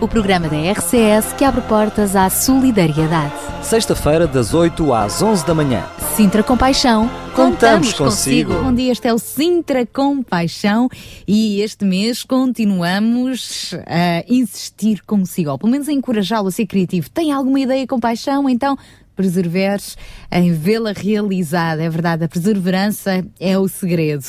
o programa da RCS que abre portas à solidariedade. Sexta-feira, das 8 às 11 da manhã. Sintra Compaixão, Contamos consigo. Bom dia, este é o Sintra Compaixão e este mês continuamos a insistir consigo, ou pelo menos a encorajá-lo a ser criativo. Tem alguma ideia com paixão? Então perseveres em vê-la realizada. É verdade, a perseverança é o segredo.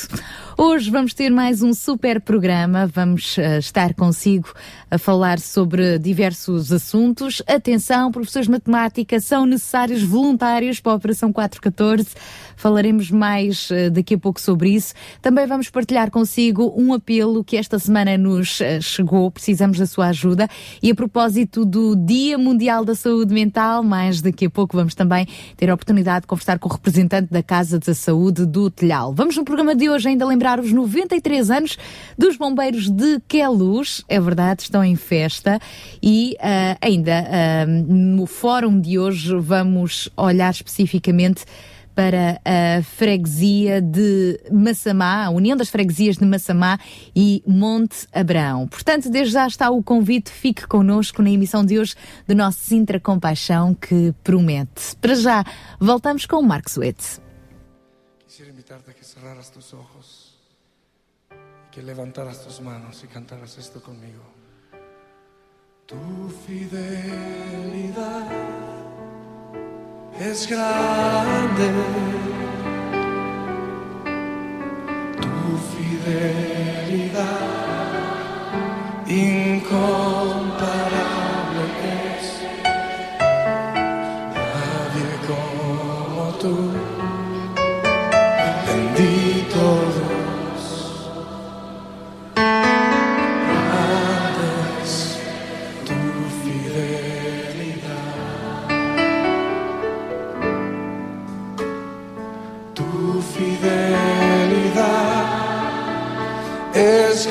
Hoje vamos ter mais um super programa. Vamos uh, estar consigo a falar sobre diversos assuntos. Atenção, professores de matemática, são necessários voluntários para a Operação 414. Falaremos mais uh, daqui a pouco sobre isso. Também vamos partilhar consigo um apelo que esta semana nos uh, chegou. Precisamos da sua ajuda. E a propósito do Dia Mundial da Saúde Mental, mais daqui a pouco vamos também ter a oportunidade de conversar com o representante da Casa da Saúde do Telhal. Vamos no programa de hoje ainda lembrar os 93 anos dos bombeiros de Queluz. É verdade, estão em festa. E uh, ainda uh, no fórum de hoje vamos olhar especificamente para a freguesia de Massamá, a União das Freguesias de Massamá e Monte Abraão. Portanto, desde já está o convite, fique connosco na emissão de hoje do nosso Sintra Compaixão que promete. Para já, voltamos com o Marcos Suete. Quisiera invitarte a que cerraras tus ojos que levantaras tus manos y cantaras esto conmigo. Tu fidelidad es grande. Tu fidelidad incomparable es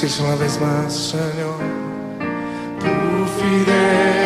decirse una vez más, Señor. Tu fidelidad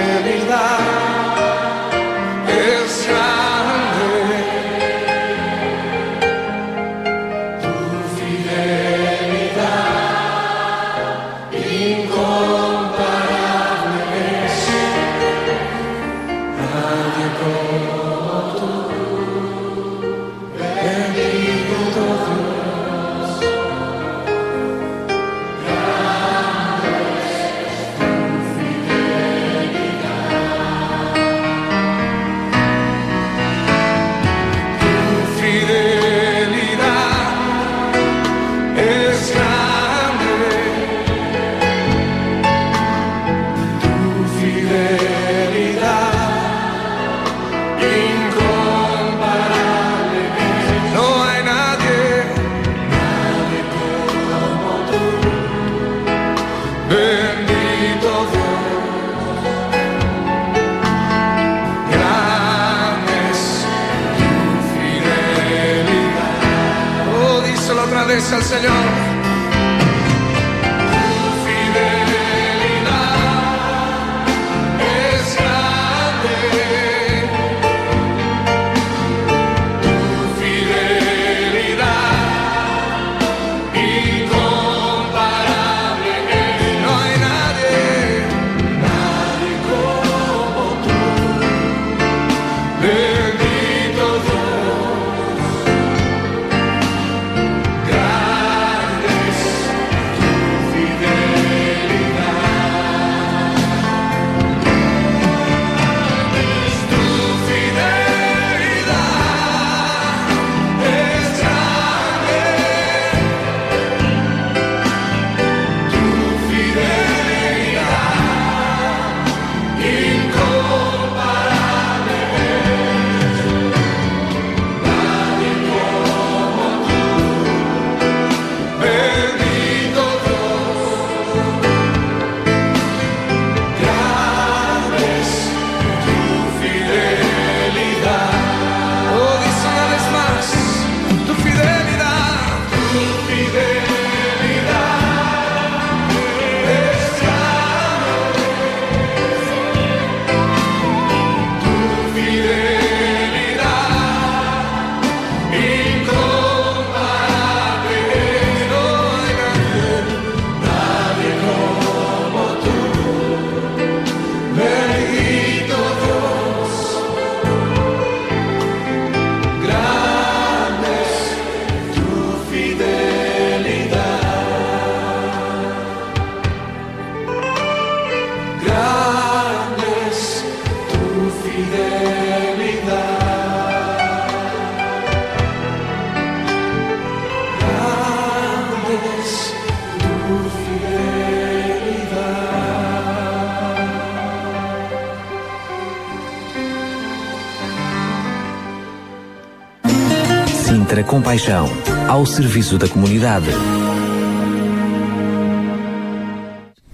Compaixão, ao serviço da comunidade.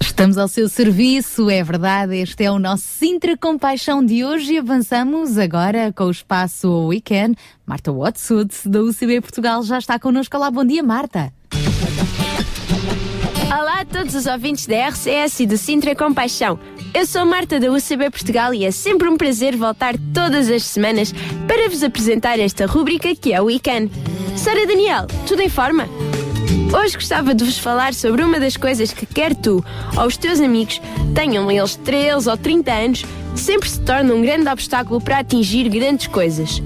Estamos ao seu serviço, é verdade. Este é o nosso Sintra Compaixão de hoje e avançamos agora com o espaço Weekend. Marta Watsud, da UCB Portugal, já está connosco. Olá, bom dia, Marta. Olá a todos os ouvintes da RCS e do Sintra Compaixão. Eu sou Marta da UCB Portugal e é sempre um prazer voltar todas as semanas para vos apresentar esta rúbrica que é o Weekend. Sara Daniel, tudo em forma? Hoje gostava de vos falar sobre uma das coisas que quer tu ou os teus amigos, tenham eles 13 ou 30 anos, sempre se torna um grande obstáculo para atingir grandes coisas.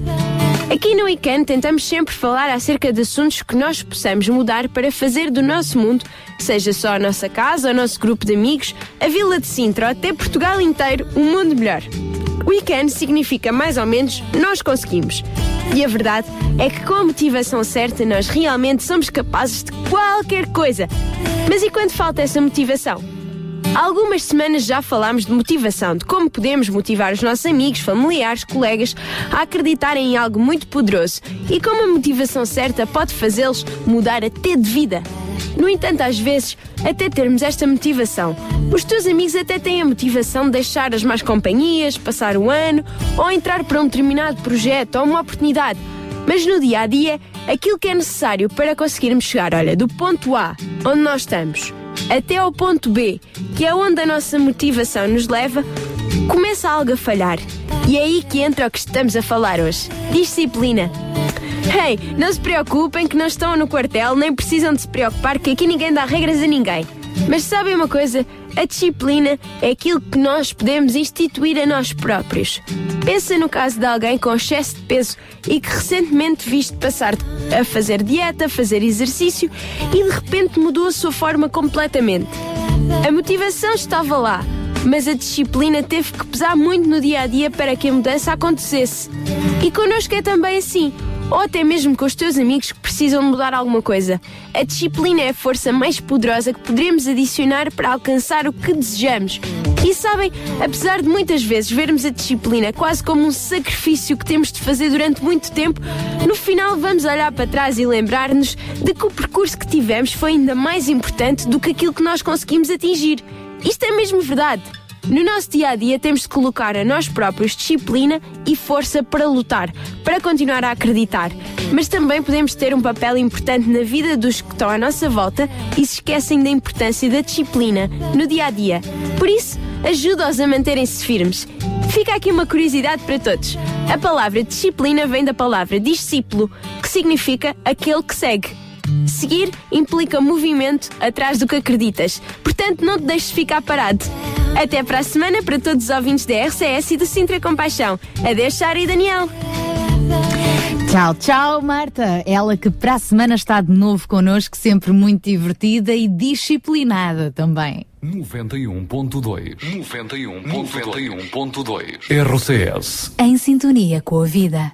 Aqui no Weekend tentamos sempre falar acerca de assuntos que nós possamos mudar para fazer do nosso mundo, seja só a nossa casa, o nosso grupo de amigos, a Vila de Sintra ou até Portugal inteiro, um mundo melhor. Weekend significa mais ou menos nós conseguimos. E a verdade é que com a motivação certa nós realmente somos capazes de qualquer coisa. Mas e quando falta essa motivação? Há algumas semanas já falámos de motivação, de como podemos motivar os nossos amigos, familiares, colegas a acreditarem em algo muito poderoso e como a motivação certa pode fazê-los mudar até de vida. No entanto, às vezes, até termos esta motivação, os teus amigos até têm a motivação de deixar as más companhias, passar o ano ou entrar para um determinado projeto ou uma oportunidade. Mas no dia a dia, aquilo que é necessário para conseguirmos chegar, olha, do ponto A, onde nós estamos, até ao ponto B, que é onde a nossa motivação nos leva, começa algo a falhar. E é aí que entra o que estamos a falar hoje: disciplina. Hey, não se preocupem que não estão no quartel, nem precisam de se preocupar que aqui ninguém dá regras a ninguém. Mas sabem uma coisa? A disciplina é aquilo que nós podemos instituir a nós próprios. Pensa no caso de alguém com excesso de peso e que recentemente viste passar a fazer dieta, fazer exercício e de repente mudou a sua forma completamente. A motivação estava lá, mas a disciplina teve que pesar muito no dia a dia para que a mudança acontecesse. E connosco é também assim ou até mesmo com os teus amigos que precisam mudar alguma coisa. A disciplina é a força mais poderosa que poderemos adicionar para alcançar o que desejamos. E sabem, apesar de muitas vezes vermos a disciplina quase como um sacrifício que temos de fazer durante muito tempo, no final vamos olhar para trás e lembrar-nos de que o percurso que tivemos foi ainda mais importante do que aquilo que nós conseguimos atingir. Isto é mesmo verdade. No nosso dia a dia temos de colocar a nós próprios disciplina e força para lutar, para continuar a acreditar. Mas também podemos ter um papel importante na vida dos que estão à nossa volta e se esquecem da importância da disciplina no dia a dia. Por isso, ajuda-os a manterem-se firmes. Fica aqui uma curiosidade para todos. A palavra disciplina vem da palavra discípulo, que significa aquele que segue. Seguir implica movimento atrás do que acreditas, portanto não te deixes ficar parado. Até para a semana para todos os ouvintes da RCS e do Sintra Compaixão. Adeus, Sara e Daniel. Tchau, tchau, Marta. Ela que para a semana está de novo connosco, sempre muito divertida e disciplinada também. 91.2 91.2 RCS Em sintonia com a vida.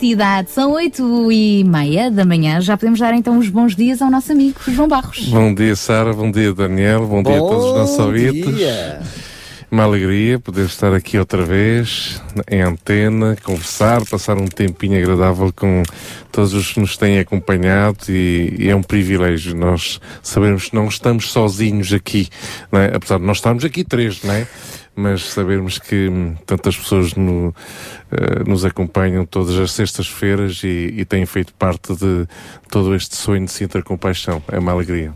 Santidade. São oito e meia da manhã. Já podemos dar então os bons dias ao nosso amigo João Barros. Bom dia, Sara. Bom dia, Daniel. Bom, dia a todos os nossos ouvintes. dia. Uma alegria poder estar aqui outra vez em antena, conversar, passar um tempinho agradável com todos os que nos têm acompanhado e, e é um privilégio nós sabermos que não estamos sozinhos aqui, não é? apesar de nós estarmos aqui três, não é? mas sabermos que hum, tantas pessoas no, eh, nos acompanham todas as sextas-feiras e, e têm feito parte de todo este sonho de Sintra Compaixão. É uma alegria.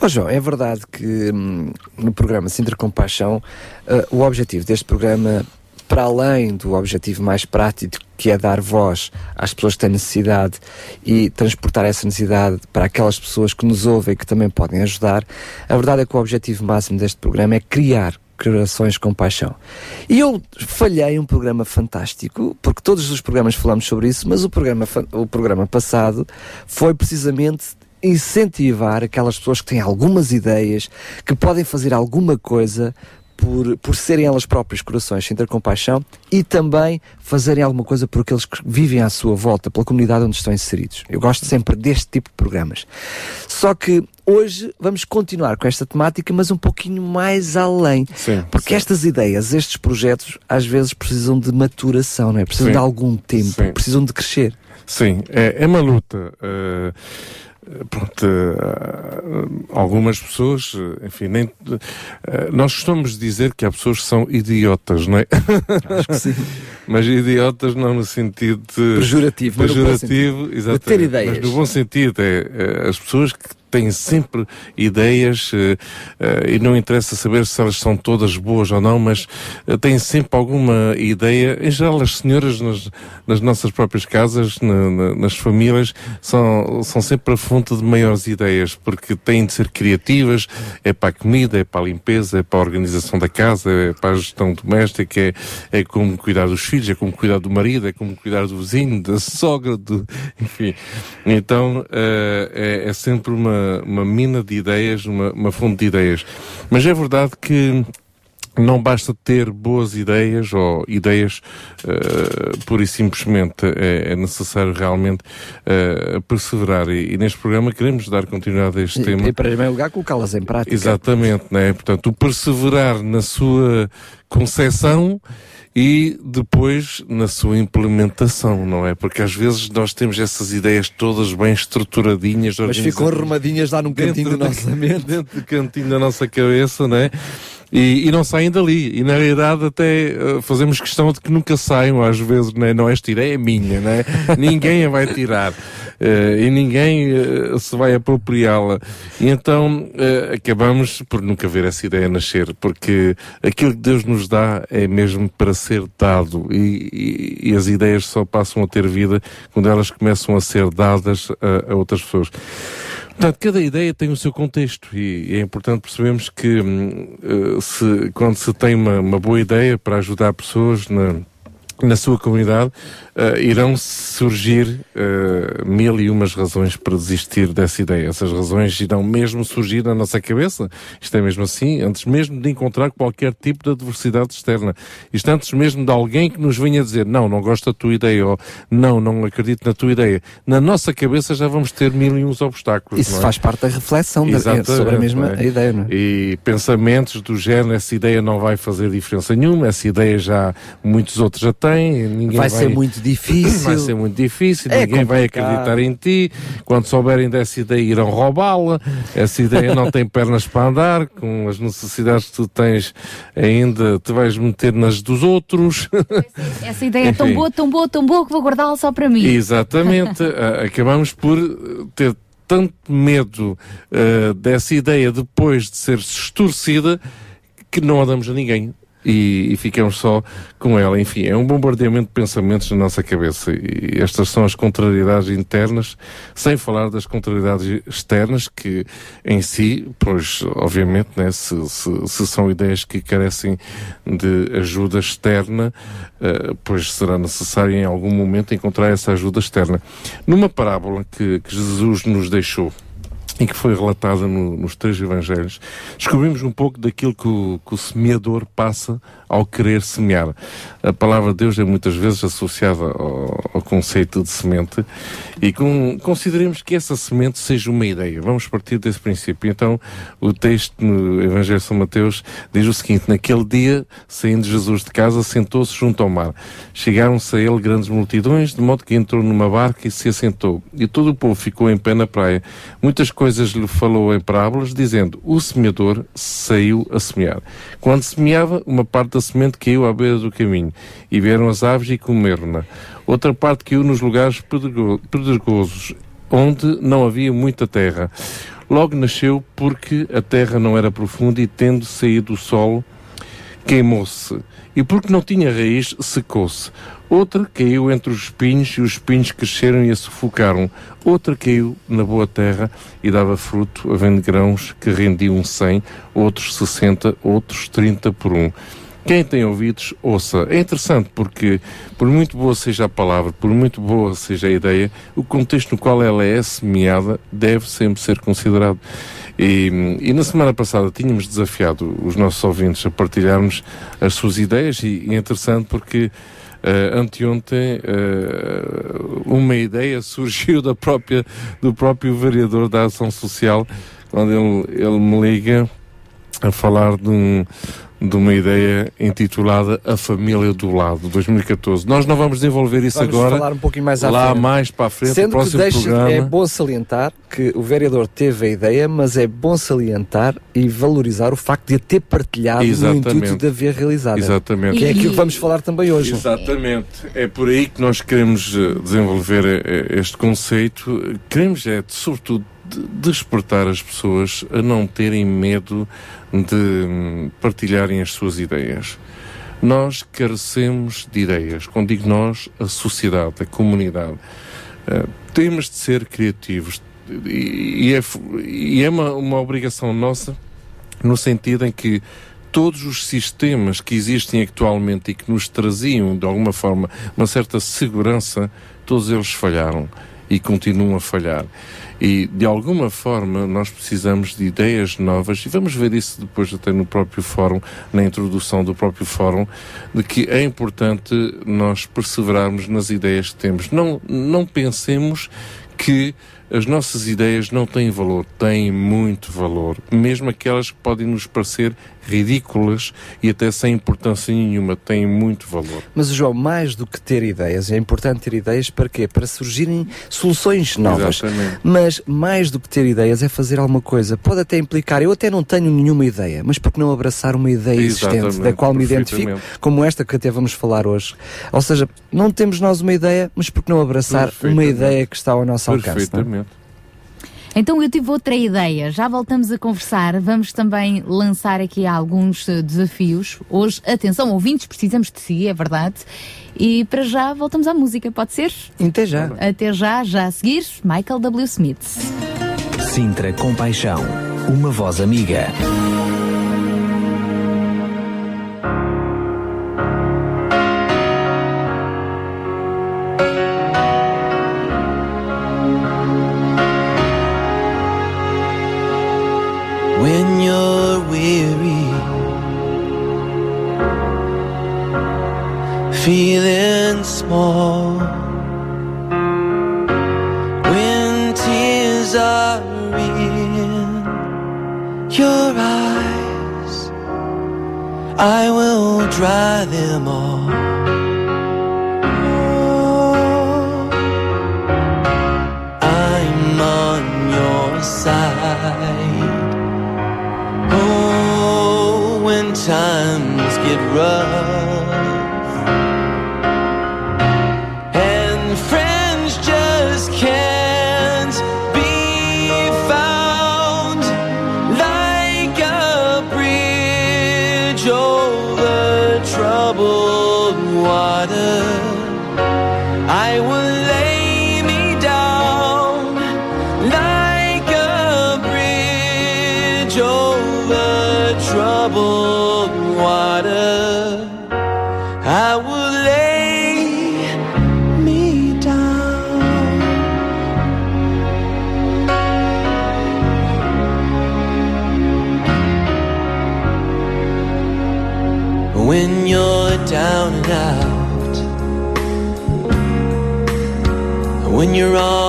Ó João, é verdade que hum, no programa Sintra Compaixão, eh, o objetivo deste programa, para além do objetivo mais prático, que é dar voz às pessoas que têm necessidade e transportar essa necessidade para aquelas pessoas que nos ouvem e que também podem ajudar, a verdade é que o objetivo máximo deste programa é criar corações com paixão. E eu falhei um programa fantástico, porque todos os programas falamos sobre isso, mas o programa, o programa passado foi precisamente incentivar aquelas pessoas que têm algumas ideias, que podem fazer alguma coisa por, por serem elas próprias corações sem ter compaixão e também fazerem alguma coisa por aqueles que vivem à sua volta, pela comunidade onde estão inseridos. Eu gosto sempre deste tipo de programas. Só que hoje vamos continuar com esta temática, mas um pouquinho mais além. Sim, Porque sim. estas ideias, estes projetos, às vezes precisam de maturação, não é? Precisam Sim. de algum tempo, precisam de crescer. Sim, é, é uma luta. eh, pronto, eh, algumas pessoas, eh, enfim, nem, eh, nós costumamos dizer que há pessoas que são idiotas, não é? Acho que sim. Mas idiotas não no sentido de Pejorativo, pejorativo, exatamente. ter ideias. Mas no bom sentido, é, é as pessoas que têm sempre ideias eh, eh, e não interessa saber se elas são todas boas ou não, mas eh, têm sempre alguma ideia. Em geral, as senhoras nas, nas nossas próprias casas, na- na- nas famílias, são, são sempre a fonte de maiores ideias, porque têm de ser criativas, é para a comida, é para a limpeza, é para a organização da casa, é para a gestão doméstica, é, é como cuidar dos filhos, é como cuidar do marido, é como cuidar do vizinho, da sogra, do, enfim. Então, é, é sempre uma, uma mina de ideias, uma, uma fonte de ideias. Mas é verdade que não basta ter boas ideias ou ideias uh, pura e simplesmente. É, é necessário realmente uh, perseverar. E, e neste programa queremos dar continuidade a este E, tema. e, para primeiro lugar, colocá-las em prática. Exatamente, né? Portanto, o perseverar na sua concepção e depois na sua implementação, não é? Porque às vezes nós temos essas ideias todas bem estruturadinhas, Mas ficam arrumadinhas lá num cantinho da- nosso mente. dentro do cantinho da nossa cabeça, né? E, e não saem dali. E na realidade até eh, fazemos questão de que nunca saiam, às vezes, né? não esta ideia é minha, né? ninguém a vai tirar. Eh, e ninguém eh, se vai apropriá-la. E então acabamos por nunca ver essa ideia nascer, porque aquilo que Deus nos dá é mesmo para ser dado. E, e- e as ideias só passam a ter vida quando elas começam a ser dadas a, a outras pessoas. Portanto, cada ideia tem o seu contexto e é importante percebermos que hum, eh, se, quando se tem uma, uma boa ideia para ajudar pessoas na, na sua comunidade, eh, irão surgir eh, mil e umas razões para desistir dessa ideia. Essas razões irão mesmo surgir na nossa cabeça. Isto é mesmo assim, antes mesmo de encontrar qualquer tipo de adversidade externa. Isto antes mesmo de alguém que nos venha dizer não, não gosto da tua ideia ou não, não acredito na tua ideia. Na nossa cabeça já vamos ter mil e uns obstáculos. Isso é? faz parte da reflexão da, sobre a mesma não é? ideia, não é? E pensamentos do género, essa ideia não vai fazer diferença nenhuma, essa ideia já muitos outros já têm, ninguém Vai, vai, ser muito difícil. Vai ser muito difícil, É ninguém vai complicado. acreditar em ti. Quando souberem dessa ideia, irão roubá-la. Essa ideia não tem pernas para andar, com as necessidades que tu tens, ainda te vais meter nas dos outros. Essa ideia é tão boa, tão boa, tão boa que vou guardá-la só para mim. Exatamente. Acabamos por ter tanto medo ah, dessa ideia depois de ser estorcida que não a damos a ninguém. E, e ficamos só com ela. Enfim, é um bombardeamento de pensamentos na nossa cabeça. E estas são as contrariedades internas, sem falar das contrariedades externas, que em si, pois, obviamente, né, se, se, se são ideias que carecem de ajuda externa, eh, pois será necessário em algum momento encontrar essa ajuda externa. Numa parábola que, que Jesus nos deixou, e que foi relatada no- nos três evangelhos, descobrimos um pouco daquilo que o, que o semeador passa ao querer semear. A palavra de Deus é muitas vezes associada ao, ao conceito de semente e com, consideremos que essa semente seja uma ideia. Vamos partir desse princípio. Então, o texto no Evangelho de São Mateus diz o seguinte: Naquele dia, saindo Jesus de casa, sentou-se junto ao mar. Chegaram-se a ele grandes multidões, de modo que entrou numa barca e se assentou. E todo o povo ficou em pé na praia. Muitas coisas lhe falou em parábolas, dizendo: O semeador saiu a semear. Quando semeava, uma parte da semente caiu à beira do caminho, e vieram as aves e comeram-na. Outra parte caiu nos lugares pedrego- pedregosos, onde não havia muita terra. Logo nasceu porque a terra não era profunda e, tendo saído o solo, queimou-se. E porque não tinha raiz, secou-se. Outra caiu entre os espinhos e os espinhos cresceram e a sufocaram. Outra caiu na boa terra e dava fruto, havendo grãos que rendiam cem, outros sessenta, outros trinta por um. Quem tem ouvidos, ouça. É interessante porque, por muito boa seja a palavra, por muito boa seja a ideia, o contexto no qual ela é semeada deve sempre ser considerado. E, e na semana passada tínhamos desafiado os nossos ouvintes a partilharmos as suas ideias e, é interessante porque eh, anteontem eh, uma ideia surgiu da própria, do próprio vereador da Ação Social quando ele, ele me liga a falar de, um, de uma ideia intitulada A Família do Lado, 2014. Nós não vamos desenvolver isso Vamos agora. falar um pouquinho mais à lá frente. mais para a frente, no Sendo que próximo deixa, programa. é bom salientar que o vereador teve a ideia, mas é bom salientar e valorizar o facto de a ter partilhado no Exatamente. intuito de haver realizado. Exatamente. Que é aquilo E- que vamos falar também hoje. Exatamente. É por aí que nós queremos eh, desenvolver eh, este conceito. Queremos, é, sobretudo, despertar as pessoas a não terem medo de hum, partilharem as suas ideias. Nós carecemos de ideias. Quando digo nós, a sociedade, a comunidade. Eh, temos de ser criativos. E, é, e é uma, uma obrigação nossa no sentido em que todos os sistemas que existem atualmente e que nos traziam, de alguma forma, uma certa segurança, todos eles falharam e continuam a falhar. E, de alguma forma, nós precisamos de ideias novas, e vamos ver isso depois até no próprio fórum, na introdução do próprio fórum, de que é importante nós perseverarmos nas ideias que temos. Não, não pensemos que as nossas ideias não têm valor, têm muito valor, mesmo aquelas que podem nos parecer ridículas e até sem importância nenhuma, têm muito valor. Mas, João, mais do que ter ideias, é importante ter ideias para quê? Para surgirem soluções novas. Exatamente. Mas mais do que ter ideias é fazer alguma coisa. Pode até implicar, eu até não tenho nenhuma ideia, mas por que não abraçar uma ideia existente, Exatamente, da qual me identifico, como esta que até vamos falar hoje. Ou seja, não temos nós uma ideia, mas por que não abraçar uma ideia que está ao nosso alcance? não é? Perfeitamente. Então eu tive outra ideia, já voltamos a conversar, vamos também lançar aqui alguns eh, desafios. Hoje, atenção, ouvintes, precisamos de si, é verdade. E para já voltamos à música, pode ser? Até já. Até já, já a seguir, Michael W. Smith. Sintra Compaixão. Uma voz amiga. When you're weary, feeling small, when tears are in your eyes, I will dry them all. Times get rough You're on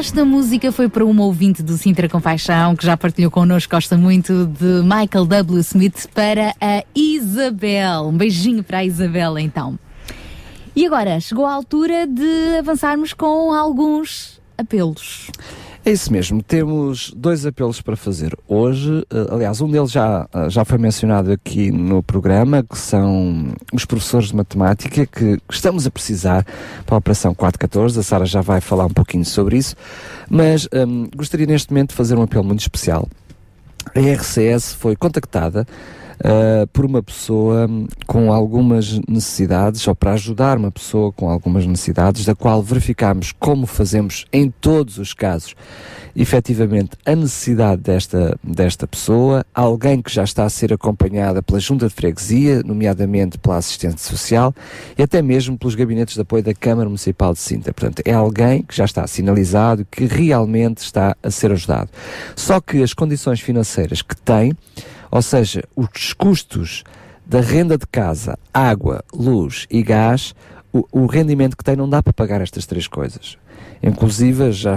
esta música foi para uma ouvinte do Sintra Compaixão, que já partilhou connosco, gosta muito de Michael W. Smith, para a Isabel. Um beijinho para a Isabel, então. E agora, chegou a altura de avançarmos com alguns apelos. É isso mesmo, temos dois apelos para fazer hoje. Eh, aliás, um deles já, eh, já foi mencionado aqui no programa, que são os professores de matemática que estamos a precisar para a Operação 414. A Sara já vai falar um pouquinho sobre isso, mas hum, gostaria neste momento de fazer um apelo muito especial. A RCS foi contactada uh, por uma pessoa com algumas necessidades, ou para ajudar uma pessoa com algumas necessidades, da qual verificamos como fazemos em todos os casos, efetivamente, a necessidade desta, desta pessoa, alguém que já está a ser acompanhada pela Junta de Freguesia, nomeadamente pela assistente social, e até mesmo pelos gabinetes de apoio da Câmara Municipal de Sintra. Portanto, é alguém que já está sinalizado, que realmente está a ser ajudado. Só que as condições financeiras que tem, ou seja, os custos da renda de casa, água, luz e gás, o, o rendimento que tem não dá para pagar estas três coisas. Inclusive, já,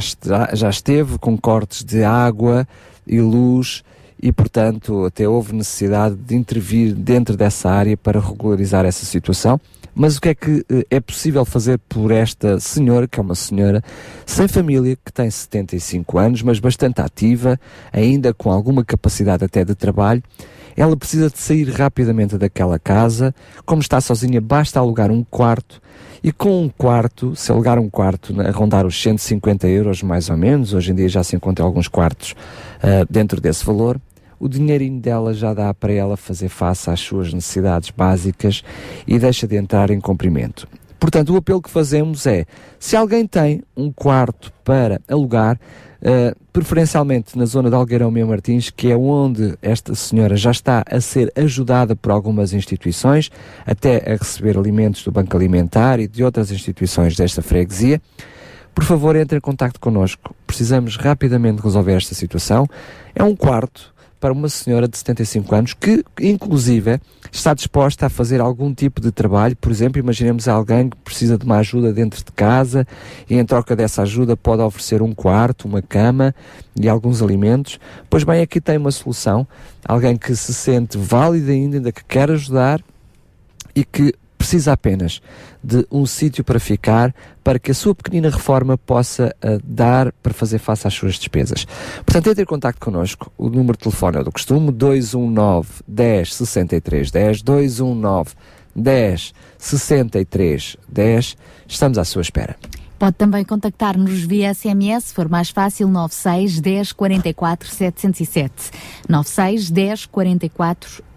já esteve com cortes de água e luz e, portanto, até houve necessidade de intervir dentro dessa área para regularizar essa situação. Mas o que é que eh, é possível fazer por esta senhora, que é uma senhora sem família, que tem 75 anos, mas bastante ativa, ainda com alguma capacidade até de trabalho? Ela precisa de sair rapidamente daquela casa. Como está sozinha, basta alugar um quarto. E com um quarto, se alugar um quarto a rondar os 150 euros mais ou menos, hoje em dia já se encontram alguns quartos ah, dentro desse valor, o dinheirinho dela já dá para ela fazer face às suas necessidades básicas e deixa de entrar em comprimento. Portanto, o apelo que fazemos é: se alguém tem um quarto para alugar, Uh, preferencialmente na zona de Algueirão Meio Martins, que é onde esta senhora já está a ser ajudada por algumas instituições, até a receber alimentos do Banco Alimentar e de outras instituições desta freguesia. Por favor, entre em contato connosco. Precisamos rapidamente resolver esta situação. É um quarto para uma senhora de 75 anos que, inclusive, está disposta a fazer algum tipo de trabalho. Por exemplo, imaginemos alguém que precisa de uma ajuda dentro de casa e, em troca dessa ajuda, pode oferecer um quarto, uma cama e alguns alimentos. Pois bem, aqui tem uma solução. Alguém que se sente válido ainda, ainda que quer ajudar e que precisa apenas de um sítio para ficar para que a sua pequenina reforma possa uh, dar para fazer face às suas despesas. Portanto, entre em contato connosco. O número de telefone é o do costume, 219 10 63 10, 219 10 63 10. Estamos à sua espera. Pode também contactar-nos via SMS, se for mais fácil, 96 10 44 707. 96 10 44 707.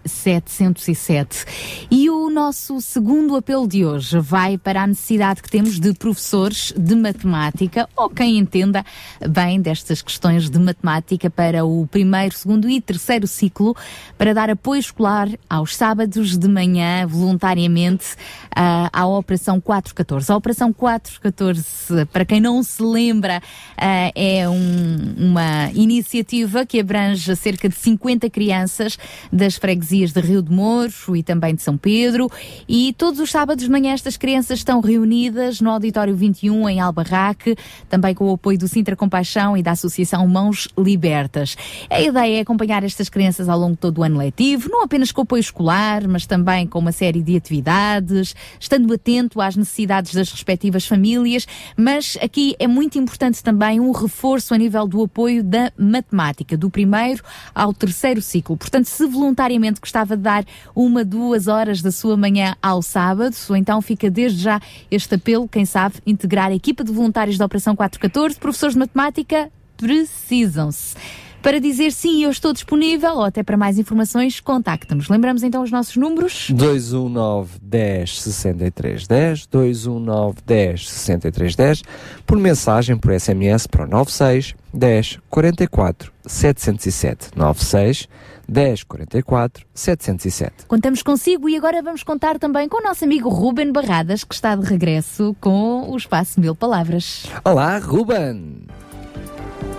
E o nosso segundo apelo de hoje vai para a necessidade que temos de professores de matemática, ou quem entenda bem destas questões de matemática para o primeiro, segundo e terceiro ciclo, para dar apoio escolar aos sábados de manhã, voluntariamente, uh, à Operação 414. A Operação 414, para quem não se lembra, uh, é um, uma iniciativa que abrange cerca de 50 crianças das freguesias de Rio de Moro e também de São Pedro. E todos os sábados de manhã estas crianças estão reunidas no Auditório 21 em Albarraque, também com o apoio do Sintra Compaixão e da Associação Mãos Libertas. A ideia é acompanhar estas crianças ao longo de todo o ano letivo, não apenas com apoio escolar, mas também com uma série de atividades, estando atento às necessidades das respectivas famílias, mas aqui é muito importante também um reforço a nível do apoio da matemática, do primeiro ao terceiro ciclo. Portanto, se voluntariamente gostava de dar uma, duas horas da sua manhã ao sábado, ou então fica desde já este apelo, quem sabe, integrar a equipa de voluntários da Operação 414, professores de matemática, precisam-se. Para dizer sim, eu estou disponível, ou até para mais informações, contacte-nos. Lembramos então os nossos números? 219 10 63 10, 219 10 63 10, por mensagem por SMS para o 96 10 44 707. 96 10 44 707. Contamos consigo e agora vamos contar também com o nosso amigo Ruben Barradas, que está de regresso com o Espaço Mil Palavras. Olá, Ruben!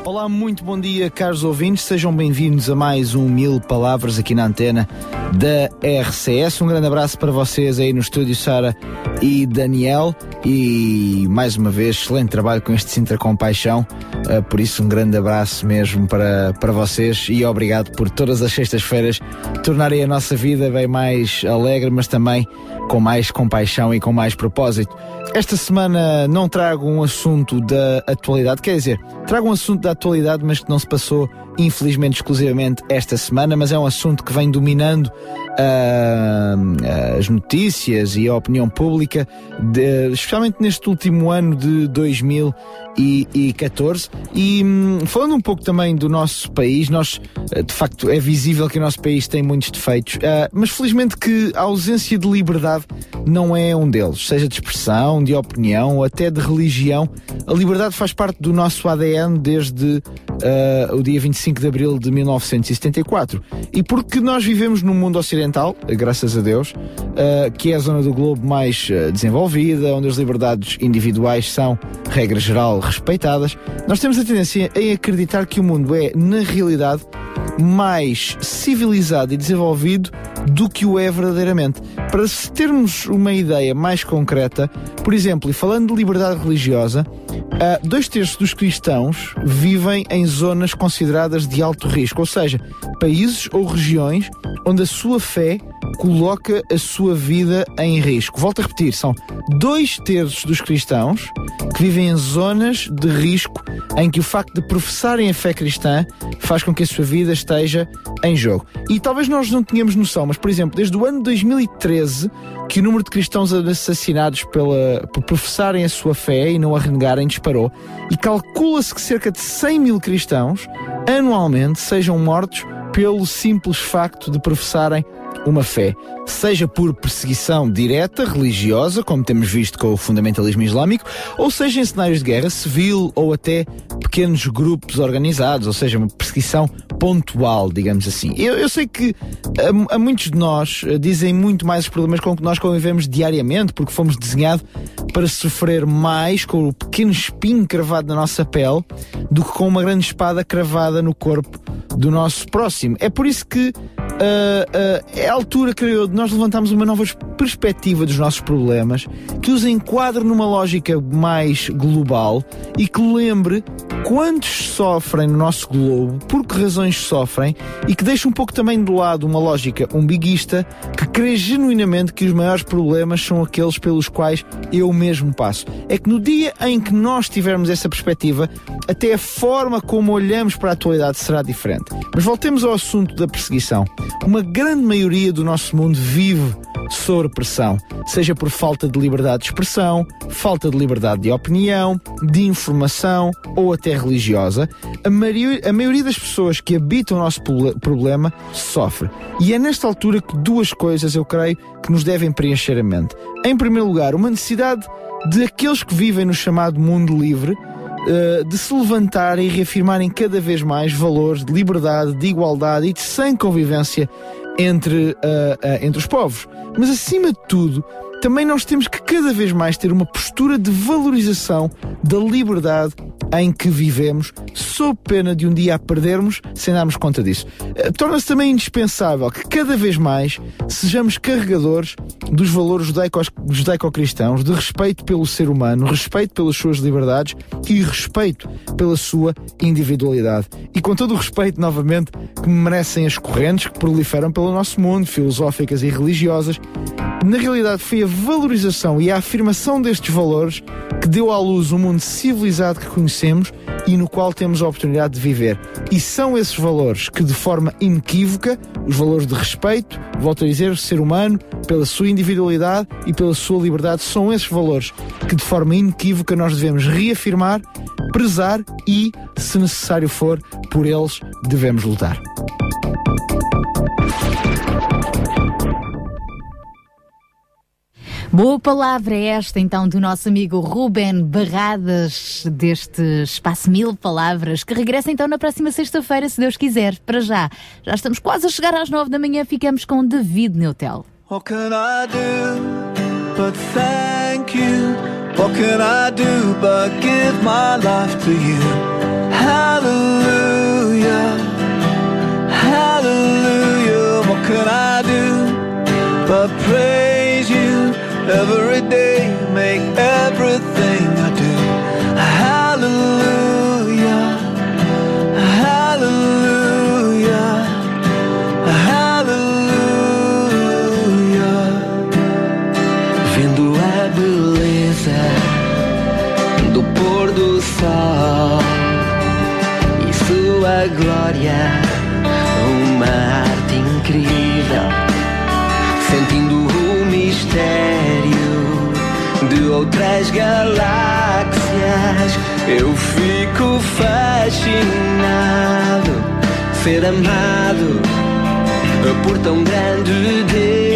Olá, muito bom dia, caros ouvintes. Sejam bem-vindos a mais um Mil Palavras aqui na antena da RCS. Um grande abraço para vocês aí no estúdio, Sara e Daniel. E mais uma vez, excelente trabalho com este Sintra Compaixão. Uh, por isso, um grande abraço mesmo para, para vocês e obrigado por todas as sextas-feiras tornarem a nossa vida bem mais alegre, mas também com mais compaixão e com mais propósito. Esta semana não trago um assunto da atualidade, quer dizer, trago um assunto da atualidade, mas que não se passou, infelizmente, exclusivamente esta semana, mas é um assunto que vem dominando uh, as notícias e a opinião pública, de, especialmente neste último ano de 2014. E hum, falando um pouco também do nosso país, nós, uh, de facto, é visível que o nosso país tem muitos defeitos, uh, mas felizmente que a ausência de liberdade não é um deles, seja de expressão, de opinião ou até de religião. A liberdade faz parte do nosso ADN desde uh, o dia 25 de abril de 1974. E porque nós vivemos num mundo ocidental, graças a Deus, uh, que é a zona do globo mais uh, desenvolvida, onde as liberdades individuais são, regra geral, respeitadas, nós temos a tendência em acreditar que o mundo é, na realidade, mais civilizado e desenvolvido do que o é verdadeiramente. Para se termos uma ideia mais concreta, por exemplo, e falando de liberdade religiosa, uh, dois terços dos cristãos vivem em zonas consideradas de alto risco, ou seja, países ou regiões onde a sua fé coloca a sua vida em risco. Volto a repetir, são dois terços dos cristãos que vivem em zonas de risco em que o facto de professarem a fé cristã faz com que a sua vida esteja em jogo. E talvez nós não tenhamos noção, mas por exemplo, desde o ano 2013 que o número de cristãos assassinados pela, por professarem a sua fé e não a renegarem disparou, e calcula-se que cerca de 100 mil cristãos anualmente sejam mortos pelo simples facto de professarem uma fé, seja por perseguição direta, religiosa, como temos visto com o fundamentalismo islâmico, ou seja em cenários de guerra civil ou até pequenos grupos organizados, ou seja, uma perseguição pontual, digamos assim. Eu, eu sei que a, a muitos de nós eh, dizem muito mais os problemas com que nós convivemos diariamente, porque fomos desenhados para sofrer mais com o pequeno espinho cravado na nossa pele do que com uma grande espada cravada no corpo do nosso próximo. É por isso que ah, ah, é a altura, creio eu, de nós levantarmos uma nova perspectiva dos nossos problemas, que os enquadre numa lógica mais global e que lembre quantos sofrem no nosso globo, por que razões sofrem e que deixe um pouco também de lado uma lógica umbiguista que crê genuinamente que os maiores problemas são aqueles pelos quais eu mesmo passo. É que no dia em que nós tivermos essa perspectiva, até a forma como olhamos para a atualidade será diferente. Mas voltemos ao assunto da perseguição. Uma grande maioria do nosso mundo vive sob pressão, seja por falta de liberdade de expressão, falta de liberdade de opinião, de informação ou até religiosa, a, maioria, a maioria das pessoas que habitam o nosso proble- problema sofre. E é nesta altura que duas coisas eu creio que nos devem preencher a mente. Em primeiro lugar, uma necessidade de aqueles que vivem no chamado mundo livre eh, de se levantarem e reafirmarem cada vez mais valores de liberdade, de igualdade e de sem convivência entre, eh, eh, entre os povos. Mas acima de tudo, também nós temos que cada vez mais ter uma postura de valorização da liberdade em que vivemos, sob pena de um dia a perdermos sem darmos conta disso. Eh, Torna-se também indispensável que cada vez mais sejamos carregadores dos valores judaico- judaico-cristãos, de respeito pelo ser humano, respeito pelas suas liberdades e respeito pela sua individualidade. E com todo o respeito, novamente, que merecem as correntes que proliferam pelo nosso mundo, filosóficas e religiosas, na realidade foi a valorização e a afirmação destes valores que deu à luz o mundo civilizado que conhecemos e no qual temos a oportunidade de viver. E são esses valores que, de forma inequívoca, os valores de respeito, volto a dizer, ser humano, pela sua individualidade e pela sua liberdade, são esses valores que, de forma inequívoca, nós devemos reafirmar, prezar e, se necessário for, por eles devemos lutar. Boa palavra é esta então do nosso amigo Ruben Barradas deste Espaço Mil Palavras, que regressa então na próxima sexta-feira, se Deus quiser. Para já, já estamos quase a chegar às nove da manhã, ficamos com David Neutel. What can I do but thank you? What can I do but give my life to you? Hallelujah, hallelujah. What can I do but you every day? Make everything outras galáxias, eu fico fascinado, ser amado por tão grande Deus.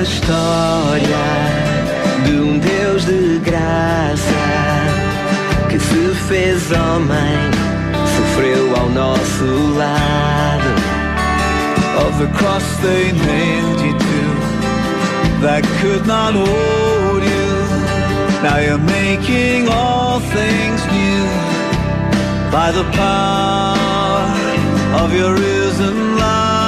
A história de um Deus de graça que se fez homem, sofreu ao nosso lado. Of the cross they nailed you to, that could not hold you. Now you're making all things new by the power of your risen life.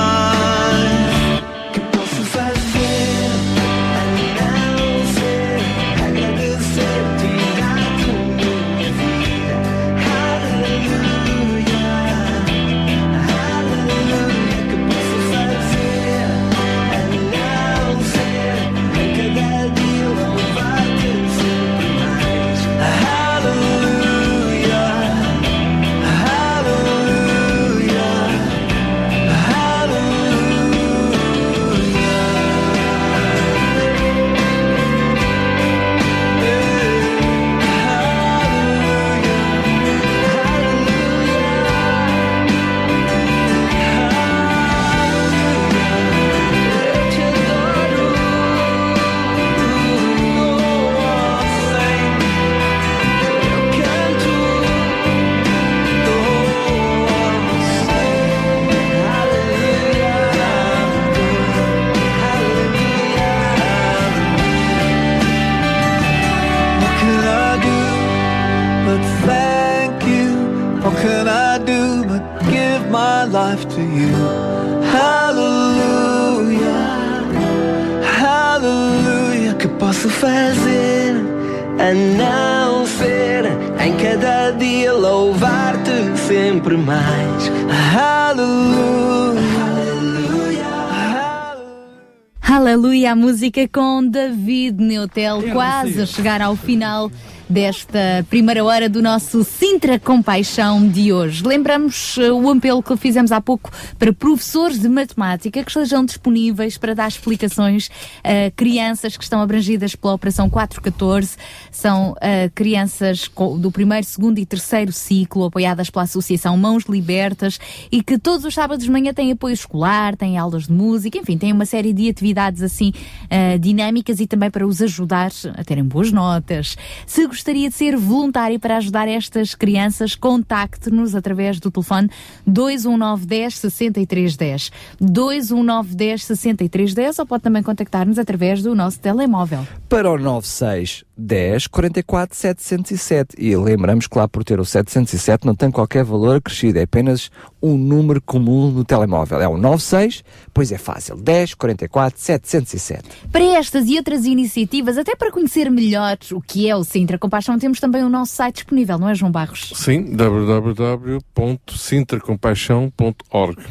To you. Hallelujah, hallelujah. Que posso fazer? A não ser em cada dia louvar-te sempre mais. Hallelujah, Aleluia, a música com David Neutel, quase a chegar ao final desta primeira hora do nosso Sintra Compaixão de hoje. Lembramos eh, o apelo que fizemos há pouco para professores de matemática que estejam disponíveis para dar explicações a crianças que estão abrangidas pela Operação 414. São eh, crianças do primeiro, segundo e terceiro ciclo, apoiadas pela Associação Mãos Libertas e que todos os sábados de manhã têm apoio escolar, têm aulas de música, enfim, têm uma série de atividades assim eh, dinâmicas e também para os ajudar a terem boas notas. Se gostaria de ser voluntário para ajudar estas crianças, contacte-nos através do telefone 21910 6310. 21910 6310 ou pode também contactar-nos através do nosso telemóvel. para o 96 10 44 707. E lembramos que lá por ter o 707 não tem qualquer valor acrescido, é apenas um número comum no telemóvel. É o 96, pois é fácil, 10 44 707. Para estas e outras iniciativas, até para conhecer melhor o que é o Sintra Compaixão, temos também o nosso site disponível, não é, João Barros? Sim, www.sintracompaixão.org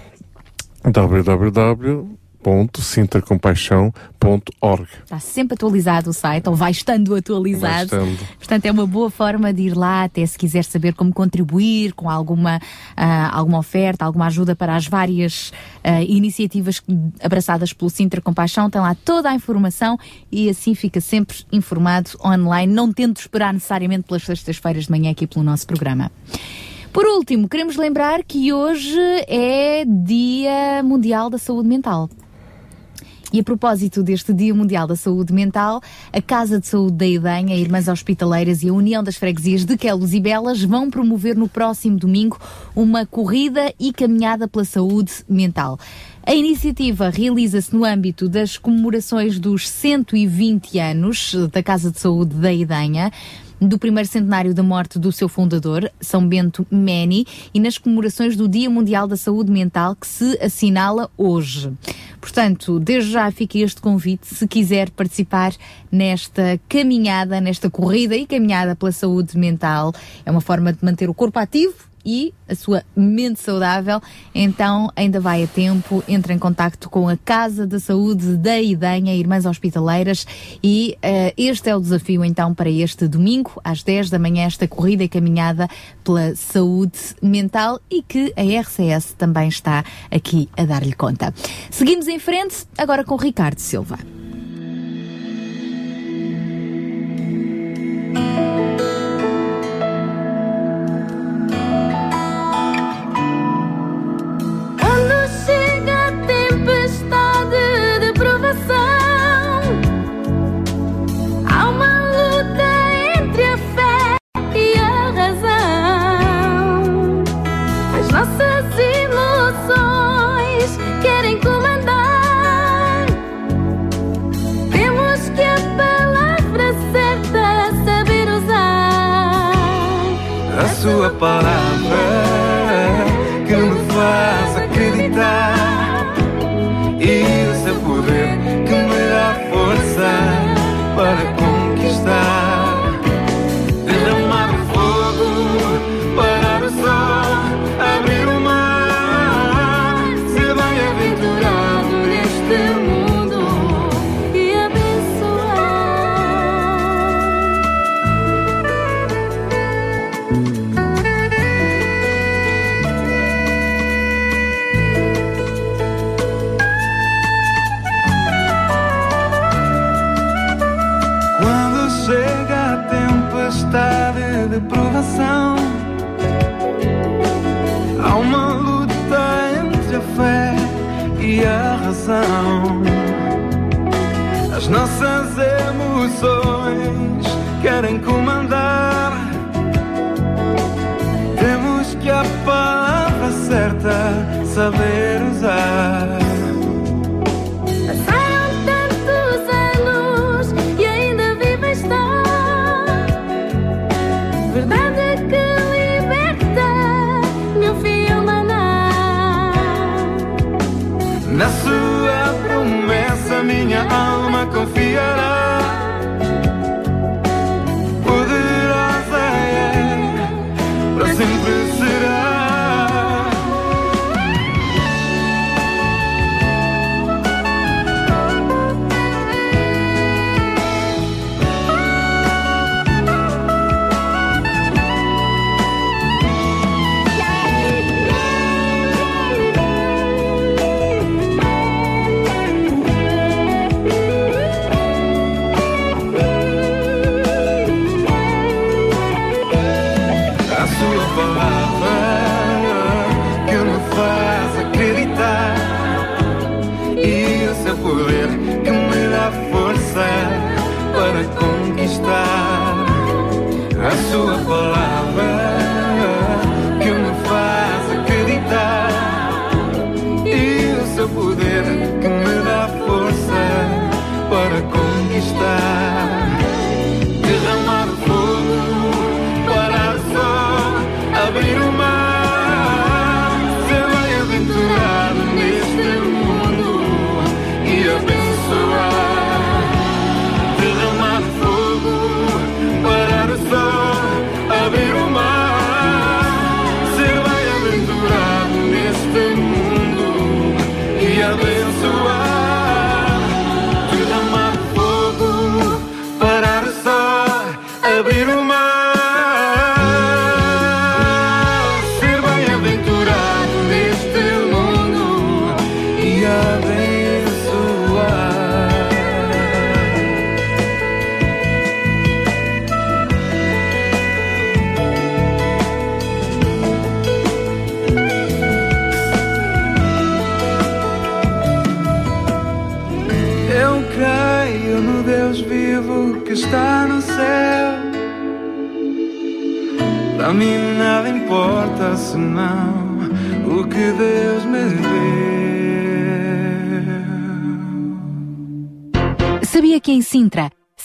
www.sintracompaixão.org Está sempre atualizado o site, ou vai estando atualizado. Vai estando. Portanto, é uma boa forma de ir lá, até se quiser saber como contribuir com alguma, ah, alguma oferta, alguma ajuda para as várias ah, iniciativas abraçadas pelo Sintra Compaixão. Tem lá toda a informação e assim fica sempre informado online, não tendo de esperar necessariamente pelas sextas-feiras de manhã aqui pelo nosso programa. Por último, queremos lembrar que hoje é Dia Mundial da Saúde Mental. E a propósito deste Dia Mundial da Saúde Mental, a Casa de Saúde da Idanha, Irmãs Hospitaleiras e a União das Freguesias de Quelos e Belas vão promover no próximo domingo uma corrida e caminhada pela saúde mental. A iniciativa realiza-se no âmbito das comemorações dos 120 anos da Casa de Saúde da Idanha do primeiro centenário da morte do seu fundador, São Bento Meni, e nas comemorações do Dia Mundial da Saúde Mental, que se assinala hoje. Portanto, desde já fica este convite, se quiser participar nesta caminhada, nesta corrida e caminhada pela saúde mental. É uma forma de manter o corpo ativo e a sua mente saudável, então ainda vai a tempo, entre em contacto com a Casa da Saúde da Idanha, Irmãs Hospitaleiras, e eh, este é o desafio então para este domingo, às 10 da manhã, esta corrida e caminhada pela saúde mental e que a RCS também está aqui a dar-lhe conta. Seguimos em frente, agora com Ricardo Silva.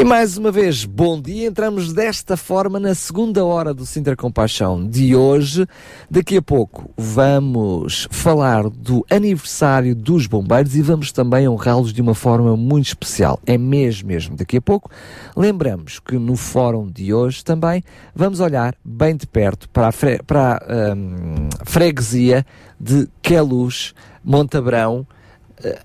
E mais uma vez, bom dia. Entramos desta forma na segunda hora do Sintra Compaixão de hoje. Daqui a pouco vamos falar do aniversário dos bombeiros e vamos também honrá-los de uma forma muito especial. É mesmo, mesmo. Daqui a pouco lembramos que no fórum de hoje também vamos olhar bem de perto para a, fre- para a, hum, freguesia de Queluz, Montabrão, eh,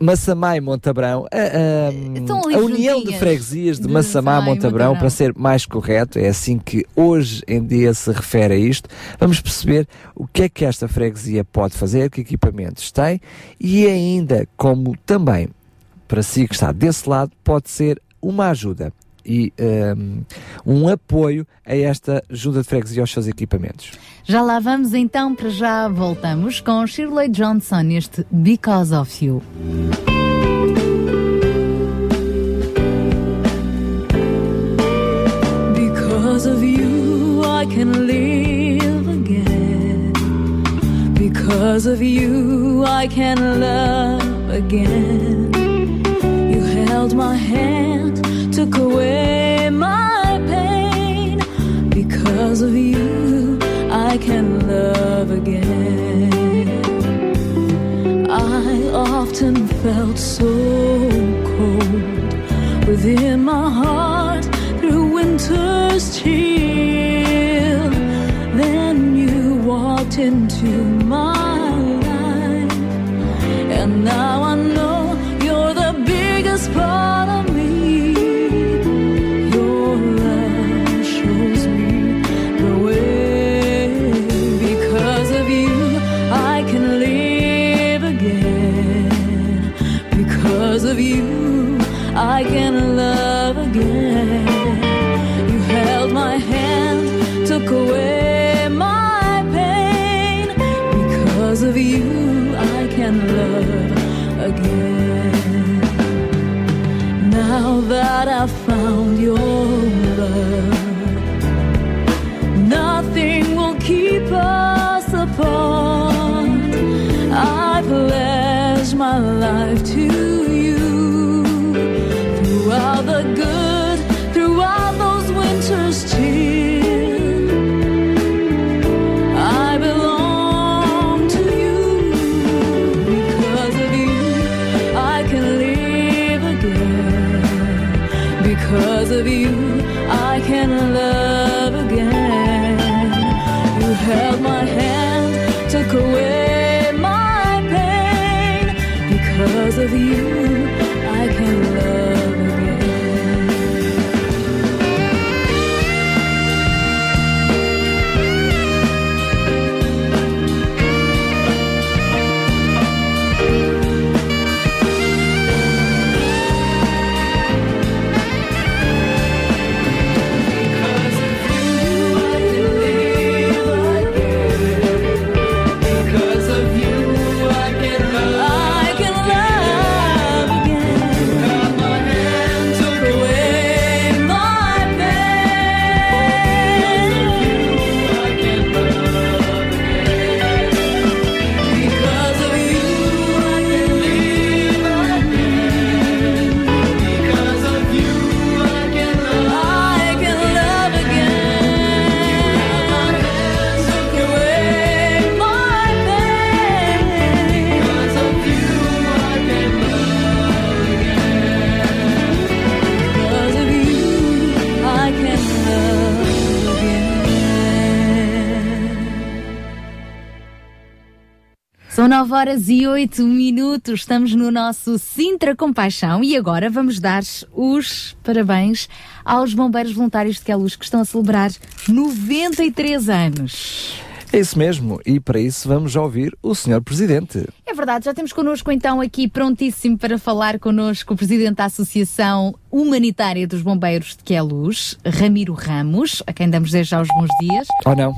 Massamá e Montabrão, a, a- a União de. Freguesias de De Massamá e Montabrão. para ser mais correto, é assim que hoje em dia se refere a isto. Vamos perceber o que é que esta freguesia pode fazer, que equipamentos tem e ainda como também, para si que está desse lado, pode ser uma ajuda e um, um apoio a esta junta de freguesia aos seus equipamentos. Já lá vamos então, para já voltamos com Shirley Johnson neste Because of You. Because of you, I can live again. Because of you, I can love again. You held my hand, took away my pain. Because of you, I can love again. I often felt so cold within my heart through winter's chill. Then you walked into my life, and now I that I found your love. Nothing will keep us apart. I pledge my life to of you, 9 horas e 8 minutos, estamos no nosso Sintra Compaixão e agora vamos dar os parabéns aos bombeiros voluntários de Queluz que estão a celebrar 93 anos. É isso mesmo, e para isso vamos ouvir o Sr. Presidente. É verdade, já temos connosco então aqui prontíssimo para falar connosco o Presidente da Associação Humanitária dos Bombeiros de Queluz, Ramiro Ramos, a quem damos desde já os bons dias. Ou não?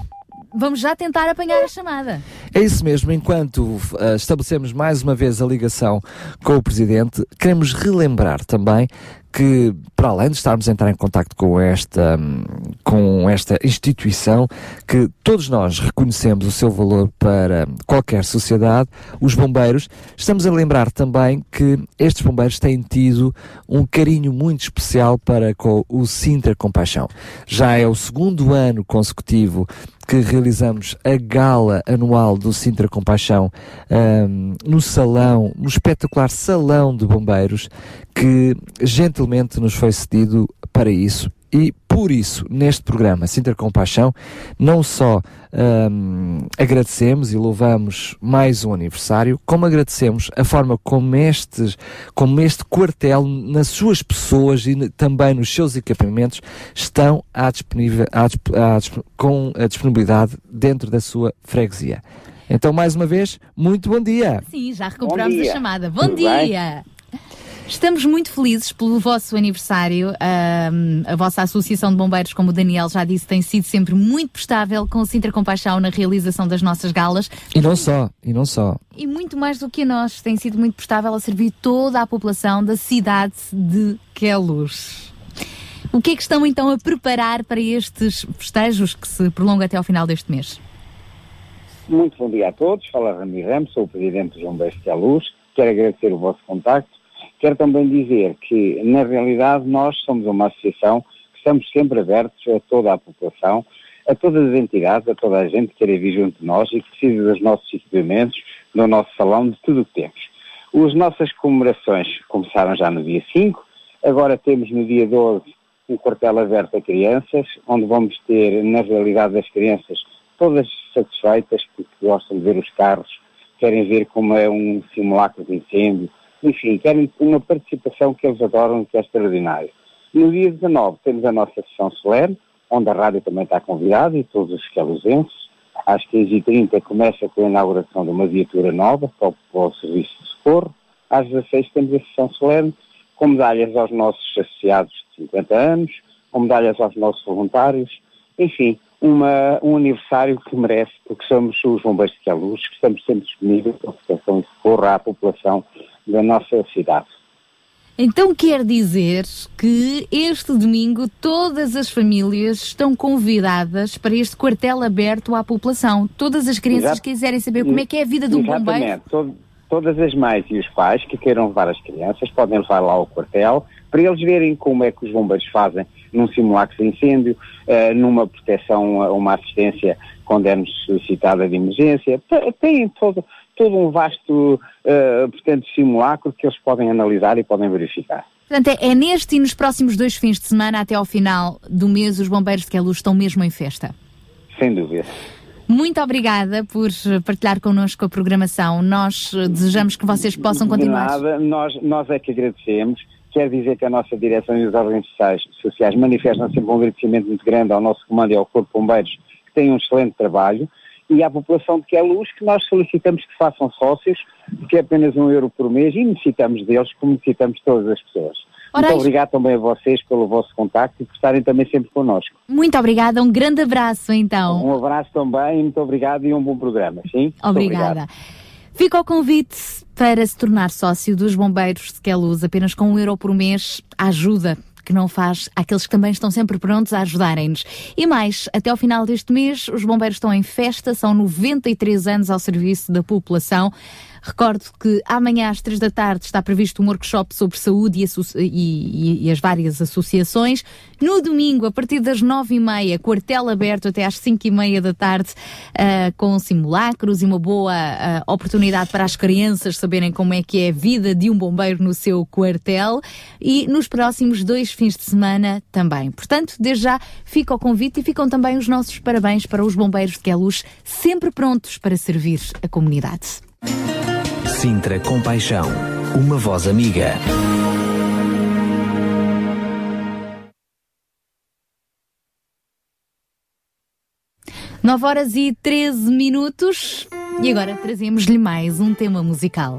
Vamos já tentar apanhar a chamada. É isso mesmo, enquanto ah, estabelecemos mais uma vez a ligação com o Presidente, queremos relembrar também que, para além de estarmos a entrar em contacto com esta, hum, com esta instituição, que todos nós reconhecemos o seu valor para qualquer sociedade, os bombeiros, estamos a lembrar também que estes bombeiros têm tido um carinho muito especial para com o Sintra Compaixão. Já é o segundo ano consecutivo que realizamos a gala anual do Sintra Compaixão hum, no salão, no espetacular salão de bombeiros que gentilmente nos foi cedido para isso. E por isso, neste programa Sintra Compaixão, não só hum, agradecemos e louvamos mais um aniversário, como agradecemos a forma como, estes, como este quartel, nas suas pessoas e também nos seus equipamentos, estão à disponível, à à com a disponibilidade dentro da sua freguesia. Então, mais uma vez, muito bom dia. Sim, já recuperamos a dia. chamada. Bom Tudo bem? Estamos muito felizes pelo vosso aniversário. Ahm, a vossa Associação de Bombeiros, como o Daniel já disse, tem sido sempre muito prestável com o Sintra Compaixão na realização das nossas galas E não só, e não só. e muito mais do que a nós, tem sido muito prestável a servir toda a população da cidade de Queluz. O que é que estão então a preparar para estes festejos que se prolongam até ao final deste mês? Muito bom dia a todos. Fala Rami Ramos, sou o Presidente dos Bombeiros de Luz. Quero agradecer o vosso contacto. Quero também dizer que, na realidade, nós somos uma associação que estamos sempre abertos a toda a população, a todas as entidades, a toda a gente que queira vir junto de nós e que precisa dos nossos equipamentos, do nosso salão, de tudo o que temos. As nossas comemorações começaram já no dia 5, agora temos no dia 12 um quartel aberto a crianças, onde vamos ter, na realidade, as crianças todas satisfeitas porque gostam de ver os carros, querem ver como é um simulacro de incêndio, enfim, querem uma participação que eles adoram, que é extraordinário. No dia 19 temos a nossa sessão solene, onde a rádio também está convidada e todos os escalusenses. Às 15h30 começa com a inauguração de uma viatura nova para o, serviço de socorro. Às 16 temos a sessão solene, com medalhas aos nossos associados de 50 anos, com medalhas aos nossos voluntários, enfim, uma, um aniversário que merece, porque somos os bombeiros de Queluz, que estamos sempre disponíveis para a proteção e socorro à população da nossa cidade. Então quer dizer que este domingo todas as famílias estão convidadas para este quartel aberto à população. Todas as crianças Exato. quiserem saber como é que é a vida de um bombeiro. Exatamente. Todo- todas as mães e os pais que queiram levar as crianças podem levar lá ao quartel para eles verem como é que os bombeiros fazem num simulacro de incêndio, eh, numa proteção, a uma assistência quando é necessitada de emergência. Tem todo, todo um vasto, eh, portanto, simulacro que eles podem analisar e podem verificar. Portanto, é, é neste e nos próximos dois fins de semana, até ao final do mês, os bombeiros de Queluz estão mesmo em festa. Sem dúvida. Muito obrigada por eh, partilhar connosco a programação. Nós eh, desejamos que vocês possam continuar. De nada, nós, nós é que agradecemos. Quer dizer que a nossa direção e os órgãos sociais, sociais manifestam sempre um agradecimento muito grande ao nosso comando e ao Corpo de Bombeiros, que têm um excelente trabalho, e à população de Queluz, que nós solicitamos que façam sócios, porque é apenas um euro por mês, e necessitamos deles como necessitamos de todas as pessoas. Ora, Muito obrigado também a vocês pelo vosso contacto e por estarem também sempre connosco. Muito obrigada, um grande abraço então. Um abraço também, muito obrigado e um bom programa, sim? Obrigada. Fica o convite para se tornar sócio dos Bombeiros de Queluz, apenas com um euro por mês, ajuda que não faz àqueles que também estão sempre prontos a ajudarem-nos. E mais, até ao final deste mês, os bombeiros estão em festa, são 93 anos ao serviço da população. Recordo que amanhã às três da tarde está previsto um workshop sobre saúde e, e- e- as várias associações. No domingo, a partir das nove e meia, quartel aberto até às cinco e meia da tarde, ah, com simulacros e uma boa ah, oportunidade para as crianças saberem como é que é a vida de um bombeiro no seu quartel. E nos próximos dois fins de semana também. Portanto, desde já fica o convite e ficam também os nossos parabéns para os bombeiros de Queluz, sempre prontos para servir a comunidade. Sintra Compaixão, uma voz amiga. Nove horas e 13 minutos e agora trazemos-lhe mais um tema musical.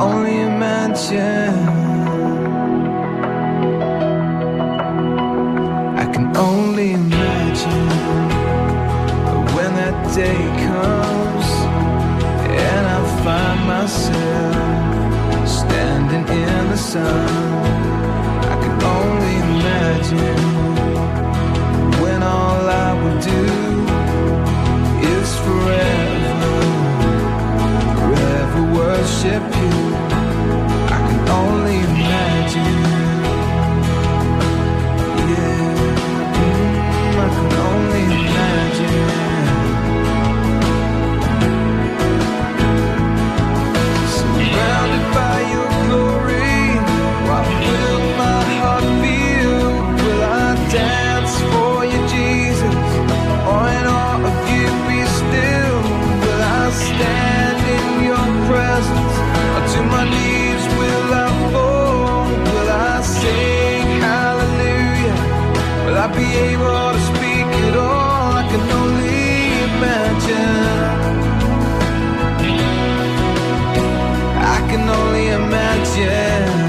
Only imagine. I can only imagine when that day comes and I find myself standing in the sun. I can only imagine able to speak at all? I can only imagine. I can only imagine.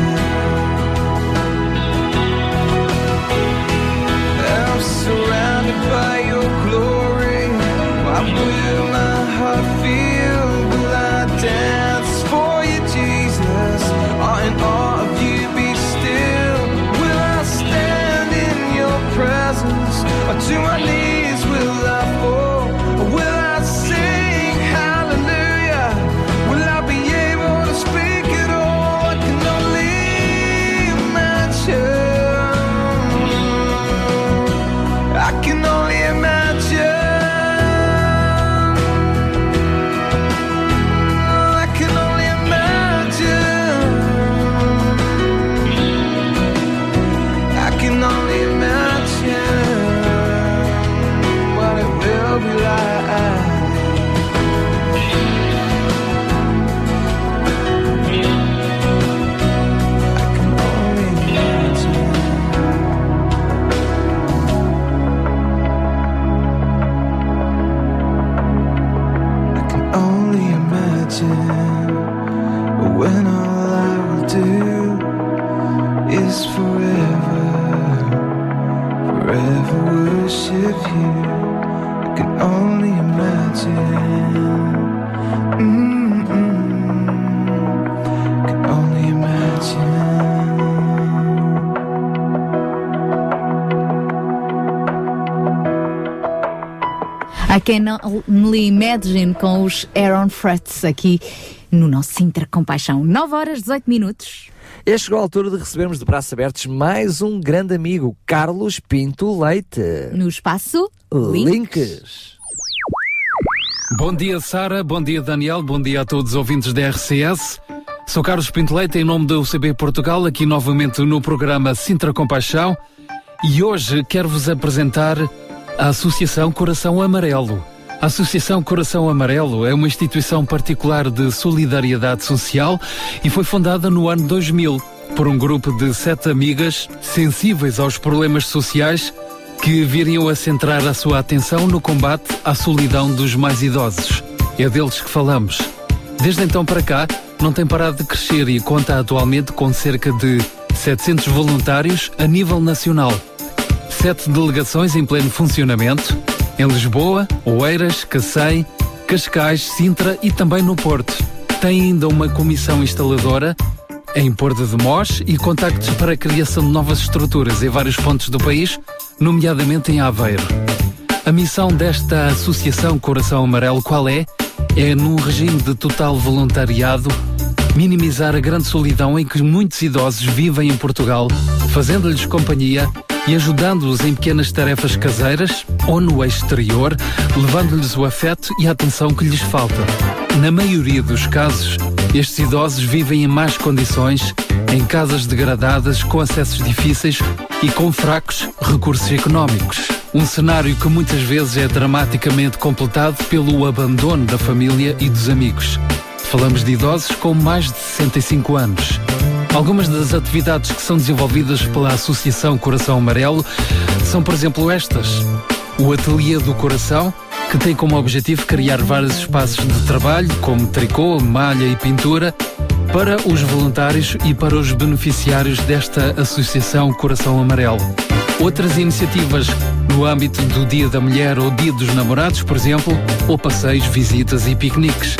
I Can Only Imagine com os Aaron Frets aqui no nosso Sintra Compaixão. 9 horas 18 minutos. E chegou a altura de recebermos de braços abertos mais um grande amigo, Carlos Pinto Leite. No espaço Links. Bom dia, Sara. Bom dia, Daniel. Bom dia a todos os ouvintes da RCS. Sou Carlos Pinto Leite, em nome da UCB Portugal, aqui novamente no programa Sintra Compaixão. E hoje quero-vos apresentar a Associação Coração Amarelo. A Associação Coração Amarelo é uma instituição particular de solidariedade social e foi fundada no ano 2000 por um grupo de sete amigas sensíveis aos problemas sociais que viriam a centrar a sua atenção no combate à solidão dos mais idosos. É deles que falamos. Desde então para cá, não tem parado de crescer e conta atualmente com cerca de 700 voluntários a nível nacional. Sete delegações em pleno funcionamento, em Lisboa, Oeiras, Cacém, Cascais, Sintra e também no Porto. Tem ainda uma comissão instaladora em Porto de Mós e contactos para a criação de novas estruturas em vários pontos do país, nomeadamente em Aveiro. A missão desta Associação Coração Amarelo qual é? É, num regime de total voluntariado, minimizar a grande solidão em que muitos idosos vivem em Portugal, fazendo-lhes companhia e ajudando-os em pequenas tarefas caseiras ou no exterior, levando-lhes o afeto e a atenção que lhes falta. Na maioria dos casos, estes idosos vivem em más condições, em casas degradadas, com acessos difíceis e com fracos recursos económicos. Um cenário que muitas vezes é dramaticamente completado pelo abandono da família e dos amigos. Falamos de idosos com mais de 65 anos. Algumas das atividades que são desenvolvidas pela Associação Coração Amarelo são, por exemplo, estas: o Ateliê do Coração, que tem como objetivo criar vários espaços de trabalho, como tricô, malha e pintura, para os voluntários e para os beneficiários desta Associação Coração Amarelo. Outras iniciativas no âmbito do Dia da Mulher ou Dia dos Namorados, por exemplo, ou passeios, visitas e piqueniques.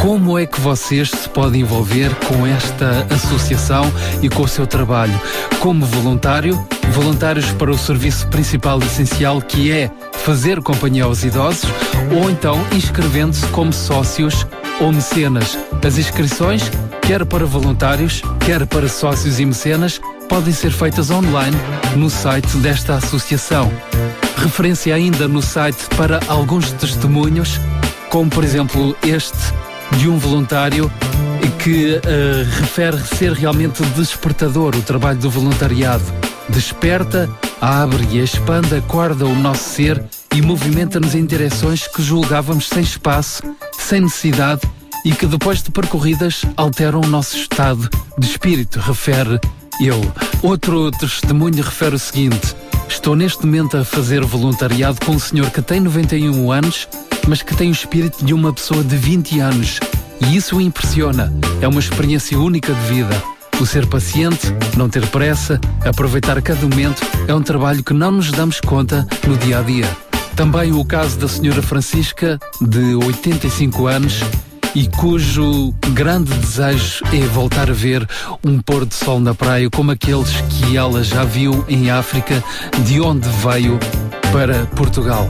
Como é que vocês se podem envolver com esta associação e com o seu trabalho? Como voluntário, voluntários para o serviço principal e essencial que é fazer companhia aos idosos, ou então inscrevendo-se como sócios ou mecenas. As inscrições, quer para voluntários, quer para sócios e mecenas, podem ser feitas online no site desta associação. Referência ainda no site para alguns testemunhos, como por exemplo este de um voluntário que eh, refere ser realmente despertador o trabalho do voluntariado. Desperta, abre e expande, acorda o nosso ser e movimenta-nos em direções que julgávamos sem espaço, sem necessidade e que depois de percorridas alteram o nosso estado de espírito, refere ele. Outro testemunho refere o seguinte: Estou neste momento a fazer voluntariado com um senhor que tem 91 anos, mas que tem o espírito de uma pessoa de 20 anos. E isso o impressiona. É uma experiência única de vida. O ser paciente, não ter pressa, aproveitar cada momento é um trabalho que não nos damos conta no dia a dia. Também o caso da senhora Francisca, de 85 anos, e cujo grande desejo é voltar a ver um pôr de sol na praia como aqueles que ela já viu em África, de onde veio para Portugal.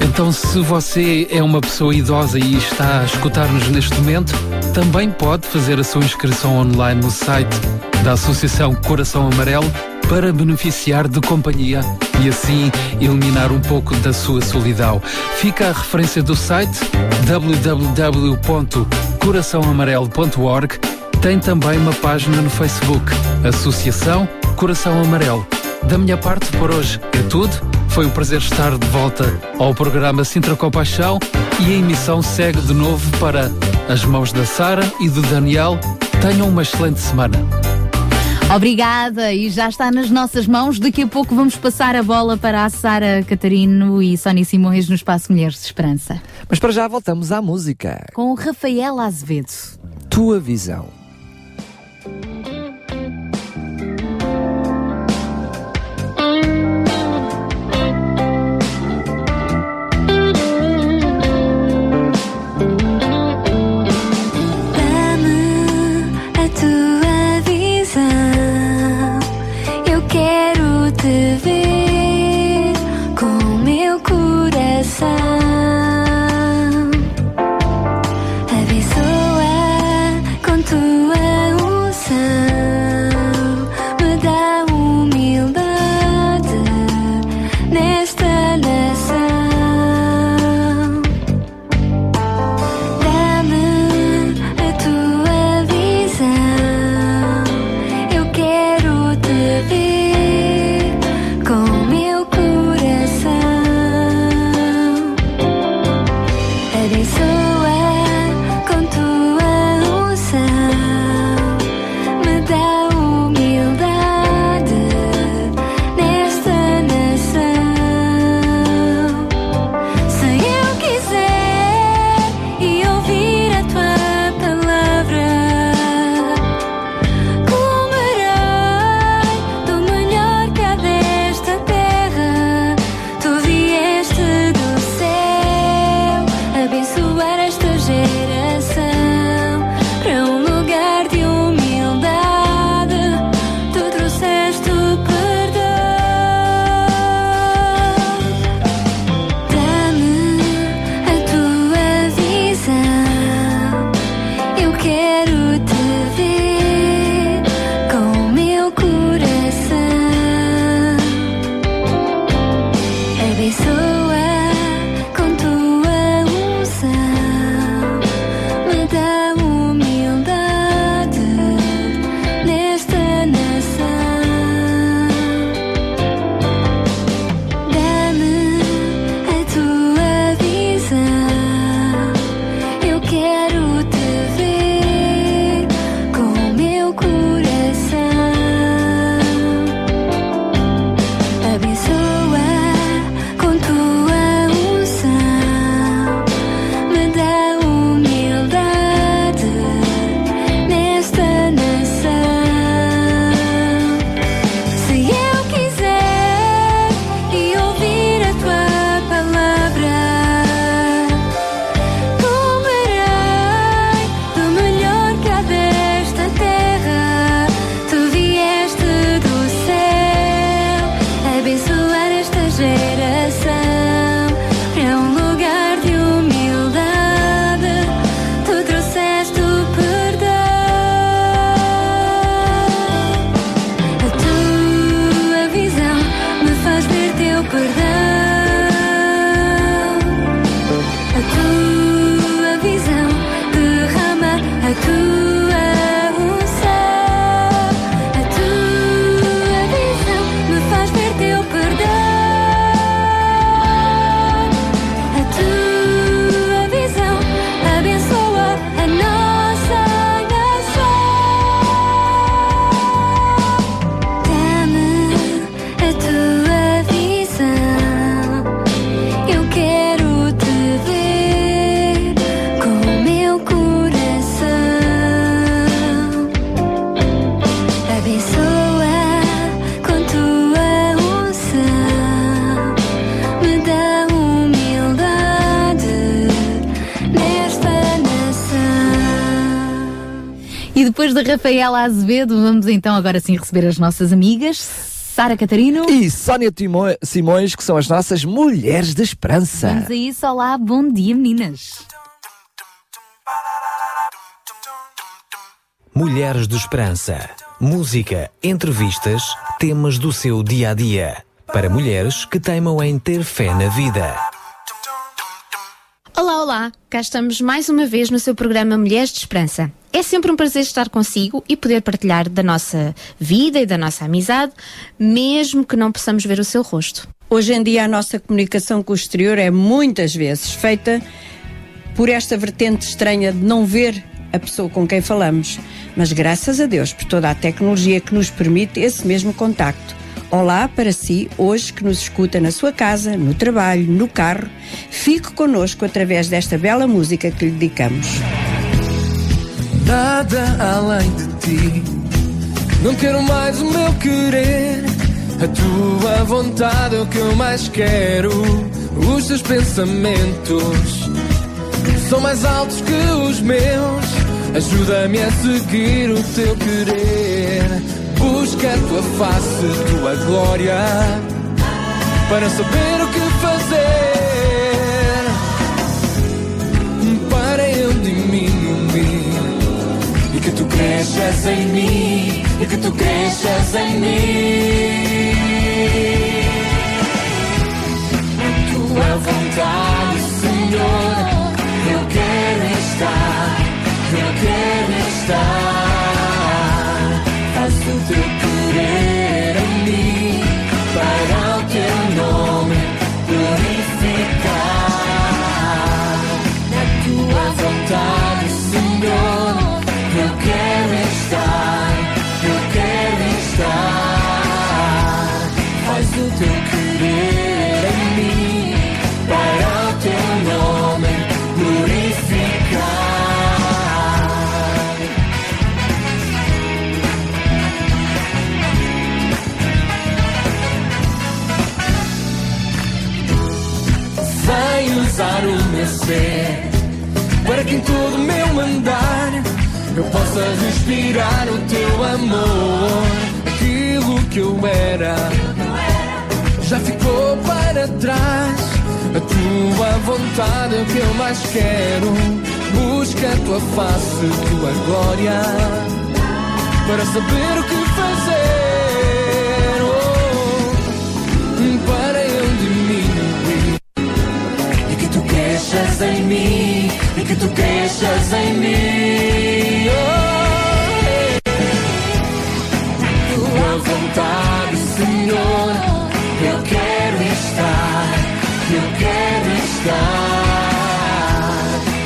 Então, se você é uma pessoa idosa e está a escutar-nos neste momento, também pode fazer a sua inscrição online no site da Associação Coração Amarelo para beneficiar de companhia e assim eliminar um pouco da sua solidão. Fica a referência do site www.coraçãoamarelo.org. Tem também uma página no Facebook, Associação Coração Amarelo. Da minha parte por hoje é tudo. Foi um prazer estar de volta ao programa Sintra Compaixão e a emissão segue de novo para as mãos da Sara e do Daniel. Tenham uma excelente semana. Obrigada, e já está nas nossas mãos. Daqui a pouco vamos passar a bola para a Sara Catarino e Sónia Simões no Espaço Mulheres de Esperança. Mas para já voltamos à música. Com Rafael Azevedo. Tua visão. Da Rafaela Azevedo, vamos então agora sim receber as nossas amigas. Sara Catarino. E Sónia Timo- Simões, que são as nossas mulheres de esperança. Vamos a isso. Olá, bom dia, meninas. Mulheres de Esperança. Música, entrevistas, temas do seu dia a dia. Para mulheres que teimam em ter fé na vida. Olá, olá! Cá estamos mais uma vez no seu programa Mulheres de Esperança. É sempre um prazer estar consigo e poder partilhar da nossa vida e da nossa amizade, mesmo que não possamos ver o seu rosto. Hoje em dia a nossa comunicação com o exterior é muitas vezes feita por esta vertente estranha de não ver a pessoa com quem falamos. Mas graças a Deus por toda a tecnologia que nos permite esse mesmo contacto. Olá para si, hoje que nos escuta na sua casa, no trabalho, no carro. Fique connosco através desta bela música que lhe dedicamos. Nada além de ti. Não quero mais o meu querer. A tua vontade é o que eu mais quero. Os teus pensamentos são mais altos que os meus. Ajuda-me a seguir o teu querer. Busca a tua face, tua glória, para saber o que cresças em mim, e que tu cresças em mim. Tua vontade, Senhor, eu quero estar, eu quero estar. Faz o teu que em todo meu andar eu possa respirar o teu amor. Aquilo que eu era já ficou para trás. A tua vontade é o que eu mais quero. Busca a tua face, tua glória, para saber o que fazer. Cresças em mim, e que tu cresças em mim. Oh, tua vontade, Senhor, eu quero estar, eu quero estar.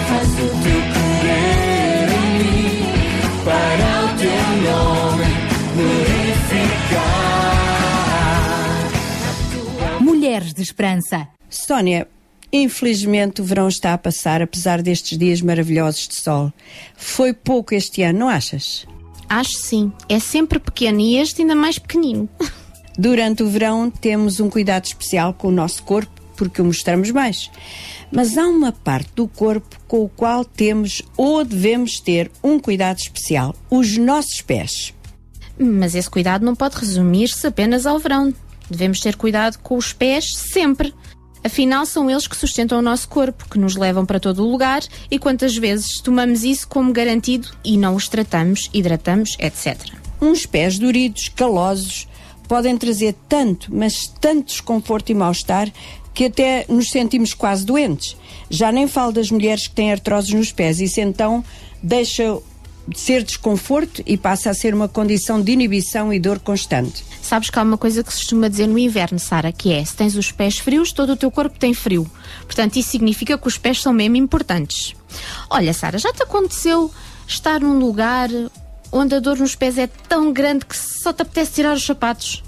Faz o teu querer em mim, para o teu nome glorificar. Mulheres de Esperança. Sónia, infelizmente o verão está a passar, apesar destes dias maravilhosos de sol. Foi pouco este ano, não achas? Acho sim. É sempre pequeno e este ainda mais pequenino. Durante o verão temos um cuidado especial com o nosso corpo porque o mostramos mais. Mas há uma parte do corpo com o qual temos ou devemos ter um cuidado especial: os nossos pés. Mas esse cuidado não pode resumir-se apenas ao verão. Devemos ter cuidado com os pés sempre. Afinal, são eles que sustentam o nosso corpo, que nos levam para todo o lugar e quantas vezes tomamos isso como garantido e não os tratamos, hidratamos, etc. Uns pés duridos, calosos, podem trazer tanto, mas tanto desconforto e mal-estar que até nos sentimos quase doentes. Já nem falo das mulheres que têm artroses nos pés, isso então deixa de ser desconforto e passa a ser uma condição de inibição e dor constante. Sabes que há uma coisa que se costuma dizer no inverno, Sara, que é se tens os pés frios, todo o teu corpo tem frio. Portanto, isso significa que os pés são mesmo importantes. Olha, Sara, já te aconteceu estar num lugar onde a dor nos pés é tão grande que só te apetece tirar os sapatos?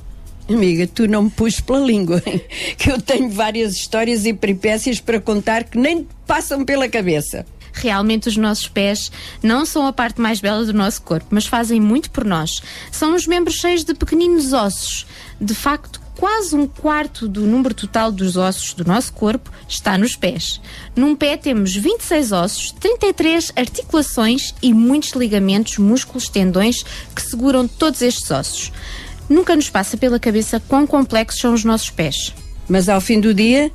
Amiga, tu não me pus pela língua, hein? que eu tenho várias histórias e peripécias para contar que nem passam pela cabeça. Realmente os nossos pés não são a parte mais bela do nosso corpo, mas fazem muito por nós. São uns membros cheios de pequeninos ossos. De facto, quase um quarto do número total dos ossos do nosso corpo está nos pés. Num pé temos 26 ossos, 33 articulações e muitos ligamentos, músculos, tendões que seguram todos estes ossos. Nunca nos passa pela cabeça quão complexos são os nossos pés. Mas ao fim do dia,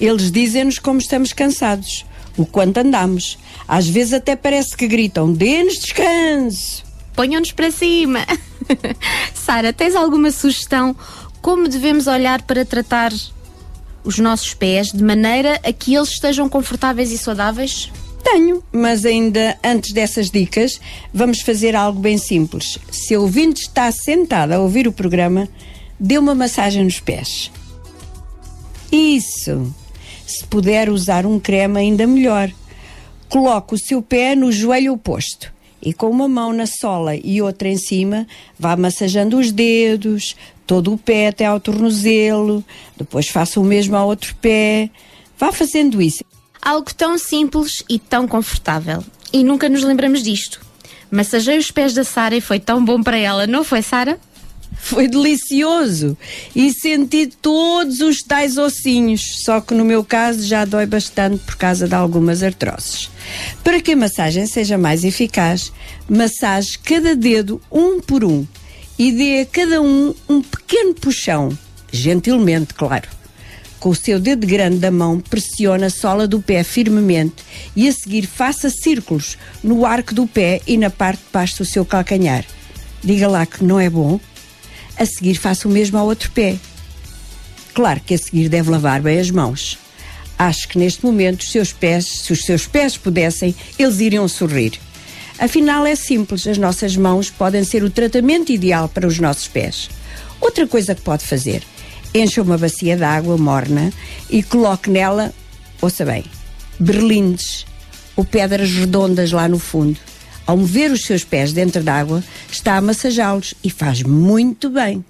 eles dizem-nos como estamos cansados, o quanto andamos. Às vezes até parece que gritam: dê-nos descanso. Ponham-nos para cima. Sara, tens alguma sugestão como devemos olhar para tratar os nossos pés de maneira a que eles estejam confortáveis e saudáveis? Tenho, mas ainda antes dessas dicas, vamos fazer algo bem simples. Se a ouvinte está sentada a ouvir o programa, dê uma massagem nos pés. Isso! Se puder usar um creme, ainda melhor. Coloque o seu pé no joelho oposto e com uma mão na sola e outra em cima, vá massageando os dedos, todo o pé até ao tornozelo, depois faça o mesmo ao outro pé. Vá fazendo isso. Algo tão simples e tão confortável. E nunca nos lembramos disto. Massagei os pés da Sara e foi tão bom para ela, não foi, Sara? Foi delicioso e senti todos os tais ossinhos, só que no meu caso já dói bastante por causa de algumas artroses. Para que a massagem seja mais eficaz, massage cada dedo um por um e dê a cada um um pequeno puxão, gentilmente, claro. Com o seu dedo grande da mão, pressione a sola do pé firmemente e a seguir faça círculos no arco do pé e na parte de baixo do seu calcanhar. Diga lá que não é bom? A seguir faça o mesmo ao outro pé. Claro que a seguir deve lavar bem as mãos. Acho que neste momento os seus pés, se os seus pés pudessem, eles iriam sorrir. Afinal é simples, as nossas mãos podem ser o tratamento ideal para os nossos pés. Outra coisa que pode fazer, encha uma bacia de água morna e coloque nela, ouça bem, berlindes ou pedras redondas lá no fundo. Ao mover os seus pés dentro d'água, está a massajá-los e faz muito bem.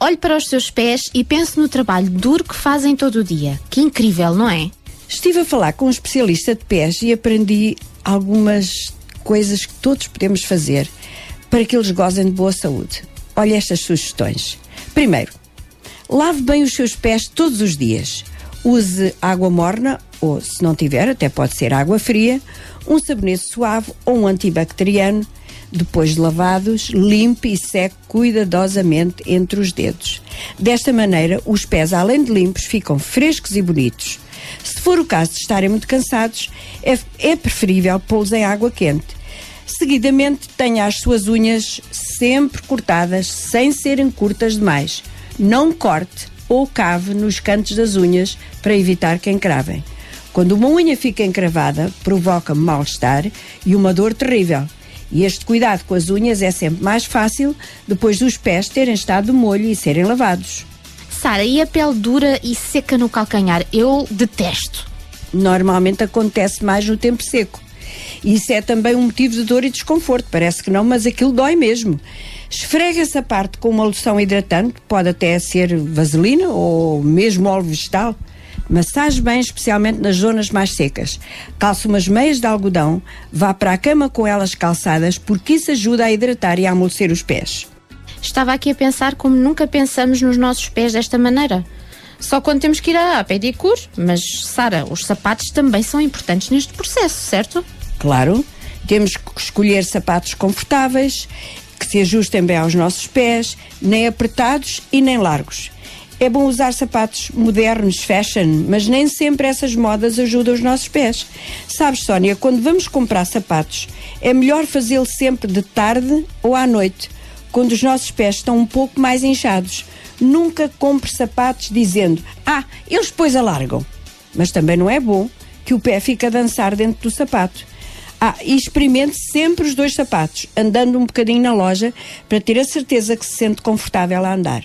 Olhe para os seus pés e pense no trabalho duro que fazem todo o dia. Que incrível, não é? Estive a falar com um especialista de pés e aprendi algumas coisas que todos podemos fazer para que eles gozem de boa saúde. Olha estas sugestões. Primeiro, lave bem os seus pés todos os dias. Use água morna, ou se não tiver, até pode ser água fria, um sabonete suave ou um antibacteriano. Depois de lavados, limpe e seque cuidadosamente entre os dedos. Desta maneira, os pés, além de limpos, ficam frescos e bonitos. Se for o caso de estarem muito cansados, é, é preferível pô-los em água quente. Seguidamente, tenha as suas unhas sempre cortadas, sem serem curtas demais. Não corte ou cave nos cantos das unhas para evitar que encravem. Quando uma unha fica encravada, provoca mal-estar e uma dor terrível. E este cuidado com as unhas é sempre mais fácil depois dos pés terem estado de molho e serem lavados. Sara, e a pele dura e seca no calcanhar? Eu detesto. Normalmente acontece mais no tempo seco. Isso é também um motivo de dor e desconforto. Parece que não, mas aquilo dói mesmo. Esfrega essa parte com uma loção hidratante, pode até ser vaselina ou mesmo óleo vegetal. Massage bem, especialmente nas zonas mais secas. Calce umas meias de algodão, vá para a cama com elas calçadas, porque isso ajuda a hidratar e a amolecer os pés. Estava aqui a pensar como nunca pensamos nos nossos pés desta maneira. Só quando temos que ir à pedicure, mas Sara, os sapatos também são importantes neste processo, certo? Claro, temos que escolher sapatos confortáveis, que se ajustem bem aos nossos pés, nem apertados e nem largos. É bom usar sapatos modernos, fashion, mas nem sempre essas modas ajudam os nossos pés. Sabes, Sónia, quando vamos comprar sapatos, é melhor fazê-lo sempre de tarde ou à noite, quando os nossos pés estão um pouco mais inchados. Nunca compre sapatos dizendo, ah, eles depois alargam. Mas também não é bom que o pé fique a dançar dentro do sapato. Ah, e experimente sempre os dois sapatos, andando um bocadinho na loja, para ter a certeza que se sente confortável a andar.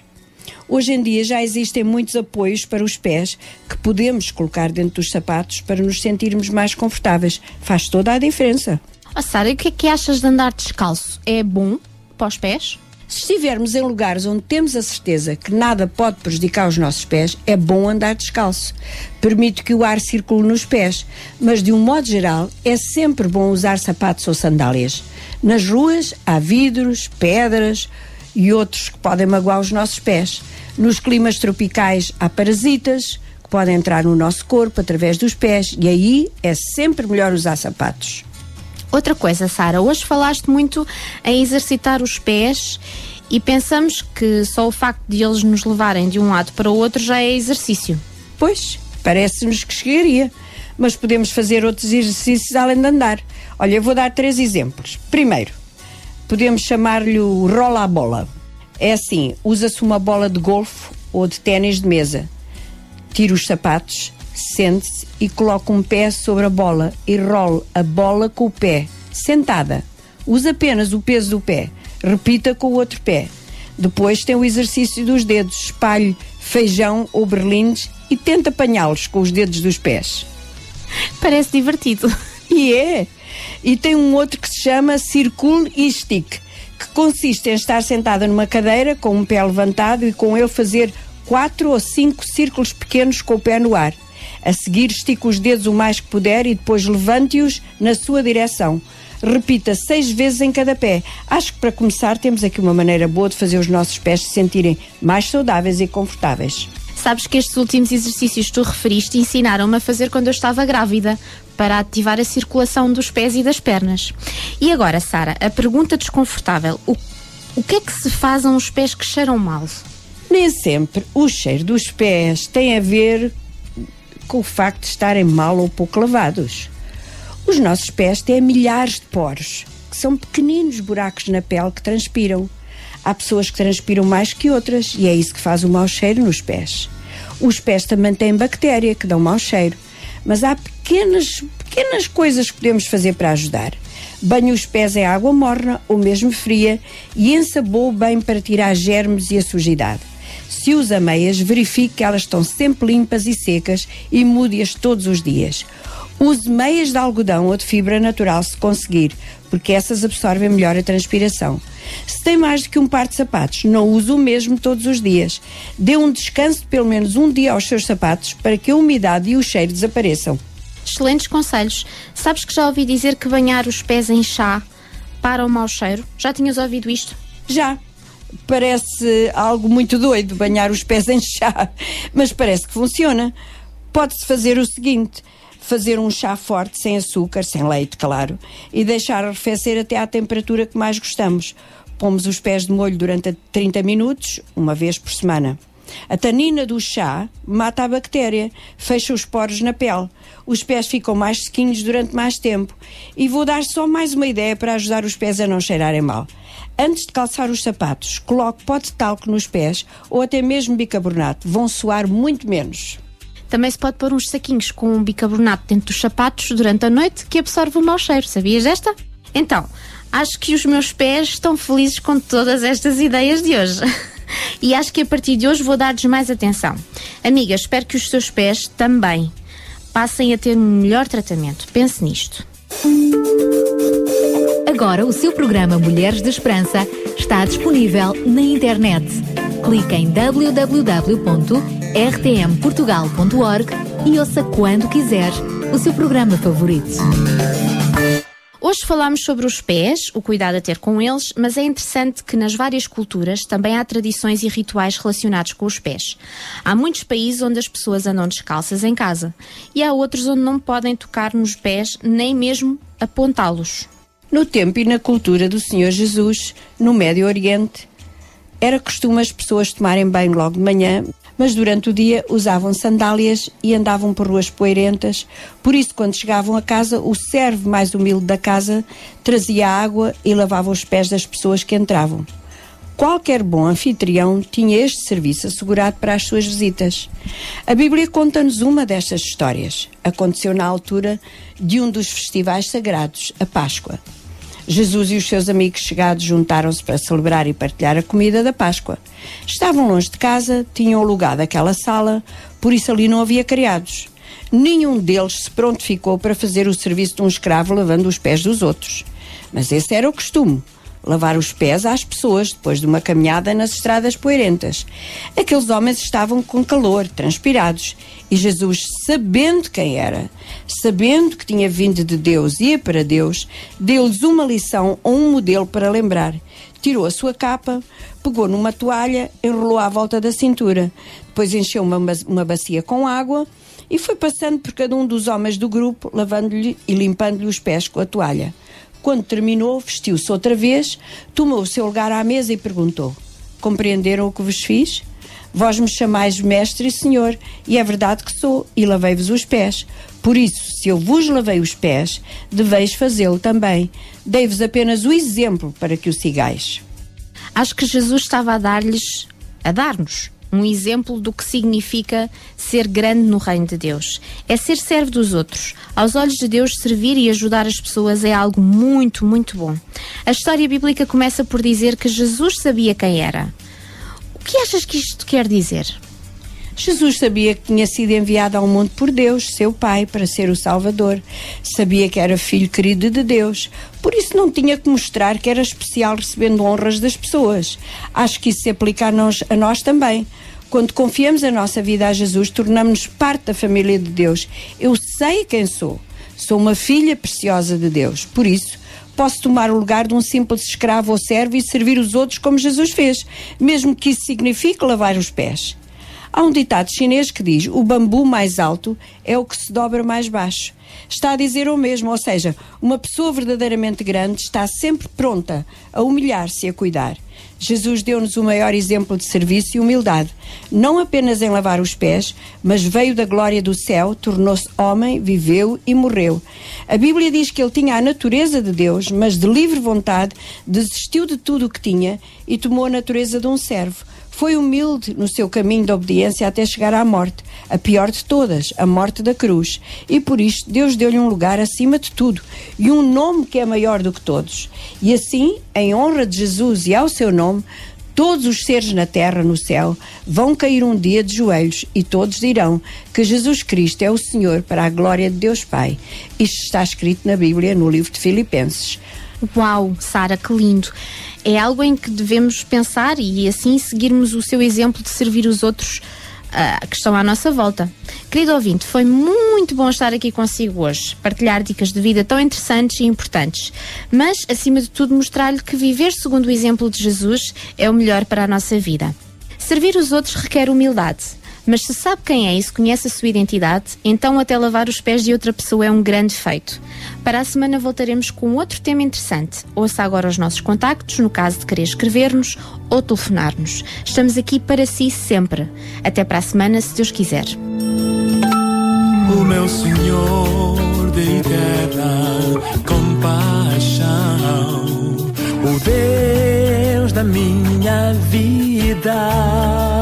Hoje em dia já existem muitos apoios para os pés que podemos colocar dentro dos sapatos para nos sentirmos mais confortáveis. Faz toda a diferença. Oh, Sara, o que é que achas de andar descalço? É bom para os pés? Se estivermos em lugares onde temos a certeza que nada pode prejudicar os nossos pés, é bom andar descalço. Permite que o ar circule nos pés, mas de um modo geral é sempre bom usar sapatos ou sandálias. Nas ruas há vidros, pedras e outros que podem magoar os nossos pés. Nos climas tropicais há parasitas que podem entrar no nosso corpo através dos pés e aí é sempre melhor usar sapatos. Outra coisa, Sara, hoje falaste muito em exercitar os pés e pensamos que só o facto de eles nos levarem de um lado para o outro já é exercício. Pois, parece-nos que chegaria. Mas podemos fazer outros exercícios além de andar. Olha, eu vou dar três exemplos. Primeiro, podemos chamar-lhe o rola a bola. É assim, usa-se uma bola de golfe ou de ténis de mesa. Tira os sapatos, sente-se e coloca um pé sobre a bola e role a bola com o pé, sentada. Usa apenas o peso do pé. Repita com o outro pé. Depois tem o exercício dos dedos. Espalhe feijão ou berlindes e tenta apanhá-los com os dedos dos pés. Parece divertido. E é. E tem um outro que se chama Circle e Stick, que consiste em estar sentada numa cadeira com um pé levantado e com ele fazer quatro ou cinco círculos pequenos com o pé no ar. A seguir, estica os dedos o mais que puder e depois levante-os na sua direção. Repita seis vezes em cada pé. Acho que para começar temos aqui uma maneira boa de fazer os nossos pés se sentirem mais saudáveis e confortáveis. Sabes que estes últimos exercícios que tu referiste ensinaram-me a fazer quando eu estava grávida, para ativar a circulação dos pés e das pernas. E agora, Sara, a pergunta desconfortável: o, o que é que se faz a uns pés que cheiram mal? Nem sempre o cheiro dos pés tem a ver com o facto de estarem mal ou pouco lavados. Os nossos pés têm milhares de poros, que são pequeninos buracos na pele que transpiram. Há pessoas que transpiram mais que outras e é isso que faz o mau cheiro nos pés. Os pés também têm bactéria que dão mau cheiro, mas há pequenas, pequenas coisas que podemos fazer para ajudar. Banhe os pés em água morna ou mesmo fria e ensabou bem para tirar germes e a sujidade. Se usa meias, verifique que elas estão sempre limpas e secas e mude-as todos os dias. Use meias de algodão ou de fibra natural se conseguir, porque essas absorvem melhor a transpiração. Se tem mais do que um par de sapatos, não use o mesmo todos os dias. Dê um descanso de pelo menos um dia aos seus sapatos para que a umidade e o cheiro desapareçam. Excelentes conselhos. Sabes que já ouvi dizer que banhar os pés em chá para o mau cheiro? Já tinhas ouvido isto? Já. Parece algo muito doido banhar os pés em chá, mas parece que funciona. Pode-se fazer o seguinte: fazer um chá forte sem açúcar, sem leite, claro, e deixar arrefecer até à temperatura que mais gostamos. Pomos os pés de molho durante 30 minutos, uma vez por semana. A tanina do chá mata a bactéria, fecha os poros na pele. Os pés ficam mais sequinhos durante mais tempo. E vou dar só mais uma ideia para ajudar os pés a não cheirarem mal. Antes de calçar os sapatos, coloque pó de talco nos pés ou até mesmo bicarbonato. Vão suar muito menos. Também se pode pôr uns saquinhos com um bicarbonato dentro dos sapatos durante a noite que absorve o mau cheiro. Sabias desta? Então, acho que os meus pés estão felizes com todas estas ideias de hoje. E acho que a partir de hoje vou dar-lhes mais atenção. Amiga, espero que os seus pés também passem a ter um melhor tratamento. Pense nisto. Agora o seu programa Mulheres de Esperança está disponível na internet. Clique em www.rtmportugal.org e ouça quando quiser o seu programa favorito. Hoje falamos sobre os pés, o cuidado a ter com eles, mas é interessante que nas várias culturas também há tradições e rituais relacionados com os pés. Há muitos países onde as pessoas andam descalças em casa e há outros onde não podem tocar nos pés nem mesmo apontá-los. No tempo e na cultura do Senhor Jesus, no Médio Oriente, era costume as pessoas tomarem banho logo de manhã, mas durante o dia usavam sandálias e andavam por ruas poeirentas. Por isso, quando chegavam a casa, o servo mais humilde da casa trazia água e lavava os pés das pessoas que entravam. Qualquer bom anfitrião tinha este serviço assegurado para as suas visitas. A Bíblia conta-nos uma destas histórias. Aconteceu na altura de um dos festivais sagrados, a Páscoa. Jesus e os seus amigos chegados juntaram-se para celebrar e partilhar a comida da Páscoa. Estavam longe de casa, tinham alugado aquela sala, por isso ali não havia criados. Nenhum deles se prontificou para fazer o serviço de um escravo lavando os pés dos outros. Mas esse era o costume. Lavar os pés às pessoas depois de uma caminhada nas estradas poeirentas. Aqueles homens estavam com calor, transpirados, e Jesus, sabendo quem era, sabendo que tinha vindo de Deus e ia para Deus, deu-lhes uma lição ou um modelo para lembrar. Tirou a sua capa, pegou numa toalha, enrolou à volta da cintura, depois encheu uma, uma bacia com água e foi passando por cada um dos homens do grupo, lavando-lhe e limpando-lhe os pés com a toalha. Quando terminou, vestiu-se outra vez, tomou o seu lugar à mesa e perguntou: Compreenderam o que vos fiz? Vós me chamais mestre e senhor, e é verdade que sou, e lavei-vos os pés. Por isso, se eu vos lavei os pés, deveis fazê-lo também. Dei-vos apenas o exemplo para que o sigais. Acho que Jesus estava a dar-lhes, a dar-nos, um exemplo do que significa ser grande no reino de Deus. É ser servo dos outros. Aos olhos de Deus, servir e ajudar as pessoas é algo muito, muito bom. A história bíblica começa por dizer que Jesus sabia quem era. O que achas que isto quer dizer? Jesus sabia que tinha sido enviado ao mundo por Deus, seu Pai, para ser o Salvador. Sabia que era filho querido de Deus. Por isso não tinha que mostrar que era especial recebendo honras das pessoas. Acho que isso se aplica a nós, a nós também. Quando confiamos a nossa vida a Jesus, tornamos-nos parte da família de Deus. Eu sei quem sou. Sou uma filha preciosa de Deus. Por isso, posso tomar o lugar de um simples escravo ou servo e servir os outros como Jesus fez, mesmo que isso signifique lavar os pés. Há um ditado chinês que diz: o bambu mais alto é o que se dobra mais baixo. Está a dizer o mesmo, ou seja, uma pessoa verdadeiramente grande está sempre pronta a humilhar-se e a cuidar. Jesus deu-nos o maior exemplo de serviço e humildade, não apenas em lavar os pés, mas veio da glória do céu, tornou-se homem, viveu e morreu. A Bíblia diz que ele tinha a natureza de Deus, mas de livre vontade desistiu de tudo o que tinha e tomou a natureza de um servo. Foi humilde no seu caminho de obediência até chegar à morte, a pior de todas, a morte da cruz. E por isto Deus deu-lhe um lugar acima de tudo e um nome que é maior do que todos. E assim, em honra de Jesus e ao seu nome, todos os seres na terra, no céu, vão cair um dia de joelhos e todos dirão que Jesus Cristo é o Senhor para a glória de Deus Pai. Isto está escrito na Bíblia, no livro de Filipenses. Uau, Sara, que lindo! É algo em que devemos pensar e assim seguirmos o seu exemplo de servir os outros ah, que estão à nossa volta. Querido ouvinte, foi muito bom estar aqui consigo hoje, partilhar dicas de vida tão interessantes e importantes, mas, acima de tudo, mostrar-lhe que viver segundo o exemplo de Jesus é o melhor para a nossa vida. Servir os outros requer humildade. Mas se sabe quem é e se conhece a sua identidade, então até lavar os pés de outra pessoa é um grande feito. Para a semana voltaremos com outro tema interessante. Ouça agora os nossos contactos, no caso de querer escrever-nos ou telefonar-nos. Estamos aqui para si sempre. Até para a semana, se Deus quiser. O meu Senhor de eterna compaixão, o Deus da minha vida.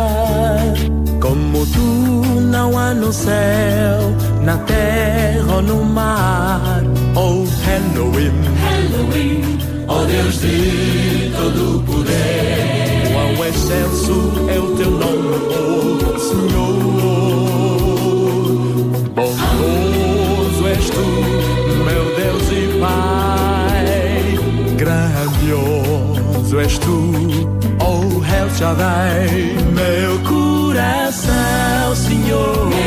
No céu, na terra ou no mar, oh Elohim, Elohim, oh Deus de todo poder. Quão excelso é o teu nome, oh Senhor. Bondoso és tu, meu Deus e Pai. Grandioso és tu, oh El Shaddai. Meu coração, Senhor.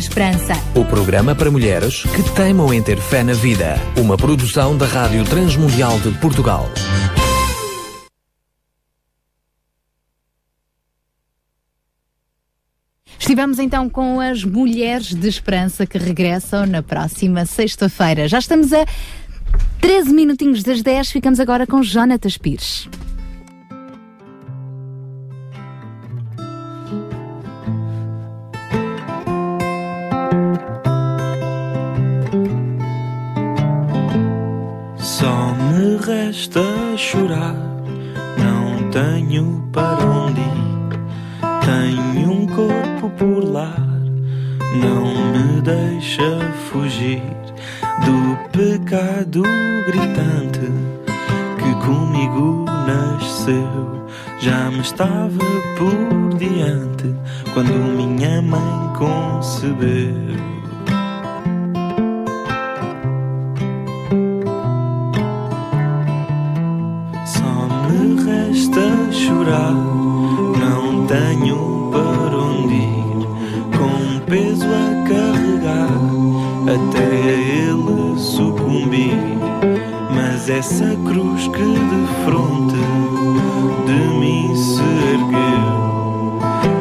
Esperança. O programa para mulheres que teimam em ter fé na vida. Uma produção da Rádio Transmundial de Portugal. Estivemos então com as Mulheres de Esperança que regressam na próxima sexta-feira. Já estamos a 13 minutinhos das 10, ficamos agora com Jonatas Pires. Resta chorar, não tenho para onde ir. Tenho um corpo por lar, não me deixa fugir do pecado gritante que comigo nasceu. Já me estava por diante quando minha mãe concebeu. Chorar, não tenho para onde ir, com um peso a carregar até ele sucumbir. Mas essa cruz que de fronte de mim se ergueu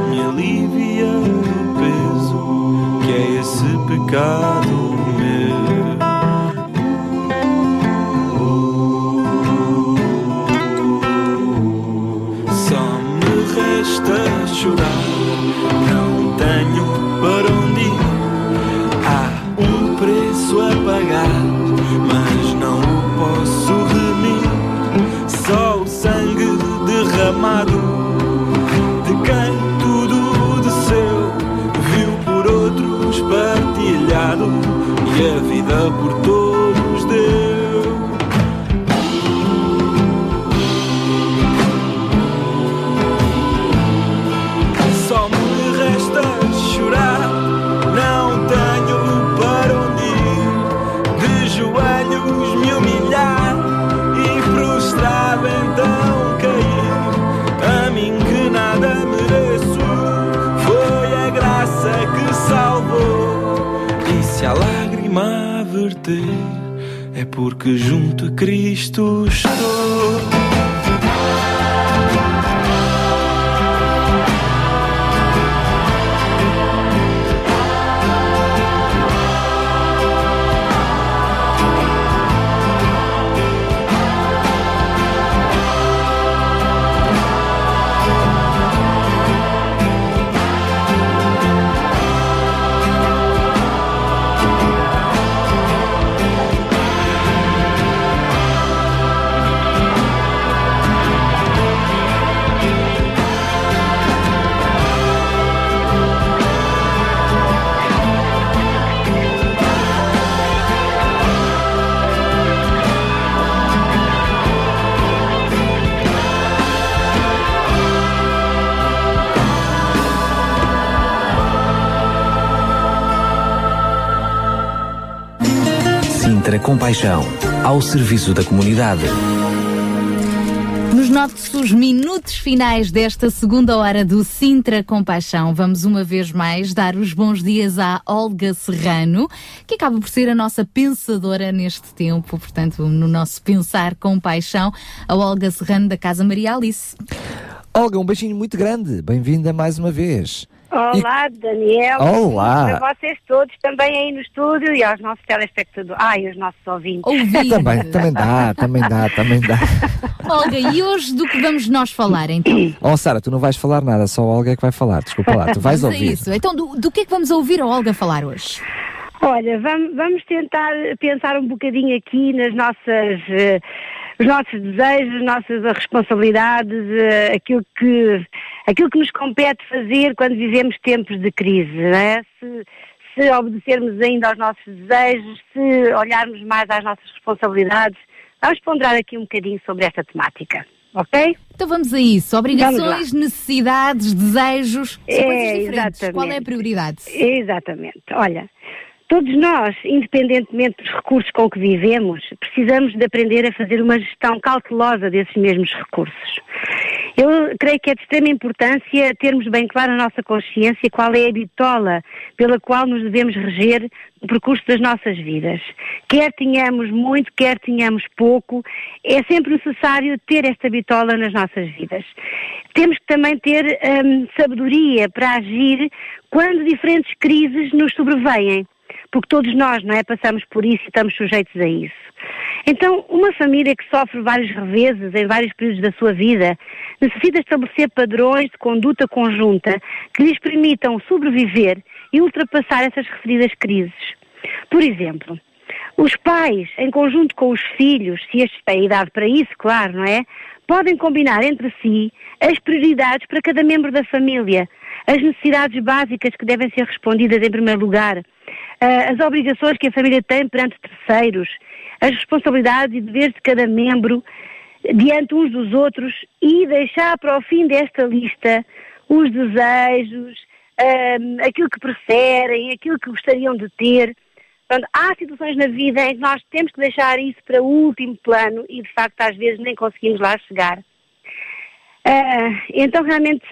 me alivia do peso que é esse pecado de quem tudo desceu, viu por outros partilhado e a vida por todos é porque junto a Cristo estou. Sintra Compaixão, ao serviço da comunidade. Nos nossos minutos finais desta segunda hora do Sintra Compaixão, vamos uma vez mais dar os bons dias à Olga Serrano, que acaba por ser a nossa pensadora neste tempo, portanto, no nosso Pensar com Paixão, a Olga Serrano da Casa Maria Alice. Olga, um beijinho muito grande. Bem-vinda mais uma vez. Olá, Daniel. Olá. Para vocês todos também aí no estúdio e aos nossos telespectadores. Ai, aos nossos ouvintes. Também, também dá, também dá, também dá. Olga, e hoje do que vamos nós falar então? Oh, Sara, tu não vais falar nada, só a Olga é que vai falar. Desculpa lá, tu vais a ouvir. isso. Então, do, do que é que vamos ouvir a Olga falar hoje? Olha, vamos, vamos tentar pensar um bocadinho aqui nas nossas, eh, os nossos desejos, as nossas responsabilidades, eh, aquilo que, aquilo que nos compete fazer quando vivemos tempos de crise, não é? Se, se obedecermos ainda aos nossos desejos, se olharmos mais às nossas responsabilidades, vamos ponderar aqui um bocadinho sobre esta temática, ok? Então vamos a isso. Obrigações, necessidades, desejos, são coisas É, diferentes. Qual é a exatamente. prioridade? Exatamente. Olha, todos nós, independentemente dos recursos com que vivemos, precisamos de aprender a fazer uma gestão cautelosa desses mesmos recursos. Eu creio que é de extrema importância termos bem claro a nossa consciência qual é a bitola pela qual nos devemos reger no percurso das nossas vidas. Quer tenhamos muito, quer tenhamos pouco, é sempre necessário ter esta bitola nas nossas vidas. Temos que também ter hum, sabedoria para agir quando diferentes crises nos sobrevêm porque todos nós, não é, passamos por isso e estamos sujeitos a isso. Então, uma família que sofre vários reveses em vários períodos da sua vida necessita estabelecer padrões de conduta conjunta que lhes permitam sobreviver e ultrapassar essas referidas crises. Por exemplo, os pais, em conjunto com os filhos, se estes têm idade para isso, claro, não é? Podem combinar entre si as prioridades para cada membro da família, as necessidades básicas que devem ser respondidas em primeiro lugar, ah, as obrigações que a família tem perante terceiros, as responsabilidades e deveres de cada membro diante uns dos outros e deixar para o fim desta lista os desejos, ah, aquilo que preferem, aquilo que gostariam de ter. Portanto, há situações na vida em que nós temos que deixar isso para o último plano e, de facto, às vezes nem conseguimos lá chegar. Ah, então, realmente,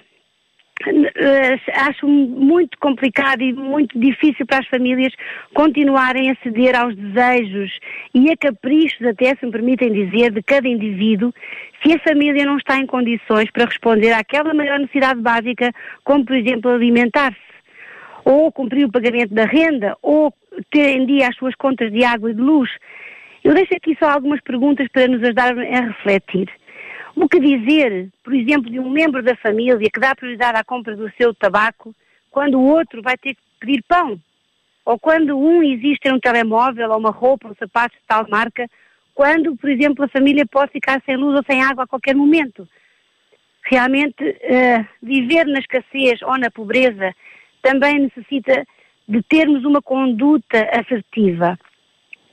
eh, acho muito complicado e muito difícil para as famílias continuarem a ceder aos desejos e a caprichos, até se me permitem dizer, de cada indivíduo, se a família não está em condições para responder àquela maior necessidade básica, como por exemplo alimentar-se, ou cumprir o pagamento da renda, ou ter em dia as suas contas de água e de luz. Eu deixo aqui só algumas perguntas para nos ajudar a refletir. O que dizer, por exemplo, de um membro da família que dá prioridade à compra do seu tabaco quando o outro vai ter que pedir pão? Ou quando um existe um telemóvel ou uma roupa, um sapato de tal marca, quando, por exemplo, a família pode ficar sem luz ou sem água a qualquer momento? Realmente, uh, viver na escassez ou na pobreza também necessita de termos uma conduta assertiva.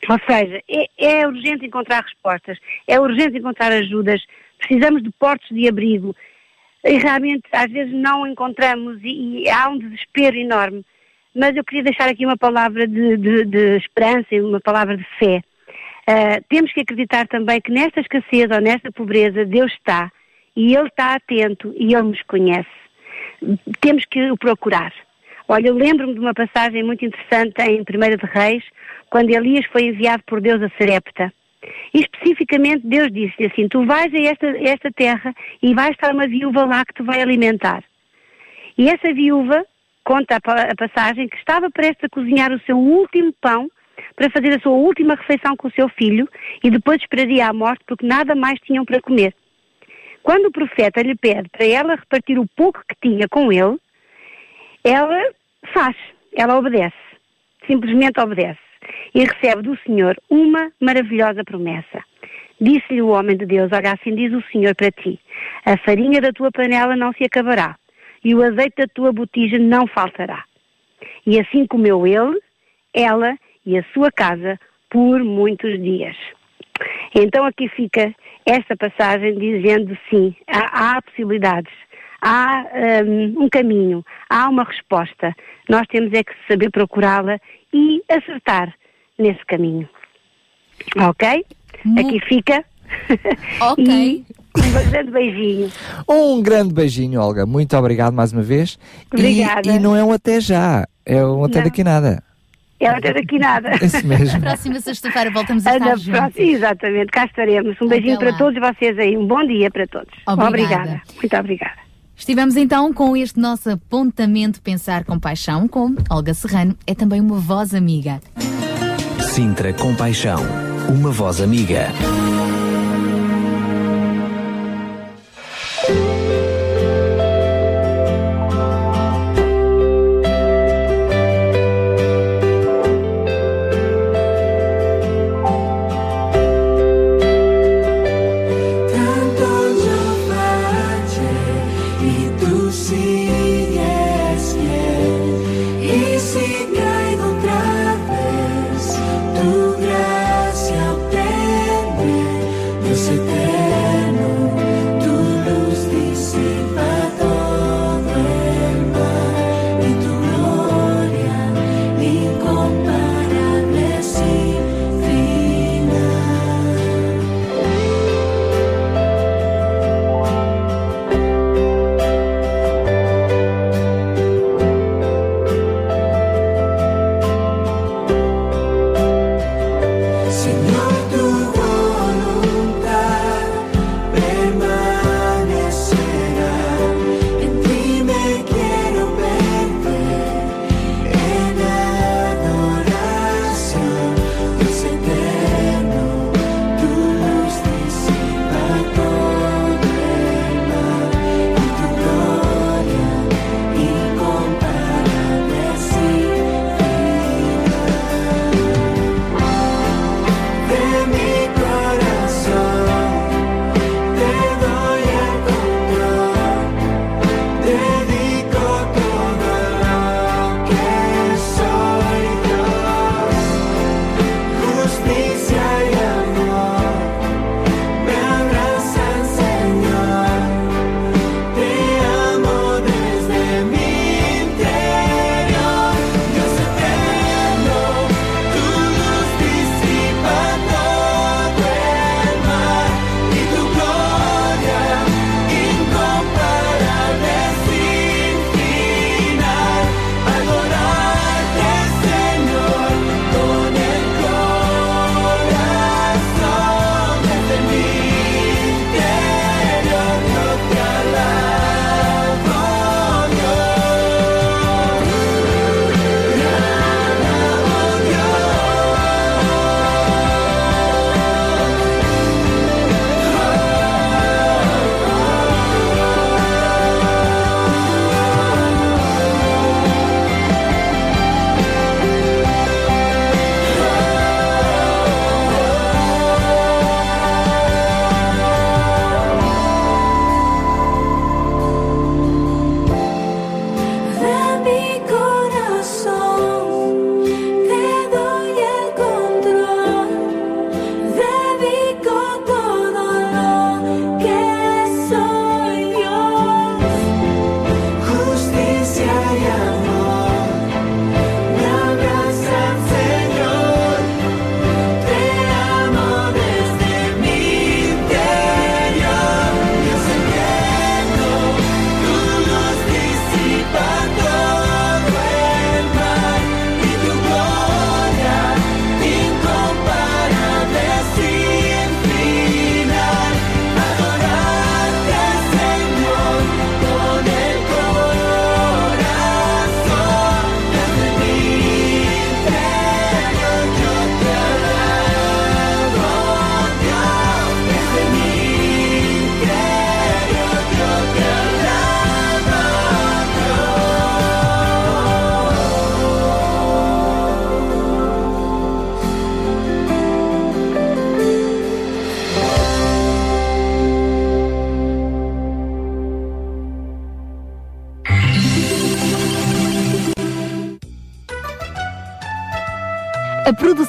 Ou seja, é, é urgente encontrar respostas, é urgente encontrar ajudas, precisamos de portos de abrigo. E realmente, às vezes, não encontramos e, e há um desespero enorme. Mas eu queria deixar aqui uma palavra de, de, de esperança e uma palavra de fé. Uh, temos que acreditar também que nesta escassez ou nesta pobreza Deus está e Ele está atento e Ele nos conhece. Temos que o procurar. Olha, eu lembro-me de uma passagem muito interessante em 1 de Reis, quando Elias foi enviado por Deus a Serepta. E especificamente Deus disse assim: Tu vais a esta, esta terra e vai estar uma viúva lá que te vai alimentar. E essa viúva, conta a passagem, que estava prestes a cozinhar o seu último pão para fazer a sua última refeição com o seu filho e depois esperaria a morte porque nada mais tinham para comer. Quando o profeta lhe pede para ela repartir o pouco que tinha com ele, ela faz, ela obedece, simplesmente obedece e recebe do Senhor uma maravilhosa promessa. Disse-lhe o homem de Deus: Olha, assim diz o Senhor para ti: a farinha da tua panela não se acabará, e o azeite da tua botija não faltará. E assim comeu ele, ela e a sua casa por muitos dias. Então aqui fica esta passagem dizendo sim, há, há possibilidades, há um, um, caminho, há uma resposta. Nós temos é que saber procurá-la e acertar nesse caminho. Ok? Aqui fica. Ok. e um grande beijinho. Um grande beijinho, Olga. Muito obrigado mais uma vez. Obrigada. E, e não é um até já, é um até Não. daqui nada. É até daqui nada. Isso mesmo. Próxima sexta-feira voltamos a Na estar juntos. próxima- Exatamente, cá estaremos. Um beijinho para todos vocês aí. Um bom dia para todos. Obrigada. Muito obrigada. Estivemos então com este nosso apontamento Pensar com Paixão com Olga Serrano. É também uma voz amiga. Sintra Compaixão, uma voz amiga.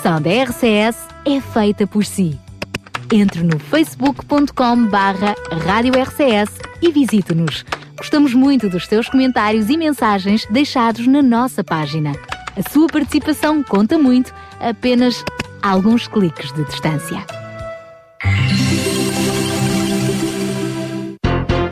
Produção da RCS é feita por si. Entre no facebook.com barra Rádio RCS e visite-nos. Gostamos muito dos teus comentários e mensagens deixados na nossa página. A sua participação conta muito, apenas alguns cliques de distância.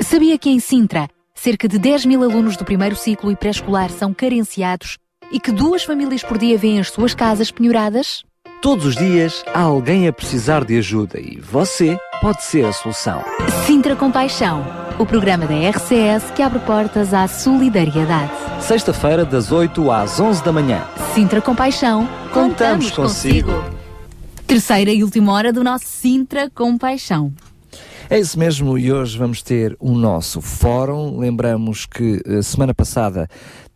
Sabia que em Sintra, cerca de 10 mil alunos do primeiro ciclo e pré-escolar são carenciados e que duas famílias por dia vêm as suas casas penhoradas? Todos os dias há alguém a precisar de ajuda e você pode ser a solução. Sintra Compaixão, o programa da RCS que abre portas à solidariedade. Sexta-feira, das 8 às 11 da manhã. Sintra Compaixão, Contamos consigo. Terceira e última hora do nosso Sintra Compaixão. É isso mesmo, e hoje vamos ter o nosso fórum. Lembramos que eh, semana passada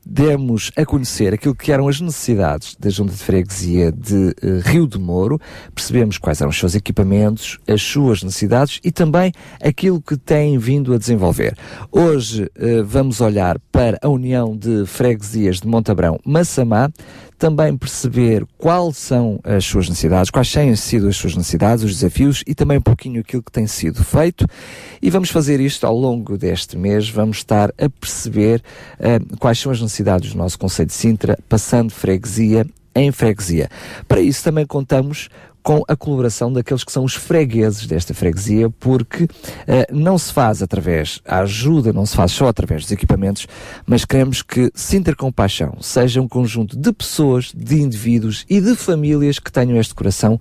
demos a conhecer aquilo que eram as necessidades da Junta de Freguesia de eh, Rio de Moro, percebemos quais eram os seus equipamentos, as suas necessidades e também aquilo que têm vindo a desenvolver. Hoje eh, vamos olhar para a União de Freguesias de Montabrão Massamá, também perceber quais são as suas necessidades, quais têm sido as suas necessidades, os desafios e também um pouquinho aquilo que tem sido feito. E vamos fazer isto ao longo deste mês, vamos estar a perceber uh, quais são as necessidades do nosso Conselho de Sintra, passando freguesia em freguesia. Para isso também contamos com a colaboração daqueles que são os fregueses desta freguesia, porque uh, não se faz através, a ajuda não se faz só através dos equipamentos, mas queremos que Sinter Compaixão seja um conjunto de pessoas, de indivíduos e de famílias que tenham este coração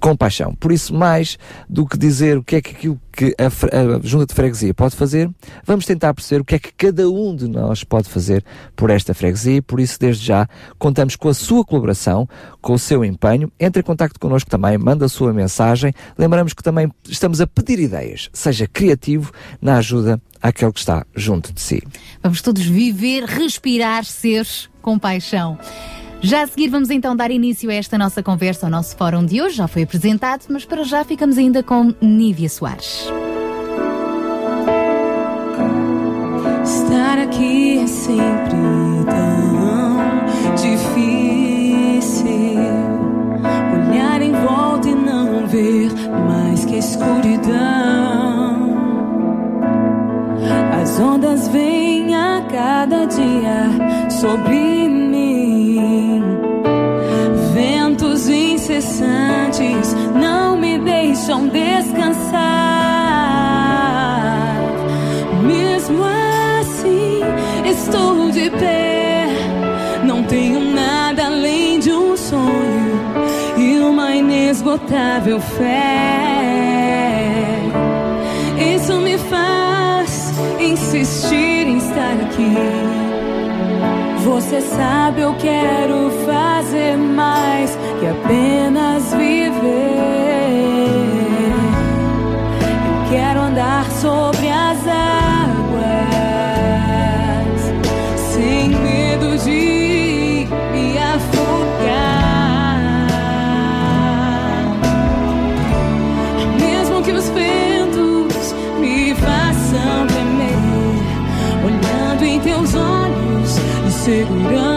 compaixão. Por isso, mais do que dizer o que é que aquilo que a, a, Junta de Freguesia pode fazer, vamos tentar perceber o que é que cada um de nós pode fazer por esta freguesia por isso, desde já, contamos com a sua colaboração, com o seu empenho. Entre em contato connosco também, manda a sua mensagem. Lembramos que também estamos a pedir ideias. Seja criativo na ajuda àquele que está junto de si. Vamos todos viver, respirar, ser compaixão. Já a seguir vamos então dar início a esta nossa conversa, ao nosso fórum de hoje. Já foi apresentado, mas para já ficamos ainda com Nívia Soares. Estar aqui é sempre tão difícil. Olhar em volta e não ver mais que a escuridão. As ondas vêm a cada dia sobre. Ventos incessantes não me deixam descansar. Mesmo assim, estou de pé. Não tenho nada além de um sonho e uma inesgotável fé. Isso me faz insistir em estar aqui. Você sabe, eu quero fazer mais que apenas viver. Eu quero andar sobre as e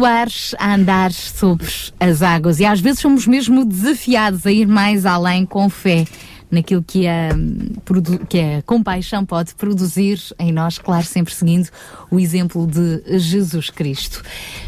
Soares a andar sobre as águas. E às vezes somos mesmo desafiados a ir mais além com fé naquilo que a, produ- que a compaixão pode produzir em nós, claro, sempre seguindo o exemplo de Jesus Cristo.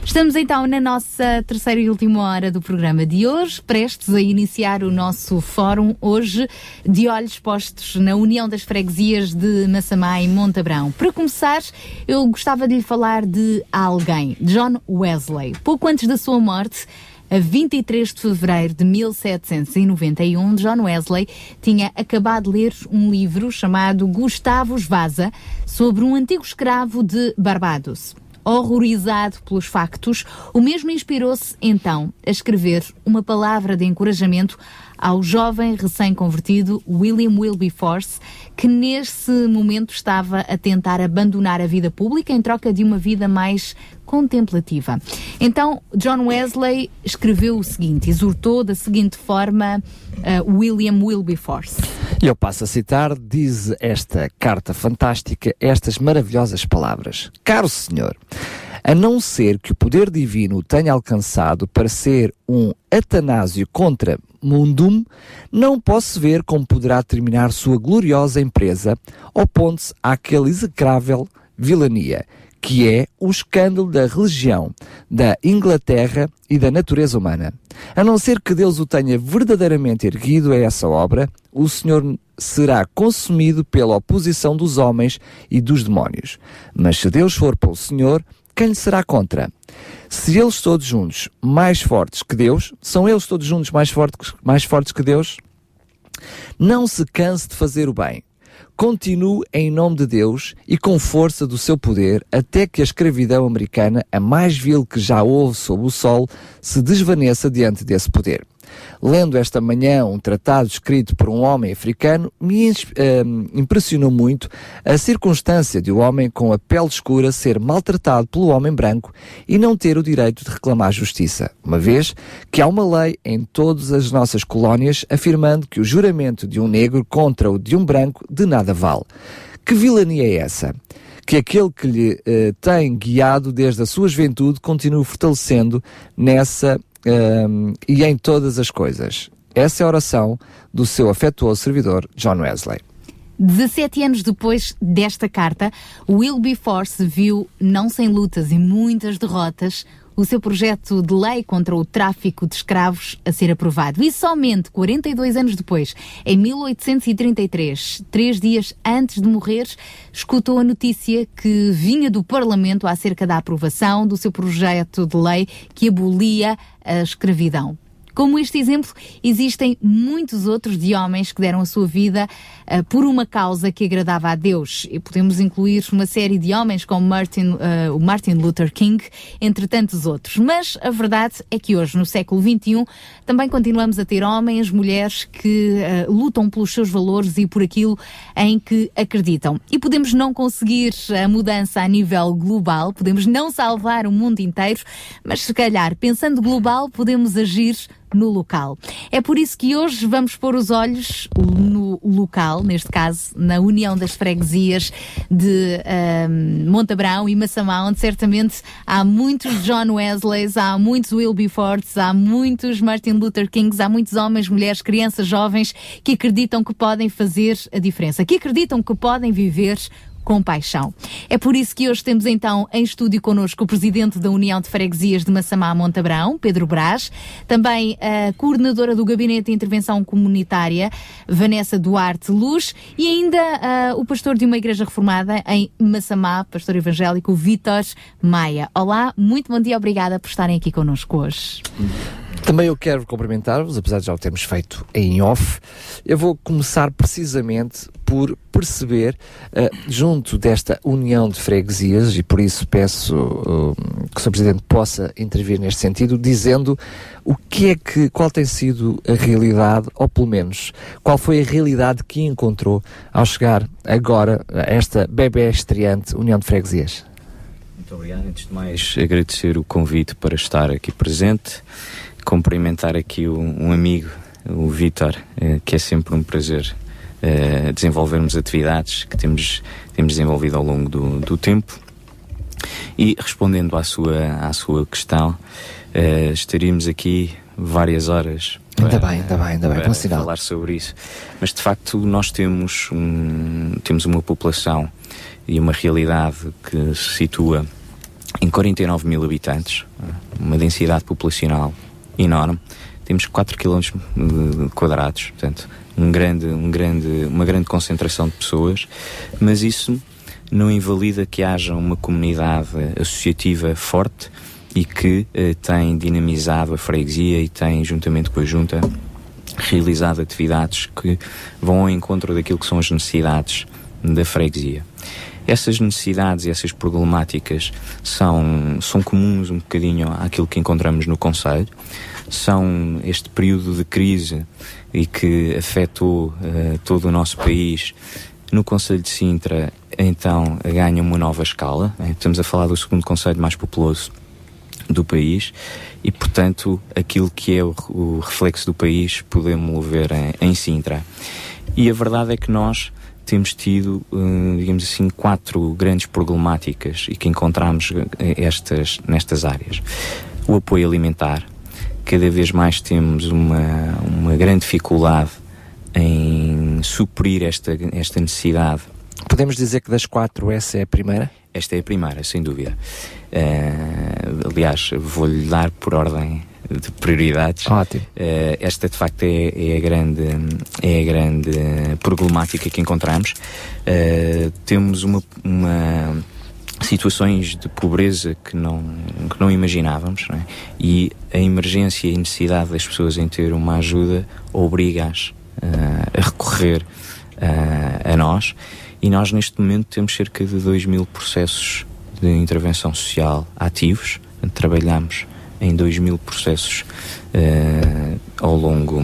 Estamos então na nossa terceira e última hora do programa de hoje, prestes a iniciar o nosso fórum hoje de olhos postos na União das Freguesias de Massamá e Montabrão. Para começar, eu gostava de lhe falar de alguém, John Wesley. Pouco antes da sua morte, a 23 de fevereiro de 1791, John Wesley tinha acabado de ler um livro chamado Gustavus Vasa sobre um antigo escravo de Barbados. Horrorizado pelos factos, o mesmo inspirou-se então a escrever uma palavra de encorajamento ao jovem recém-convertido William Wilberforce, que nesse momento estava a tentar abandonar a vida pública em troca de uma vida mais contemplativa. Então, John Wesley escreveu o seguinte, exortou da seguinte forma uh, William Wilberforce. E eu passo a citar, diz esta carta fantástica estas maravilhosas palavras. Caro Senhor, a não ser que o poder divino o tenha alcançado para ser um Atanásio contra Mundum, não posso ver como poderá terminar sua gloriosa empresa, opondo-se àquele execrável vilania, que é o escândalo da religião, da Inglaterra e da natureza humana. A não ser que Deus o tenha verdadeiramente erguido a essa obra, o Senhor será consumido pela oposição dos homens e dos demónios. Mas se Deus for pelo Senhor, quem lhe será contra? Se eles todos juntos mais fortes que Deus, são eles todos juntos mais fortes, mais fortes que Deus? Não se canse de fazer o bem. Continue em nome de Deus e com força do seu poder até que a escravidão americana, a mais vil que já houve sob o sol, se desvaneça diante desse poder. Lendo esta manhã um tratado escrito por um homem africano, me eh, impressionou muito a circunstância de o homem com a pele escura ser maltratado pelo homem branco e não ter o direito de reclamar justiça, uma vez que há uma lei em todas as nossas colónias afirmando que o juramento de um negro contra o de um branco de nada vale. Que vilania é essa? Que aquele que lhe eh, tem guiado desde a sua juventude continue fortalecendo nessa ehm, e em todas as coisas. Essa é a oração do seu afetuoso servidor, John Wesley. 17 anos depois desta carta, Wilberforce viu, não sem lutas e muitas derrotas, o seu projeto de lei contra o tráfico de escravos a ser aprovado. E somente 42 anos depois, em 1833, três dias antes de morrer, escutou a notícia que vinha do Parlamento acerca da aprovação do seu projeto de lei que abolia a escravidão. Como este exemplo, existem muitos outros de homens que deram a sua vida uh, por uma causa que agradava a Deus. E podemos incluir uma série de homens como Martin, uh, o Martin Luther King, entre tantos outros. Mas a verdade é que hoje, no século XXI, também continuamos a ter homens, mulheres que uh, lutam pelos seus valores e por aquilo em que acreditam. E podemos não conseguir a mudança a nível global, podemos não salvar o mundo inteiro, mas se calhar, pensando global, podemos agir no local. É por isso que hoje vamos pôr os olhos no local, neste caso na União das Freguesias de um, Montabrão e Massamá, onde certamente há muitos John Wesleys, há muitos Wilberforces, há muitos Martin Luther Kings, há muitos homens, mulheres, crianças, jovens que acreditam que podem fazer a diferença, que acreditam que podem viver com paixão. É por isso que hoje temos então em estúdio connosco o presidente da União de Freguesias de Massamá Montabrão, Pedro Brás, também a coordenadora do Gabinete de Intervenção Comunitária, Vanessa Duarte Luz, e ainda uh, o pastor de uma igreja reformada em Massamá, pastor evangélico Vítor Maia. Olá, muito bom dia, obrigada por estarem aqui connosco hoje. Também eu quero cumprimentar-vos, apesar de já o termos feito em off. Eu vou começar precisamente por perceber, uh, junto desta união de freguesias, e por isso peço uh, que o Sr. Presidente possa intervir neste sentido, dizendo o que é que, qual tem sido a realidade, ou pelo menos, qual foi a realidade que encontrou ao chegar agora a esta bebê estreante União de Freguesias. Muito obrigado. Antes de mais, agradecer o convite para estar aqui presente cumprimentar aqui um, um amigo, o Vítor, eh, que é sempre um prazer eh, desenvolvermos atividades que temos, temos desenvolvido ao longo do, do tempo. E respondendo à sua, à sua questão, eh, estaríamos aqui várias horas Ainda bem, ainda bem, ainda bem, para bom sinal. falar sobre isso. Mas de facto nós temos, um, temos uma população e uma realidade que se situa em 49 mil habitantes, uma densidade populacional enorme. Temos 4 km quadrados, portanto, um grande, um grande, uma grande concentração de pessoas, mas isso não invalida que haja uma comunidade associativa forte e que eh, tem dinamizado a freguesia e tem, juntamente com a Junta, realizado atividades que vão ao encontro daquilo que são as necessidades da freguesia. Essas necessidades e essas problemáticas são, são comuns um bocadinho àquilo que encontramos no Conselho. São este período de crise e que afetou eh, todo o nosso país. No Conselho de Sintra, então, ganha uma nova escala. Eh, Estamos a falar do segundo Conselho mais populoso do país e, portanto, aquilo que é o, o reflexo do país podemos ver em, em Sintra. E a verdade é que nós temos tido, eh, digamos assim, quatro grandes problemáticas e que encontramos eh, estas, nestas áreas. O apoio alimentar, cada vez mais temos uma, uma grande dificuldade em suprir esta, esta necessidade. Podemos dizer que das quatro essa é a primeira? Esta é a primeira, sem dúvida. Eh, aliás, vou-lhe dar por ordem de prioridades. Ótimo. Eh, esta de facto é, é a grande é a grande problemática que encontramos. Eh, temos uma, uma situações de pobreza que não que não imaginávamos não é? e a emergência e a necessidade das pessoas em ter uma ajuda obriga-as eh, a recorrer eh, a nós e nós neste momento temos cerca de 2 mil processos de intervenção social ativos trabalhamos em 2 mil processos eh, ao longo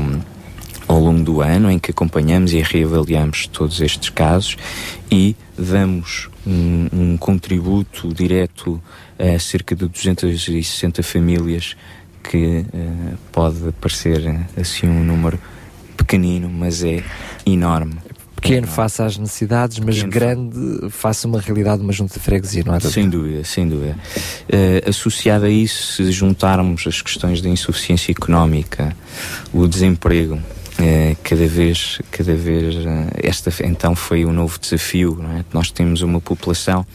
ao longo do ano em que acompanhamos e reavaliamos todos estes casos e damos um, um contributo direto a cerca de 260 famílias que eh, pode parecer assim um número pequenino, mas é enorme. Pequeno face às necessidades, mas Pequeno. grande face a uma realidade de uma junta de freguesia, não é? doutor? Sem dúvida, sem dúvida. Eh, associado a isso, se juntarmos as questões da insuficiência económica, o desemprego, eh, cada vez, cada vez, eh, esta então foi um novo desafio, não é? Nós temos uma população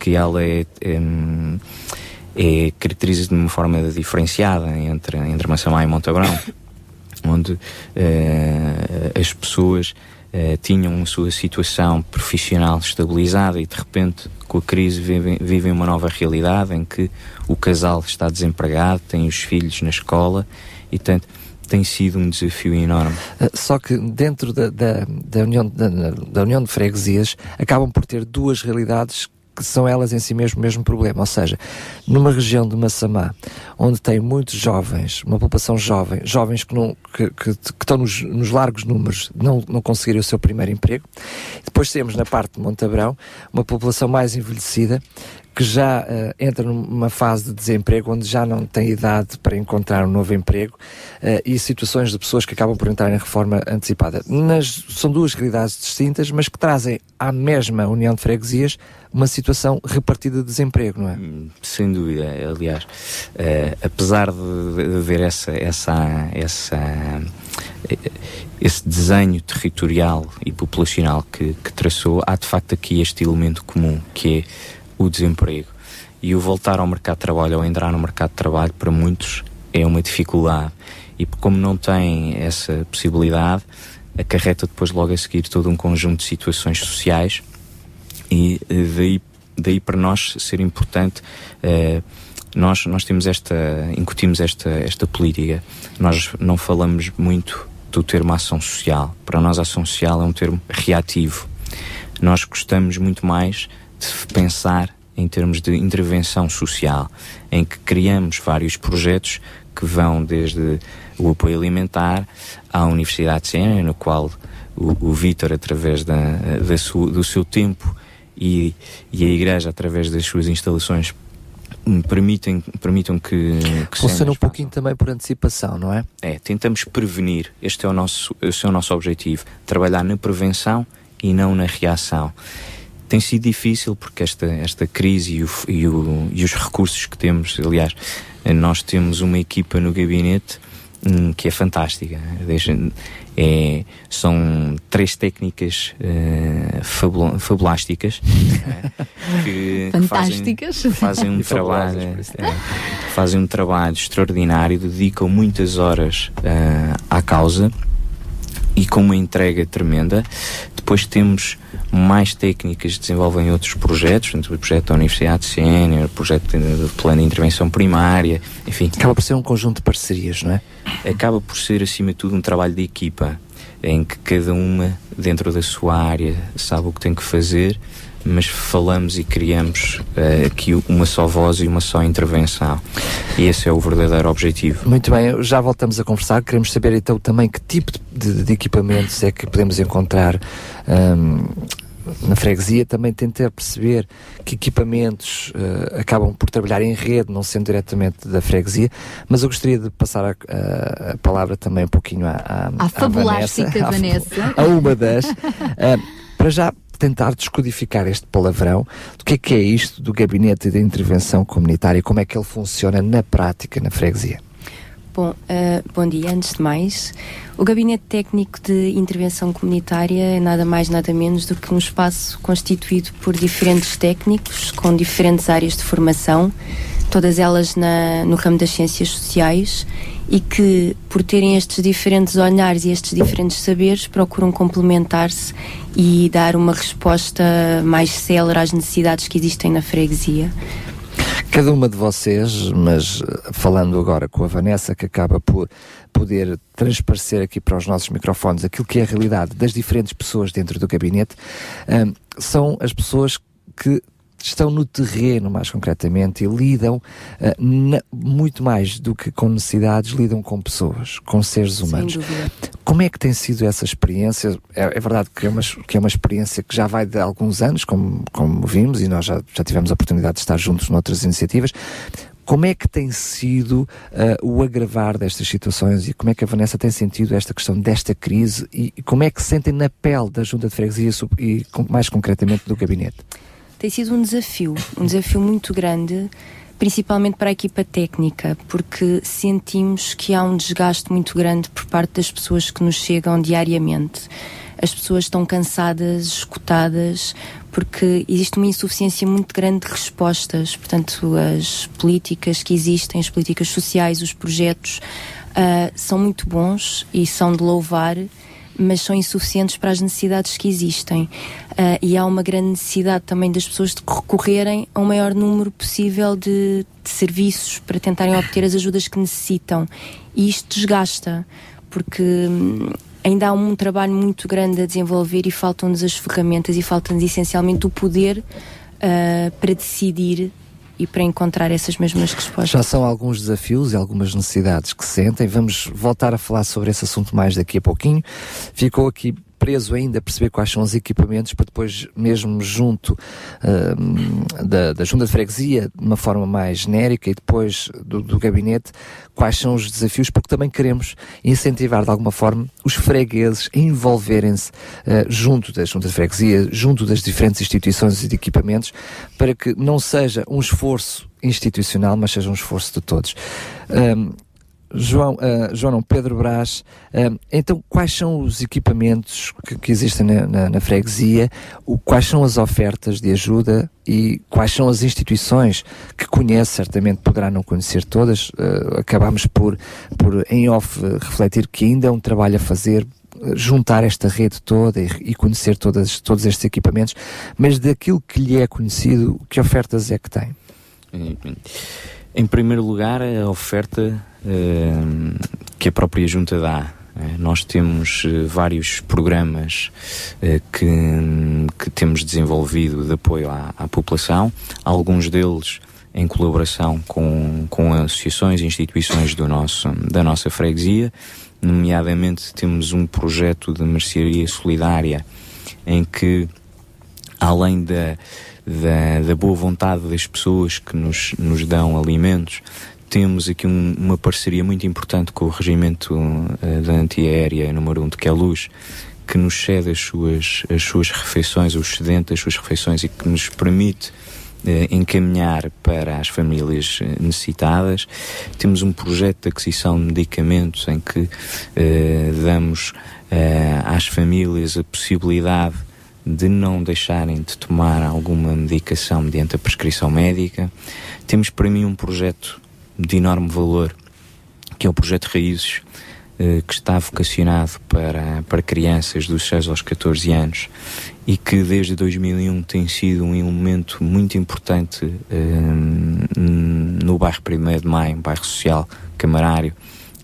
que ela é, em, é caracteriza de uma forma diferenciada entre, entre Massamá e Montabrão, onde as pessoas eh, tinham a sua situação profissional estabilizada e de repente com a crise vivem, vivem uma nova realidade em que o casal está desempregado, tem os filhos na escola e portanto tem sido um desafio enorme. Uh, Só que dentro da, da, da união, da, da União de Freguesias acabam por ter duas realidades que são elas em si mesmo o mesmo problema. Ou seja, numa região de Massamá, onde tem muitos jovens, uma população jovem, jovens que, não, que, que, que estão nos, nos largos números, não, não conseguirem o seu primeiro emprego. Depois temos na parte de Montabrão uma população mais envelhecida que já eh, entra numa fase de desemprego onde já não tem idade para encontrar um novo emprego eh, e situações de pessoas que acabam por entrar em reforma antecipada. Nas, são duas realidades distintas, mas que trazem à mesma União de Freguesias uma situação repartida de desemprego, não é? Sem dúvida, aliás, eh, apesar de, haver essa, essa, essa, esse desenho territorial e populacional que, que traçou, há de facto aqui este elemento comum, que é o desemprego. E o voltar ao mercado de trabalho ou entrar no mercado de trabalho, para muitos, é uma dificuldade. E como não tem essa possibilidade, acarreta depois logo a seguir todo um conjunto de situações sociais e eh, daí, daí para nós ser importante eh, nós, nós temos esta, incutimos esta, esta política. Nós não falamos muito do termo ação social. Para nós, ação social é um termo reativo. Nós gostamos muito mais de pensar em termos de intervenção social, em que criamos vários projetos que vão desde o apoio alimentar à Universidade de Sena, no qual o, o Vítor, através da, da sua, do seu tempo e, e a Igreja, através das suas instalações, permitem, permitam que, que Funciona um pouquinho também por antecipação, não é? é, tentamos prevenir. Este é o nosso, esse é o nosso objetivo. Trabalhar na prevenção e não na reação. Tem sido difícil porque esta, esta crise e, o, e, o, e os recursos que temos, aliás, nós temos uma equipa no gabinete hum, que é fantástica. Deixa, é, são três técnicas uh, fabul fabulásticas que, que fazem, fazem um trabalho é, fazem um trabalho extraordinário, dedicam muitas horas uh, à causa e com uma entrega tremenda. Depois temos mais técnicas que desenvolvem outros projetos, o projeto da Universidade Sénior, o projeto do plano de intervenção primária, enfim. Acaba por ser um conjunto de parcerias, não é? Acaba por ser, acima de tudo, um trabalho de equipa, em que cada uma, dentro da sua área, sabe o que tem que fazer, mas falamos e criamos uh, aqui uma só voz e uma só intervenção. E esse é o verdadeiro objetivo. Muito bem, já voltamos a conversar. Queremos saber então também que tipo de, de equipamentos é que podemos encontrar um, na freguesia. Também tentar perceber que equipamentos uh, acabam por trabalhar em rede, não sendo diretamente da freguesia. Mas eu gostaria de passar a, a, a palavra também um pouquinho à, à, à fabulástica Vanessa. Vanessa. A uma das. Uh, para já tentar descodificar este palavrão do que é que é isto do gabinete de intervenção comunitária como é que ele funciona na prática na freguesia. Bom, uh, bom dia. Antes de mais, o Gabinete Técnico de Intervenção Comunitária é nada mais, nada menos do que um espaço constituído por diferentes técnicos com diferentes áreas de formação, todas elas na, no ramo das ciências sociais e que, por terem estes diferentes olhares e estes diferentes saberes, procuram complementar-se e dar uma resposta mais célere às necessidades que existem na freguesia. Cada uma de vocês, mas eh, falando agora com a Vanessa, que acaba por poder transparecer aqui para os nossos microfones aquilo que é a realidade das diferentes pessoas dentro do gabinete, eh, são as pessoas que estão no terreno, mais concretamente, e lidam uh, na, muito mais do que com necessidades, lidam com pessoas, com seres humanos. Como é que tem sido essa experiência? É, é, verdade que é, uma, que é uma experiência que já vai de alguns anos, como, como vimos, e nós já, já tivemos a oportunidade de estar juntos noutras iniciativas. Como é que tem sido uh, o agravar destas situações e como é que a Vanessa tem sentido esta questão desta crise e, e como é que se sentem na pele da Junta de Freguesia e, mais concretamente do gabinete? Tem sido um desafio, um desafio muito grande, principalmente para a equipa técnica, porque sentimos que há um desgaste muito grande por parte das pessoas que nos chegam diariamente. As pessoas estão cansadas, escutadas, porque existe uma insuficiência muito grande de respostas. Portanto, as políticas que existem, as políticas sociais, os projetos, uh, são muito bons e são de louvar mas são insuficientes para as necessidades que existem. Uh, e há uma grande necessidade também das pessoas de recorrerem a um maior número possível de, de serviços para tentarem obter as ajudas que necessitam. E isto desgasta, porque. Hum, ainda há um trabalho muito grande a desenvolver e faltam-nos as ferramentas e falta-nos essencialmente o poder uh, para decidir e para encontrar essas mesmas respostas. Já são alguns desafios e algumas necessidades que sentem. Vamos voltar a falar sobre esse assunto mais daqui a pouquinho. Ficou aqui preso ainda a perceber quais são os equipamentos para depois, mesmo junto uh, da, da Junta de Freguesia, de uma forma mais genérica e depois do, do gabinete, quais são os desafios, porque também queremos incentivar de alguma forma os fregueses a envolverem-se uh, junto da Junta de Freguesia, junto das diferentes instituições e de equipamentos, para que não seja um esforço institucional, mas seja um esforço de todos. João, uh, João Pedro Brás, uh, então quais são os equipamentos que, que existem na, na, na, freguesia, o, quais são as ofertas de ajuda e quais são as instituições que conhece, certamente poderá não conhecer todas, uh, acabamos por, por em off refletir que ainda é um trabalho a fazer juntar esta rede toda e, conhecer todas, todos estes equipamentos, mas daquilo que lhe é conhecido, que ofertas é que tem? Em primeiro lugar, a oferta que a própria Junta dá. Uh, nós temos uh, vários programas que, que temos desenvolvido de apoio à, à população, alguns deles em colaboração com, com associações e instituições do nosso, da nossa freguesia. Nomeadamente, temos um projeto de mercearia solidária em que, além da da, da boa vontade das pessoas que nos, nos dão alimentos. Temos aqui um, uma parceria muito importante com o Regimento uh, da Antiaérea número 1 de Queluz, que nos cede as suas, as suas refeições, o excedente das suas refeições e que nos permite eh, encaminhar para as famílias eh, necessitadas. Temos um projeto de aquisição de medicamentos em que damos às famílias a possibilidade de não deixarem de tomar alguma medicação mediante a prescrição médica. Temos para mim um projeto de enorme valor, que é o projeto Raízes, eh, que está vocacionado para, para crianças dos 6 aos 14 anos e que desde 2001 tem sido um elemento muito importante eh, no bairro 1 de Maio, bairro social, camarário,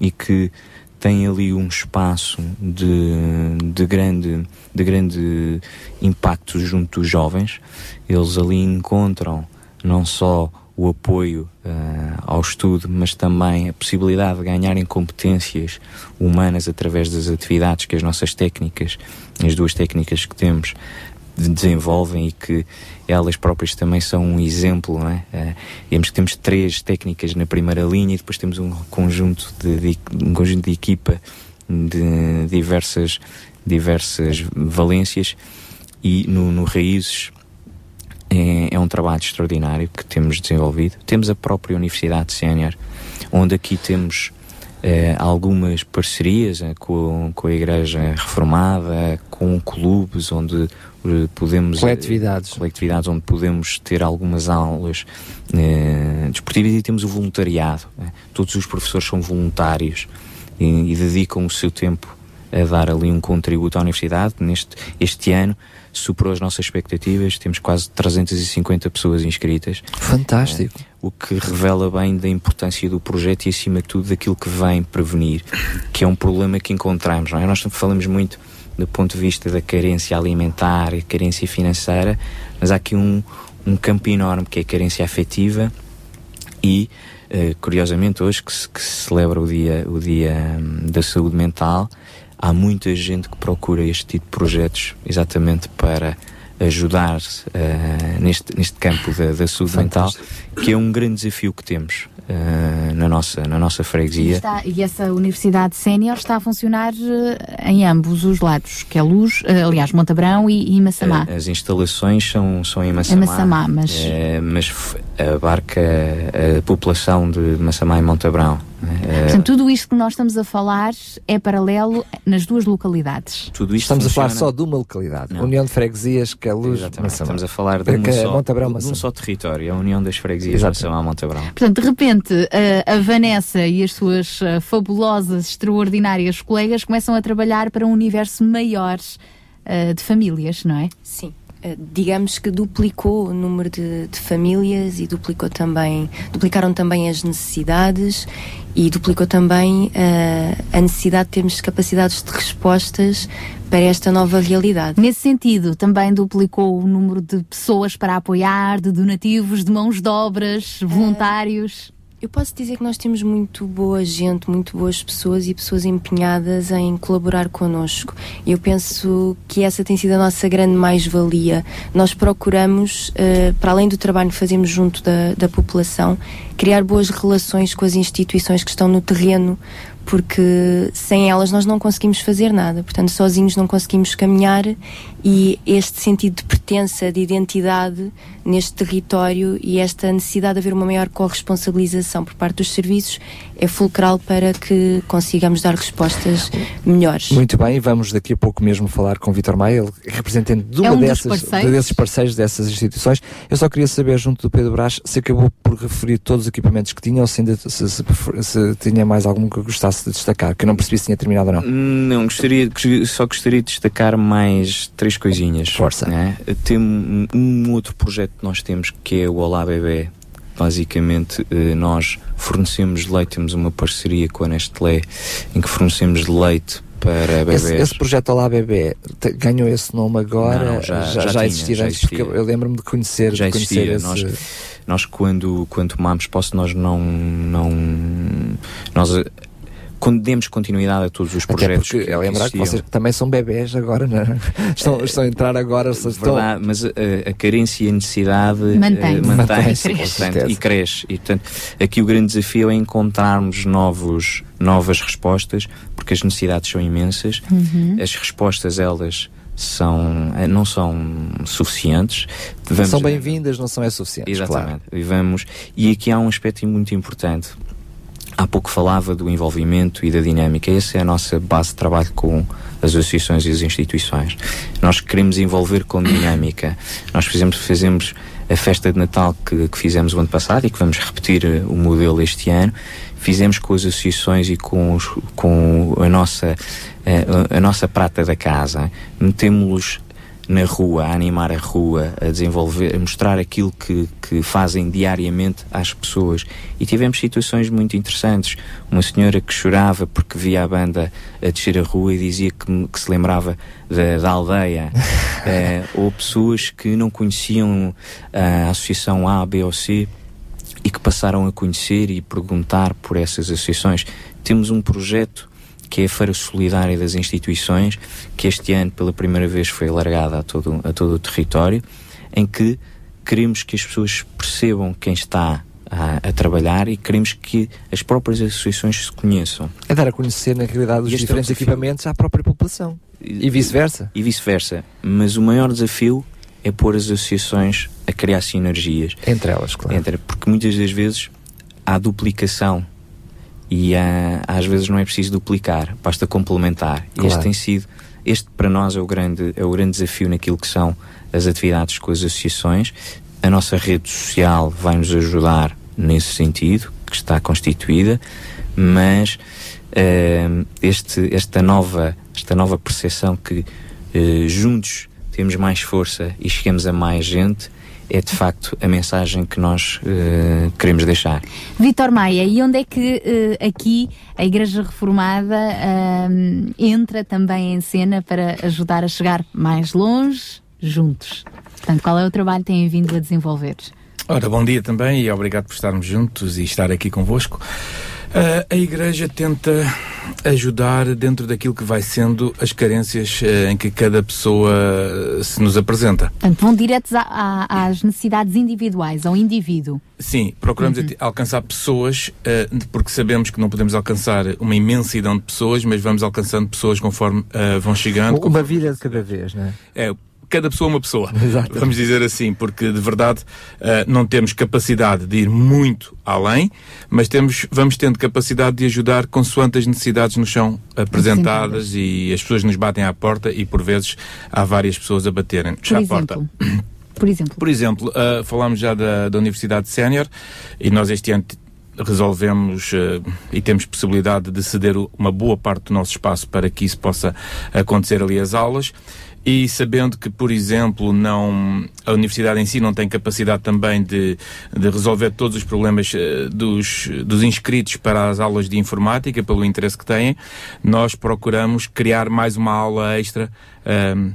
e que tem ali um espaço de, de, grande, de grande impacto junto dos jovens. Eles ali encontram não só o apoio uh, ao estudo, mas também a possibilidade de ganharem competências humanas através das atividades que as nossas técnicas, as duas técnicas que temos, desenvolvem e que elas próprias também são um exemplo, não é? Uh, que temos três técnicas na primeira linha e depois temos um conjunto de, de um conjunto de equipa de diversas diversas valências e no, no Raízes é, é, um trabalho extraordinário que temos desenvolvido. Temos a própria Universidade Sénior, onde aqui temos eh, algumas parcerias eh, com, com a Igreja Reformada, com clubes onde eh, podemos coletividades. coletividades onde podemos ter algumas aulas desportivas e temos o voluntariado. Todos os professores são voluntários e, e dedicam o seu tempo a dar ali um contributo à universidade. Neste este ano superou as nossas expectativas, temos quase 350 pessoas inscritas. Fantástico. É, o que revela bem da importância do projeto e, acima de tudo, daquilo que vem prevenir, que é um problema que encontramos. Não é? Nós falamos muito do ponto de vista da carência alimentar e carência financeira, mas há aqui um, um campo enorme que é a carência afetiva e, uh, curiosamente, hoje que se, que se celebra o Dia, o dia um, da Saúde Mental, há muita gente que procura este tipo de projetos exatamente para ajudar uh, neste, neste campo da, da saúde mental, que é um grande desafio que temos uh, na, nossa, na nossa freguesia. E, está, e essa Universidade Sénior está a funcionar uh, em ambos os lados, que é Luz, aliás, Montabrão e, e Massamá. As instalações são, são em Massamá, em Massamá mas... mas abarca a população de Massamá e Montabrão. É... Portanto, tudo isto que nós estamos a falar é paralelo nas duas localidades. Tudo isto estamos funciona... a falar só de uma localidade, não. União de Freguesias, que é Luz, Estamos a falar de, uma só, Montabrão, de um só território, a União das Freguesias Massama Montabrão. Portanto, de repente, a, a Vanessa e as suas uh, fabulosas, extraordinárias colegas começam a trabalhar para um universo maior uh, de famílias, não é? Sim. Eh, digamos que duplicou o número de, de, famílias e duplicou também, duplicaram também as necessidades e duplicou também uh, a necessidade de termos capacidades de respostas para esta nova realidade. Nesse sentido, também duplicou o número de pessoas para apoiar, de donativos, de mãos de obras, voluntários. Uh, eu posso dizer que nós temos muito boa gente, muito boas pessoas e pessoas empenhadas em colaborar connosco. Eu penso que essa tem sido a nossa grande mais-valia. Nós procuramos, uh, para além do trabalho que fazemos junto da, da população, criar boas relações com as instituições que estão no terreno, porque sem elas nós não conseguimos fazer nada. Portanto, sozinhos não conseguimos caminhar e este sentido de pertença, de identidade neste território e esta necessidade de haver uma maior corresponsabilização por parte dos serviços é fulcral para que consigamos dar respostas melhores. Muito bem, vamos daqui a pouco mesmo falar com o Vitor Maia, ele representante de uma é um dessas, parceiros. desses parceiros dessas instituições. Eu só queria saber, junto do Pedro Brás, se acabou por referir todos os equipamentos que tinha ou se, ainda, se, se, se tinha mais algum que gostasse de destacar, que eu não percebi se tinha terminado ou não. Não, gostaria, só gostaria de destacar mais três coisinhas. Força. Né? Tem um, outro projeto que nós temos que é o Olá Bebê, Basicamente, eh, nós fornecemos leite, temos uma parceria com a Nestlé em que fornecemos leite para bebês. Esse, esse projeto Olá Bebê ganhou esse nome agora? Não, já, já, já, já existia antes, porque eu, eu lembro-me de conhecer, já de conhecer existia. Esse... Nós, nós quando, quando tomámos posse, nós não, não nós demos continuidade a todos os Até projetos porque, que, é lembrar que vocês também são bebés agora, não é? Estão, estão a entrar agora, estão, Verdade, mas a, a carência e a necessidade Mantém-se. eh, mantém-se portanto, certeza. e cresce. E, portanto, aqui o grande desafio é encontrarmos novos, novas respostas, porque as necessidades são imensas. Uhum. As respostas, elas, são, eh, não são suficientes. Vamos- são bem-vindas, não são é suficientes. Exatamente. E, vamos, e aqui há um aspecto muito importante. Há pouco falava do envolvimento e da dinâmica. Essa é a nossa base de trabalho com as associações e as instituições. Nós queremos envolver com dinâmica. Nós fizemos, fizemos a festa de Natal que, que fizemos o ano passado e que vamos repetir eh, o modelo este ano. Fizemos com as associações e com, os- com a, nossa, eh, a, a nossa prata da casa. Metemos-los na rua, a animar a rua, a desenvolver, a mostrar aquilo que, que fazem diariamente às pessoas. E tivemos situações muito interessantes. Uma senhora que chorava porque via a banda a descer a rua e dizia que, que se lembrava da, da aldeia. Eh, ou pessoas que não conheciam a associação A, B ou C e que passaram a conhecer e perguntar por essas associações. Temos um projeto que é a Feira Solidária das Instituições, que este ano pela primeira vez foi alargada a todo, a todo o território, em que queremos que as pessoas percebam quem está a, a trabalhar e queremos que as próprias associações se conheçam. É dar a conhecer, na realidade, os este é diferentes desafio. equipamentos à própria população. E vice-versa. E vice-versa. Mas o maior desafio é pôr as associações a criar sinergias. Entre elas, claro. Entre, porque muitas das vezes há duplicação e há, às vezes não é preciso duplicar, basta complementar. E Claro. este tem sido, este para nós é o, grande, é o grande desafio naquilo que são as atividades com as associações. A nossa rede social vai nos ajudar nesse sentido, que está constituída, mas ehm, este, esta, nova, esta nova percepção que eh, juntos temos mais força e chegamos a mais gente é de facto a mensagem que nós eh, queremos deixar. Vitor Maia, e onde é que eh, aqui a Igreja Reformada ahm, entra também em cena para ajudar a chegar mais longe, juntos? Portanto, qual é o trabalho que têm vindo a desenvolver? Ora, bom dia também e obrigado por estarmos juntos e estar aqui convosco. Ah, a Igreja tenta ajudar dentro daquilo que vai sendo as carências eh, em que cada pessoa eh, se nos apresenta. Portanto, vão diretos a- a- às necessidades individuais, ao indivíduo. Sim, procuramos ati- alcançar pessoas, porque sabemos que não podemos alcançar uma imensidão de pessoas, mas vamos alcançando pessoas conforme vão chegando. Uma vida de cada vez, não é? É, cada pessoa é uma pessoa. Vamos dizer assim, porque de verdade eh, não temos capacidade de ir muito além, mas temos, vamos tendo capacidade de ajudar consoante as necessidades nos são apresentadas e as pessoas nos batem à porta e por vezes há várias pessoas a baterem-nos Por à exemplo. porta. Por exemplo. Por exemplo, ah, falámos já da, da Universidade Sénior e nós este ano resolvemos ah, e temos possibilidade de ceder uma boa parte do nosso espaço para que isso possa acontecer ali as aulas. E sabendo que, por exemplo, não, a universidade em si não tem capacidade também de, de resolver todos os problemas eh, dos, dos inscritos para as aulas de informática, pelo interesse que têm, nós procuramos criar mais uma aula extra comple-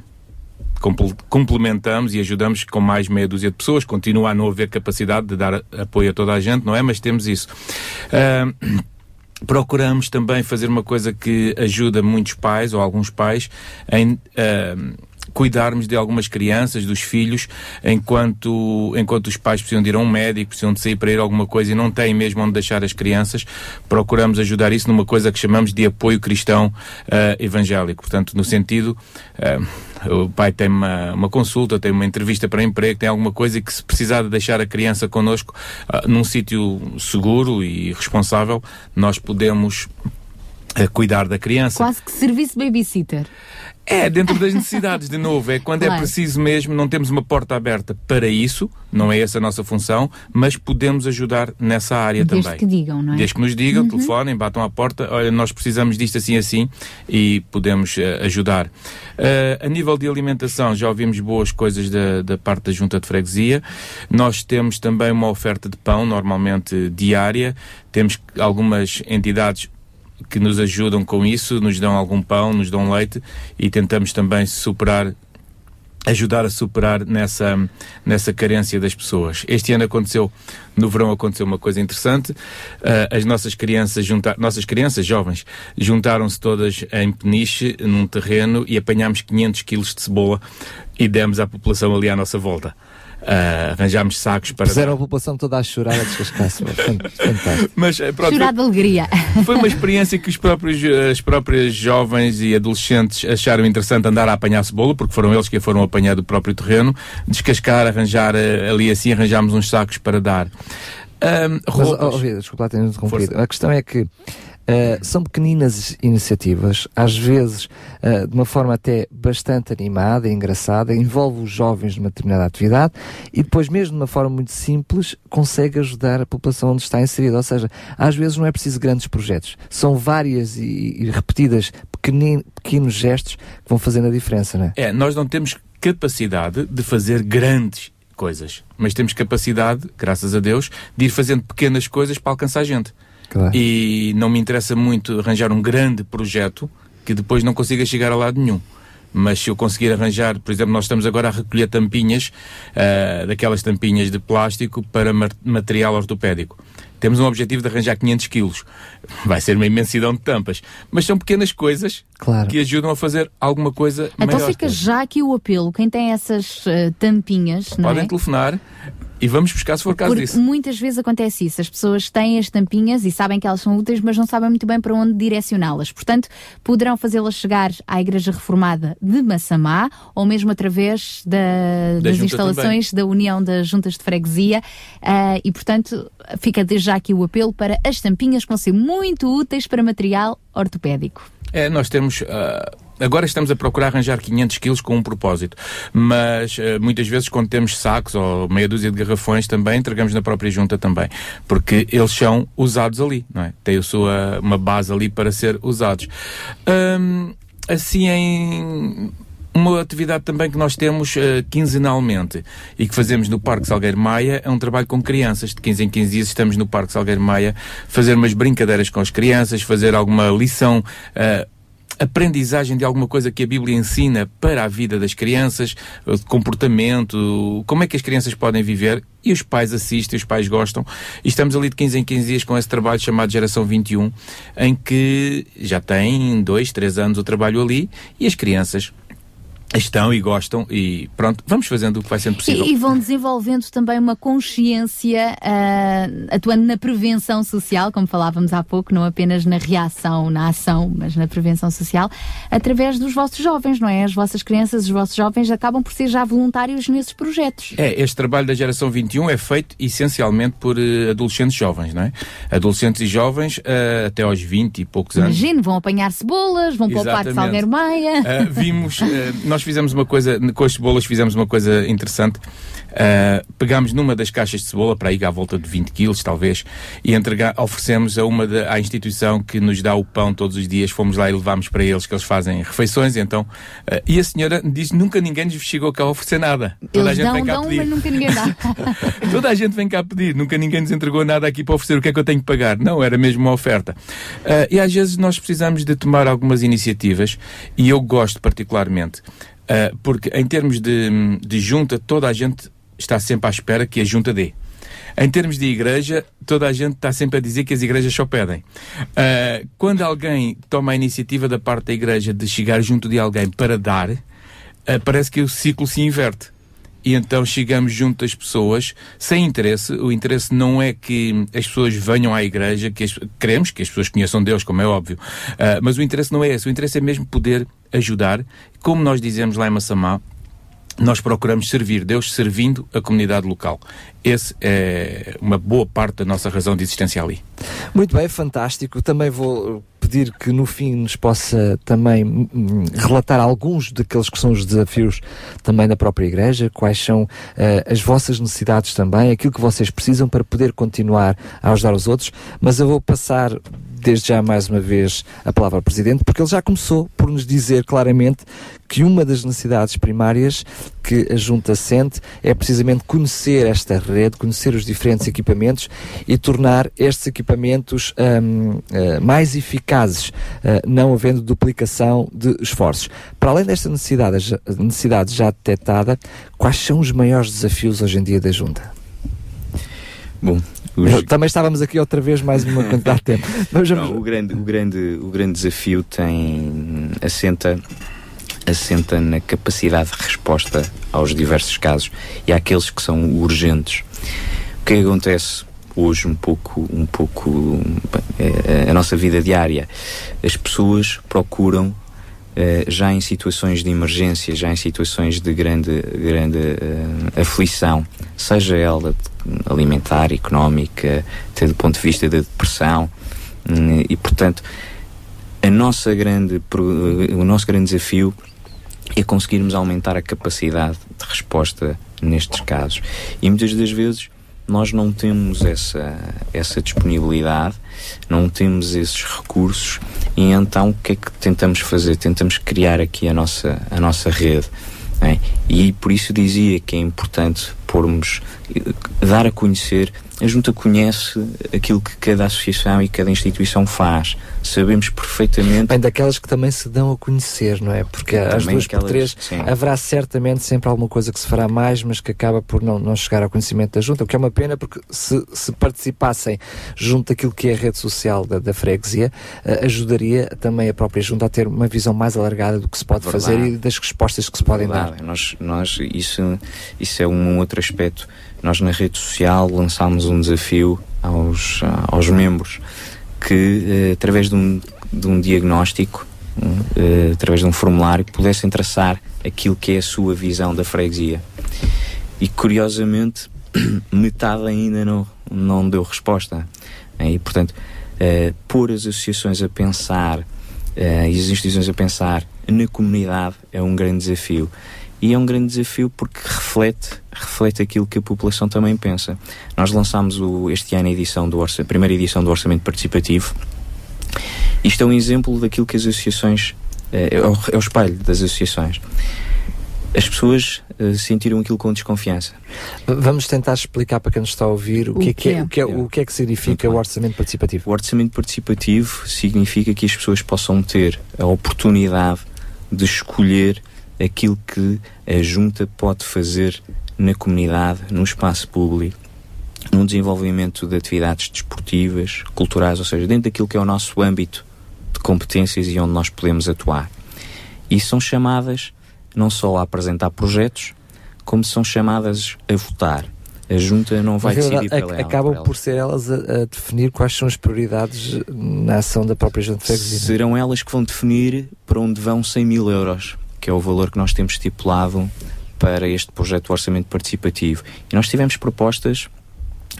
complementamos e ajudamos com mais meia dúzia de pessoas. Continua a não haver capacidade de dar apoio a toda a gente, não é? Mas temos isso. Ah, procuramos também fazer uma coisa que ajuda muitos pais ou alguns pais em ah, cuidarmos de algumas crianças, dos filhos, enquanto, enquanto os pais precisam de ir a um médico, precisam de sair para ir alguma coisa e não têm mesmo onde deixar as crianças, procuramos ajudar isso numa coisa que chamamos de apoio cristão ah, evangélico. Portanto, no sentido, ah, o pai tem uma, uma consulta, tem uma entrevista para emprego, tem alguma coisa e que se precisar de deixar a criança connosco ah, num sítio seguro e responsável, nós podemos ah, cuidar da criança. Quase que serviço babysitter. É, dentro das necessidades, de novo, é quando é Claro. preciso mesmo, não temos uma porta aberta para isso, não é essa a nossa função, mas podemos ajudar nessa área Desde também. que digam, não é? Desde que nos digam, Uhum. telefonem, batam à porta, olha, nós precisamos disto assim assim e podemos eh, ajudar. Eh, a nível de alimentação, já ouvimos boas coisas da, da parte da junta de freguesia. Nós temos também uma oferta de pão, normalmente diária. Temos algumas entidades que nos ajudam com isso, nos dão algum pão, nos dão leite e tentamos também superar ajudar a superar nessa, nessa carência das pessoas. Este ano aconteceu, no verão aconteceu uma coisa interessante, uh, as nossas crianças, juntar, nossas crianças jovens juntaram-se todas em Peniche, num terreno, e apanhámos 500 quilos de cebola e demos à população ali à nossa volta. Uh, arranjámos sacos para. Fizeram a população toda a chorar a descascar-se. Fantástico. Mas, eh, pronto, Chorar de alegria. foi uma experiência que os próprios, eh, as próprias jovens e adolescentes acharam interessante andar a apanhar cebola, porque foram eles que a foram apanhar do próprio terreno, descascar, arranjar eh, ali assim, arranjámos uns sacos para dar. Ahm, Mas, roupas. oh, Vida, desculpa ter interrompido. A questão é que Uh, são pequeninas iniciativas, às vezes uh, de uma forma até bastante animada e engraçada, envolve os jovens numa determinada atividade e depois, mesmo de uma forma muito simples, consegue ajudar a população onde está inserida. Ou seja, às vezes não é preciso grandes projetos, são várias e, e repetidas pequenos gestos que vão fazendo a diferença, não é? É, nós não temos capacidade de fazer grandes coisas, mas temos capacidade, graças a Deus, de ir fazendo pequenas coisas para alcançar gente. Claro. E não me interessa muito arranjar um grande projeto que depois não consiga chegar a lado nenhum. Mas se eu conseguir arranjar, por exemplo, nós estamos agora a recolher tampinhas, ah, daquelas tampinhas de plástico para ma- material ortopédico. Temos um objetivo de arranjar 500 quilos. Vai ser uma imensidão de tampas. Mas são pequenas coisas Claro. que ajudam a fazer alguma coisa Então maior. fica já aqui o apelo. Quem tem essas eh, tampinhas, Podem é? telefonar e vamos buscar se for caso Porque disso. muitas vezes acontece isso. As pessoas têm as tampinhas e sabem que elas são úteis, mas não sabem muito bem para onde direcioná-las. Portanto, poderão fazê-las chegar à Igreja Reformada de Massamá ou mesmo através da- das instalações da União das Juntas de Freguesia. Ah, e, portanto, fica desde já aqui o apelo para as tampinhas que vão ser muito úteis para material ortopédico. É, nós temos. ah, agora estamos a procurar arranjar 500 quilos com um propósito, mas ah, muitas vezes quando temos sacos ou meia dúzia de garrafões também entregamos na própria junta também, porque eles são usados ali, não é? Tem a sua, uma base ali para ser usados. Assim em uma atividade também que nós temos eh, quinzenalmente e que fazemos no Parque Salgueiro Maia é um trabalho com crianças. De 15 em 15 dias estamos no Parque Salgueiro Maia fazer umas brincadeiras com as crianças, fazer alguma lição. eh, aprendizagem de alguma coisa que a Bíblia ensina para a vida das crianças, eh, comportamento, como é que as crianças podem viver e os pais assistem, os pais gostam. E estamos ali de 15 em 15 dias com esse trabalho chamado Geração 21, em que já tem dois, três anos o trabalho ali e as crianças estão e gostam e pronto, vamos fazendo o que vai sendo possível. E, e vão desenvolvendo também uma consciência, ah, atuando na prevenção social, como falávamos há pouco, não apenas na reação, na ação, mas na prevenção social, através dos vossos jovens, não é? As vossas crianças, os vossos jovens acabam por ser já voluntários nesses projetos. É, este trabalho da geração 21 é feito essencialmente por eh, adolescentes jovens, não é? Adolescentes e jovens eh, até aos 20 e poucos anos. Imagino, vão apanhar cebolas, vão Parque Exatamente. Salgueiro Maia. Uh, vimos, uh, nós fizemos uma coisa, com as cebolas fizemos uma coisa interessante. Uh, pegámos numa das caixas de cebola, para aí à volta de 20 quilos, talvez, e entregar, oferecemos a uma da, à instituição que nos dá o pão todos os dias. Fomos lá e levámos para eles que eles fazem refeições. Então, uh, e a senhora diz: nunca ninguém nos chegou cá a oferecer nada. Toda a Eles gente dão, vem cá dão, pedir. mas nunca ninguém dá. Toda a gente vem cá pedir, nunca ninguém nos entregou nada aqui para oferecer o que é que eu tenho que pagar. Não, era mesmo uma oferta. Ah, e às vezes nós precisamos de tomar algumas iniciativas e eu gosto particularmente, ah, porque em termos de, de junta, toda a gente está sempre à espera que a junta dê. Em termos de igreja, toda a gente está sempre a dizer que as igrejas só pedem. Ah, quando alguém toma a iniciativa da parte da igreja de chegar junto de alguém para dar, ah, parece que o ciclo se inverte. E então chegamos junto das pessoas sem interesse. O interesse não é que as pessoas venham à igreja, que as- queremos que as pessoas conheçam Deus, como é óbvio. Ah, mas o interesse não é esse. O interesse é mesmo poder ajudar. Como nós dizemos lá em Massamá, nós procuramos servir Deus servindo a comunidade local. Esse é uma boa parte da nossa razão de existência ali. Muito bem, fantástico. Também vou pedir que no fim nos possa também hum, relatar alguns daqueles que são os desafios também da própria Igreja, quais são eh, as vossas necessidades também, aquilo que vocês precisam para poder continuar a ajudar os outros. Mas eu vou passar desde já mais uma vez a palavra ao Presidente, porque ele já começou por nos dizer claramente que uma das necessidades primárias que a Junta sente é precisamente conhecer esta rede, conhecer os diferentes equipamentos e tornar estes equipamentos hum, eh, mais eficazes, eh, não havendo duplicação de esforços. Para além desta necessidade, necessidade já detectada, quais são os maiores desafios hoje em dia da Junta? Bom, Eu- Também estávamos aqui outra vez mais uma quantidade de tempo. Vamos- Não, o, grande, o, grande, o grande desafio tem assenta, assenta na capacidade de resposta aos diversos casos e àqueles que são urgentes. O que é acontece hoje um pouco, um pouco eh, a nossa vida diária? As pessoas procuram eh, já em situações de emergência, já em situações de grande, grande eh, aflição, seja ela alimentar, económica, até do ponto de vista da depressão, hum, e portanto a nossa grande, pro- o nosso grande desafio é conseguirmos aumentar a capacidade de resposta nestes casos. E muitas das vezes nós não temos essa, essa disponibilidade, não temos esses recursos, e então o que é que tentamos fazer? Tentamos criar aqui a nossa, a nossa rede. é? E por isso dizia que é importante pormos, eh, dar a conhecer. A Junta conhece aquilo que cada associação e cada instituição faz. Sabemos perfeitamente. Bem, daquelas que também se dão a conhecer, não é? Porque às duas por aquelas- três sim. haverá certamente sempre alguma coisa que se fará mais, mas que acaba por não, não chegar ao conhecimento da Junta, o que é uma pena porque se, se participassem junto daquilo que é a rede social da, da freguesia, eh, ajudaria também a própria Junta a ter uma visão mais alargada do que se pode Verdade. fazer e das respostas que se podem dar. Verdade. Nós, nós, isso, isso é um outro aspecto. Nós na rede social lançámos um desafio aos, ah, aos membros que, eh, através de um, de um diagnóstico, hum, eh, através de um formulário, pudessem traçar aquilo que é a sua visão da freguesia. E curiosamente, metade ainda não, não deu resposta. Eh, E, portanto, eh, pôr as associações a pensar eh, e as instituições a pensar na comunidade é um grande desafio. E é um grande desafio porque reflete, reflete aquilo que a população também pensa. Nós lançámos o, este ano a, edição do orça, a primeira edição do Orçamento Participativo. Isto é um exemplo daquilo que as associações. eh, É, o, é o espelho das associações. As pessoas eh, sentiram aquilo com desconfiança. Vamos tentar explicar para quem nos está a ouvir o, O que, é que é, é? o, que é, o que é que significa o orçamento participativo. O orçamento participativo significa que as pessoas possam ter a oportunidade de escolher aquilo que a junta pode fazer na comunidade, no espaço público, no desenvolvimento de atividades desportivas, culturais, ou seja, dentro daquilo que é o nosso âmbito de competências e onde nós podemos atuar. E são chamadas não só a apresentar projetos, como são chamadas a votar. A junta não vai decidir pela ac- ela, acabam por por ser elas a, a definir quais são as prioridades na ação da própria Junta de Freguesia. Serão elas que vão definir para onde vão 100 mil euros, que é o valor que nós temos estipulado para este projeto de orçamento participativo. E nós tivemos propostas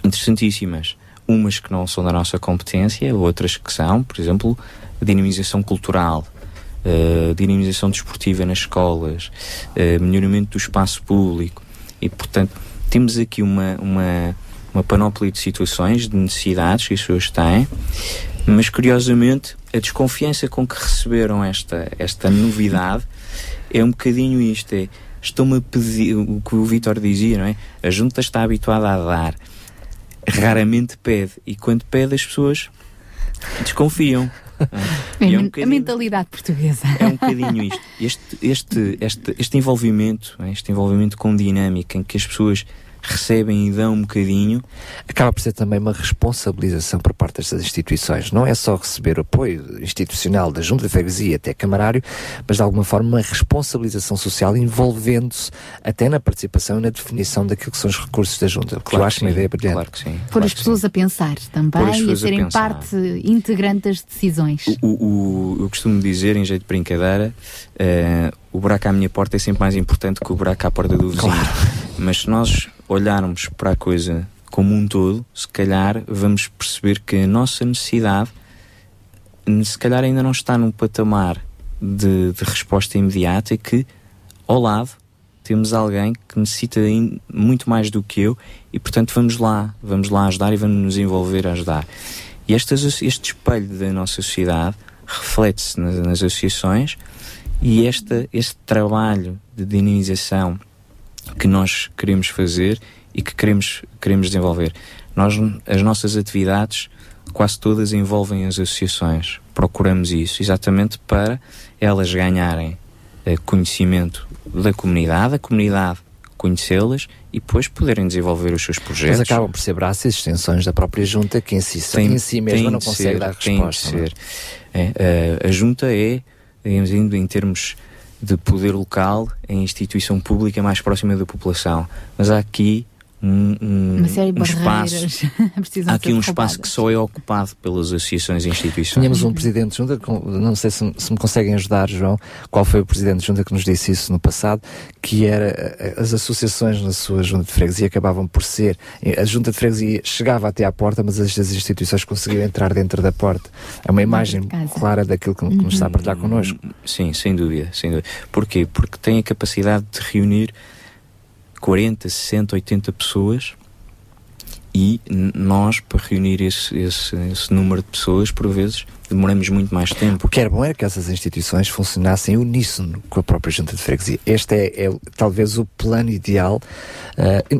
interessantíssimas. Umas que não são da nossa competência, outras que são, por exemplo, a dinamização cultural, a dinamização desportiva nas escolas, eh, melhoramento do espaço público. E, portanto, temos aqui uma, uma, uma panóplia de situações, de necessidades que as pessoas têm, mas curiosamente a desconfiança com que receberam esta, esta novidade é um bocadinho isto: é estão-me a pedir o que o Vitor dizia, não é? A junta está habituada a dar, raramente pede, e quando pede as pessoas desconfiam. É é a um a mentalidade portuguesa. é um bocadinho isto. Este, este, este, este envolvimento, é? este envolvimento com dinâmica em que as pessoas recebem e dão um bocadinho. Acaba por ser também uma responsabilização por parte destas instituições. Não é só receber apoio institucional da Junta de Freguesia até camarário, mas de alguma forma uma responsabilização social envolvendo-se até na participação e na definição daquilo que são os recursos da Junta. Que eu acho uma ideia brilhante. Claro que sim. Pôr as pessoas a pensar também e a a serem pensar. parte integrante das decisões. O, o, eu costumo dizer, em jeito de brincadeira, eh, o buraco à minha porta é sempre mais importante que o buraco à porta do vizinho. Mas se nós olharmos para a coisa como um todo, se calhar vamos perceber que a nossa necessidade, se calhar ainda não está num patamar de, de resposta imediata e que, ao lado, temos alguém que necessita muito mais do que eu e, portanto, vamos lá, vamos lá ajudar e vamos nos envolver a ajudar. E este, este espelho da nossa sociedade reflete-se nas, nas associações e este, este trabalho de dinamização que nós queremos fazer e que queremos, queremos desenvolver. Nós, as nossas atividades, quase todas envolvem as associações. Procuramos isso exatamente para elas ganharem eh, conhecimento da comunidade, a comunidade conhecê-las e depois poderem desenvolver os seus projetos. Mas acabam por ser braços e extensões da própria junta que em si, em si mesma não de consegue ser, dar tem resposta. de não é? ser. É, eh, a junta é, digamos, indo em termos de poder local, a instituição pública mais próxima da população. Mas há aqui um, um, Uma série de um espaço. barreiras precisam Há aqui um espaço que só é ocupado pelas associações e instituições. Tínhamos um presidente de junta, não sei se, se me conseguem ajudar, João, qual foi o presidente de junta que nos disse isso no passado, que era eh, as associações na sua junta de freguesia acabavam por ser, eh, a junta de freguesia chegava até à porta, mas as, as instituições conseguiam entrar dentro da porta. É uma imagem clara daquilo que, que nos está a partilhar connosco. Sim, sem dúvida, sem dúvida. Porquê? Porque tem a capacidade de reunir 40, 60, 80 pessoas e nós, para reunir esse, esse, esse número de pessoas, por vezes, demoramos muito mais tempo. O que era bom era que essas instituições funcionassem uníssono com a própria junta de freguesia. Este é, é talvez o plano ideal.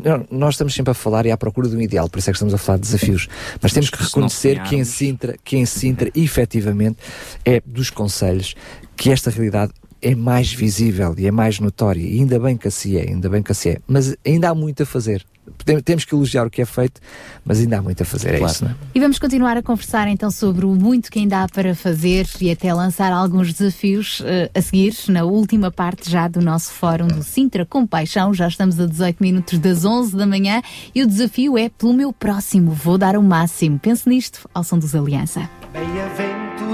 Nó- nós estamos sempre a falar e à procura de um ideal, por isso é que estamos a falar de desafios. Mas temos que reconhecer que em Sintra, que em Sintra, efetivamente, é dos conselhos que esta realidade é mais visível e é mais notória. E ainda bem que assim é, ainda bem que assim é. Mas ainda há muito a fazer. Tem- Temos que elogiar o que é feito, mas ainda há muito a fazer, é Claro. isso, não é? E vamos continuar a conversar então sobre o muito que ainda há para fazer e até lançar alguns desafios eh, a seguir, na última parte já do nosso fórum do Sintra Compaixão. Já estamos a 18 minutos das 11 da manhã e o desafio é pelo meu próximo, vou dar o máximo. Pense nisto ao som dos Aliança.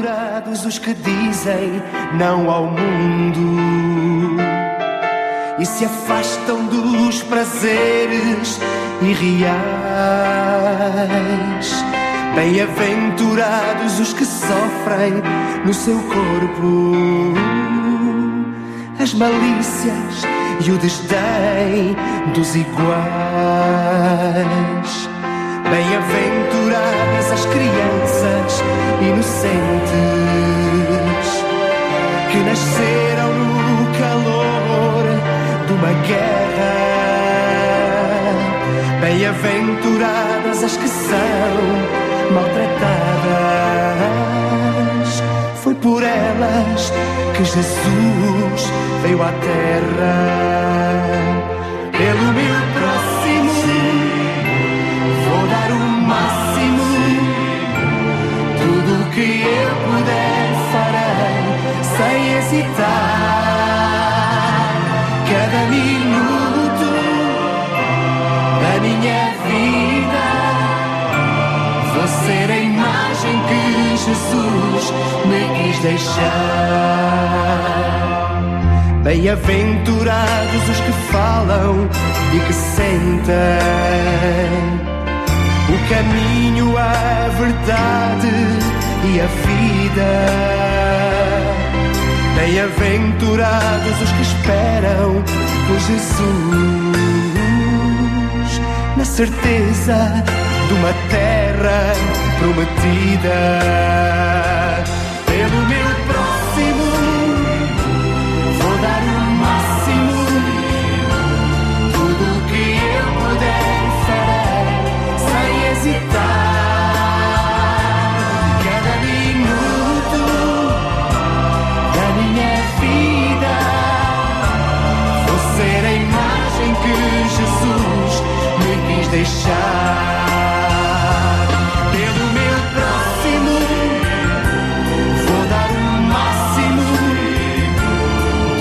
Bem-aventurados os que dizem não ao mundo e se afastam dos prazeres irreais. Bem-aventurados os que sofrem no seu corpo as malícias e o desdém dos iguais. Bem-aventuradas as crianças inocentes que nasceram no calor de uma guerra. Bem-aventuradas as que são maltratadas. Foi por elas que Jesus veio à terra. Pelo meu próximo, Cada minuto da minha vida vou ser a imagem que Jesus me quis deixar. Bem-aventurados os que falam e que sentem o caminho, a verdade e a vida. Bem-aventurados os que esperam por Jesus, na certeza de uma terra prometida. Pelo meu deixar. Pelo meu próximo vou dar o máximo.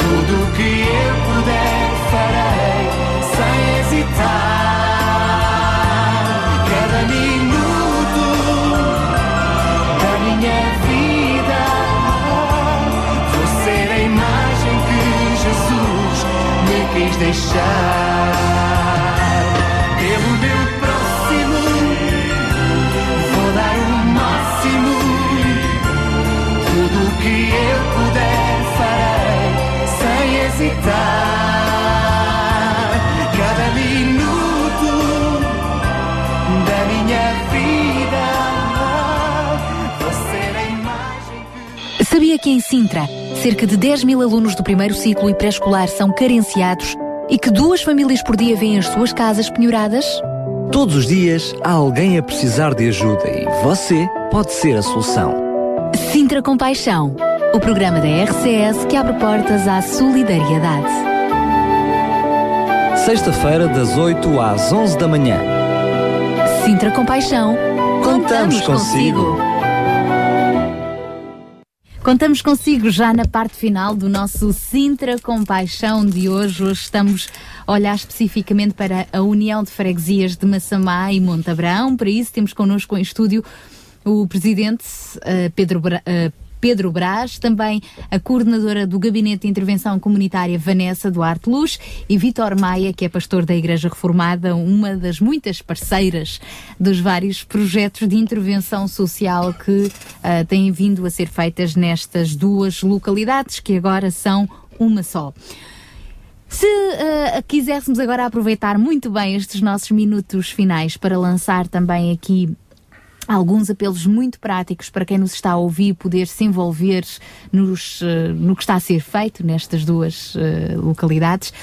Tudo que eu puder farei sem hesitar. Cada minuto da minha vida vou ser a imagem que Jesus me quis deixar. visitar cada minuto da minha vida. Você é a imagem que... Sabia que em Sintra, cerca de 10 mil alunos do primeiro ciclo e pré-escolar são carenciados e que duas famílias por dia vêm as suas casas penhoradas? Todos os dias há alguém a precisar de ajuda e você pode ser a solução. Sintra Compaixão, o programa da RCS que abre portas à solidariedade. Sexta-feira, das 8 às 11 da manhã. Sintra Compaixão, Contamos consigo. Contamos consigo já na parte final do nosso Sintra Compaixão de hoje. Hoje estamos a olhar especificamente para a União de Freguesias de Massamá e Montabrão. Para isso temos connosco em estúdio o presidente eh, Pedro, Bra- eh, Pedro Brás, também a coordenadora do Gabinete de Intervenção Comunitária Vanessa Duarte Luz e Vitor Maia, que é pastor da Igreja Reformada, uma das muitas parceiras dos vários projetos de intervenção social que ah, têm vindo a ser feitas nestas duas localidades, que agora são uma só. Se ah, quiséssemos agora aproveitar muito bem estes nossos minutos finais para lançar também aqui alguns apelos muito práticos para quem nos está a ouvir poder se envolver nos, eh, no que está a ser feito nestas duas eh, localidades.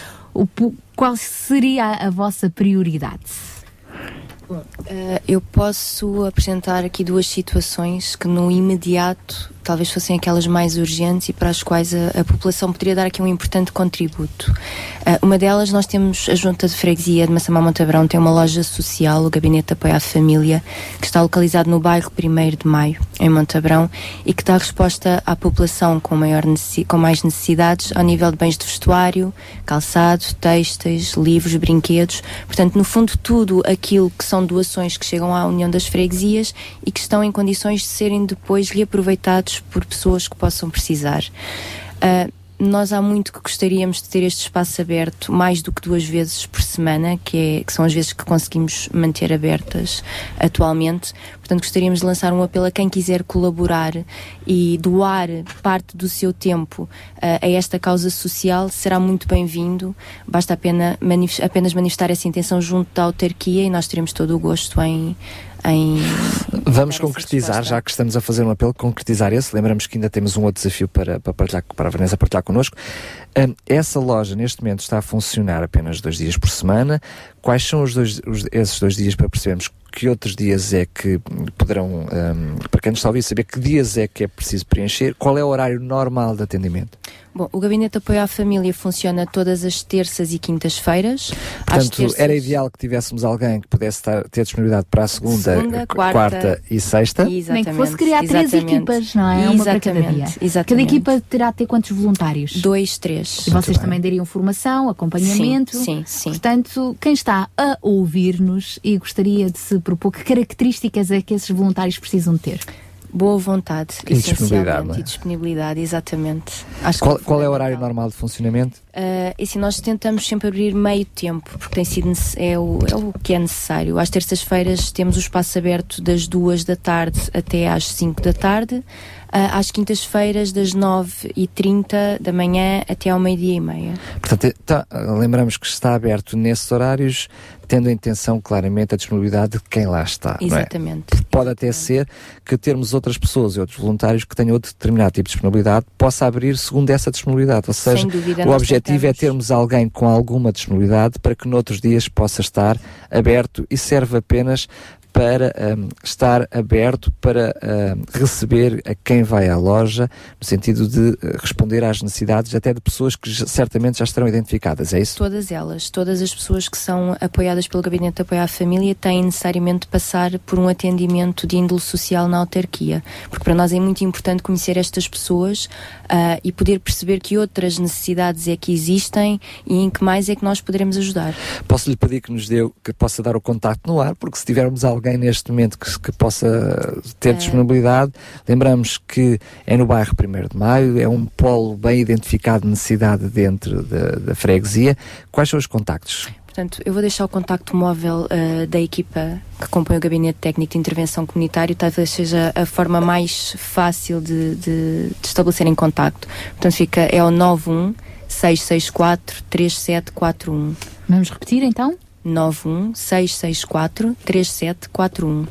Qual seria a vossa prioridade? Eh, eu posso apresentar aqui duas situações que no imediato talvez fossem aquelas mais urgentes e para as quais a, a população poderia dar aqui um importante contributo. Eh, uma delas, nós temos a Junta de Freguesia de Massamá Montabrão, tem uma loja social, o Gabinete de Apoio à Família, que está localizado no bairro 1 de Maio, em Montabrão, e que dá resposta à população com, maior com mais necessidades ao nível de bens de vestuário, calçado, têxteis, livros, brinquedos. Portanto, no fundo, tudo aquilo que são doações que chegam à União das Freguesias e que estão em condições de serem depois reaproveitados por pessoas que possam precisar. Ah, nós há muito que gostaríamos de ter este espaço aberto mais do que duas vezes por semana, que, é, que são as vezes que conseguimos manter abertas atualmente. Portanto, gostaríamos de lançar um apelo a quem quiser colaborar e doar parte do seu tempo ah, a esta causa social, será muito bem-vindo. Basta apenas manifestar essa intenção junto da autarquia e nós teremos todo o gosto em. Em Vamos concretizar, já que estamos a fazer um apelo, concretizar esse. Lembramos que ainda temos um outro desafio para, para, partilhar, para a Vanessa partilhar connosco. Hum, essa loja, neste momento, está a funcionar apenas dois dias por semana. Quais são os dois, os- esses dois dias para percebermos que outros dias é que poderão, hum, para quem nos está a ouvir, saber que dias é que é preciso preencher? Qual é o horário normal de atendimento? Bom, o Gabinete de Apoio à Família funciona todas as terças e quintas-feiras. Portanto, terças- era ideal que tivéssemos alguém que pudesse estar, ter disponibilidade para a segunda, Segunda, qu- quarta e sexta. Nem que fosse criar três exatamente. equipas, não é? Uma para cada dia. Exatamente, Cada equipa terá de ter quantos voluntários? Dois, três. E vocês também dariam formação, acompanhamento. Sim, sim, sim. Portanto, quem está a ouvir-nos e gostaria de se propor, que características é que esses voluntários precisam ter? Boa vontade, E disponibilidade, é? E disponibilidade, exatamente. Acho que Qual, qual é o horário normal de funcionamento? Uh, e assim, nós tentamos sempre abrir meio tempo, porque tem sido, é, o, é o que é necessário. Às terças-feiras temos o espaço aberto das duas da tarde até às 5 da tarde. Uh, às quintas-feiras, das 9h30 da manhã até ao meio-dia e meia. Portanto, tá, lembramos que está aberto nesses horários, tendo a intenção claramente a disponibilidade de quem lá está. é? Exatamente. Pode até ser que termos outras pessoas e outros voluntários que tenham outro determinado tipo de disponibilidade, possa abrir segundo essa disponibilidade. Ou seja, dúvida, o objetivo é termos alguém com alguma disponibilidade para que noutros dias possa estar aberto e serve apenas para hum, estar aberto para hum, receber a quem vai à loja, no sentido de eh, responder às necessidades até de pessoas que certamente já estarão identificadas, é isso? Todas elas, todas as pessoas que são apoiadas pelo Gabinete de Apoio à Família têm necessariamente de passar por um atendimento de índole social na autarquia. Porque para nós é muito importante conhecer estas pessoas ah, e poder perceber que outras necessidades é que existem e em que mais é que nós poderemos ajudar. Posso lhe pedir que nos dê, que possa dar o contacto no ar, porque se tivermos alguém neste momento que, que possa ter É. disponibilidade, lembramos que é no bairro 1 de Maio, é um polo bem identificado de necessidade dentro da, da freguesia. Quais são os contactos? Portanto, eu vou deixar o contacto móvel ah, da equipa que compõe o Gabinete Técnico de Intervenção Comunitário, talvez seja a forma mais fácil de, de, de estabelecer em contacto. Portanto, fica, é o 91 664 3741. Vamos repetir então? 91 664 3741.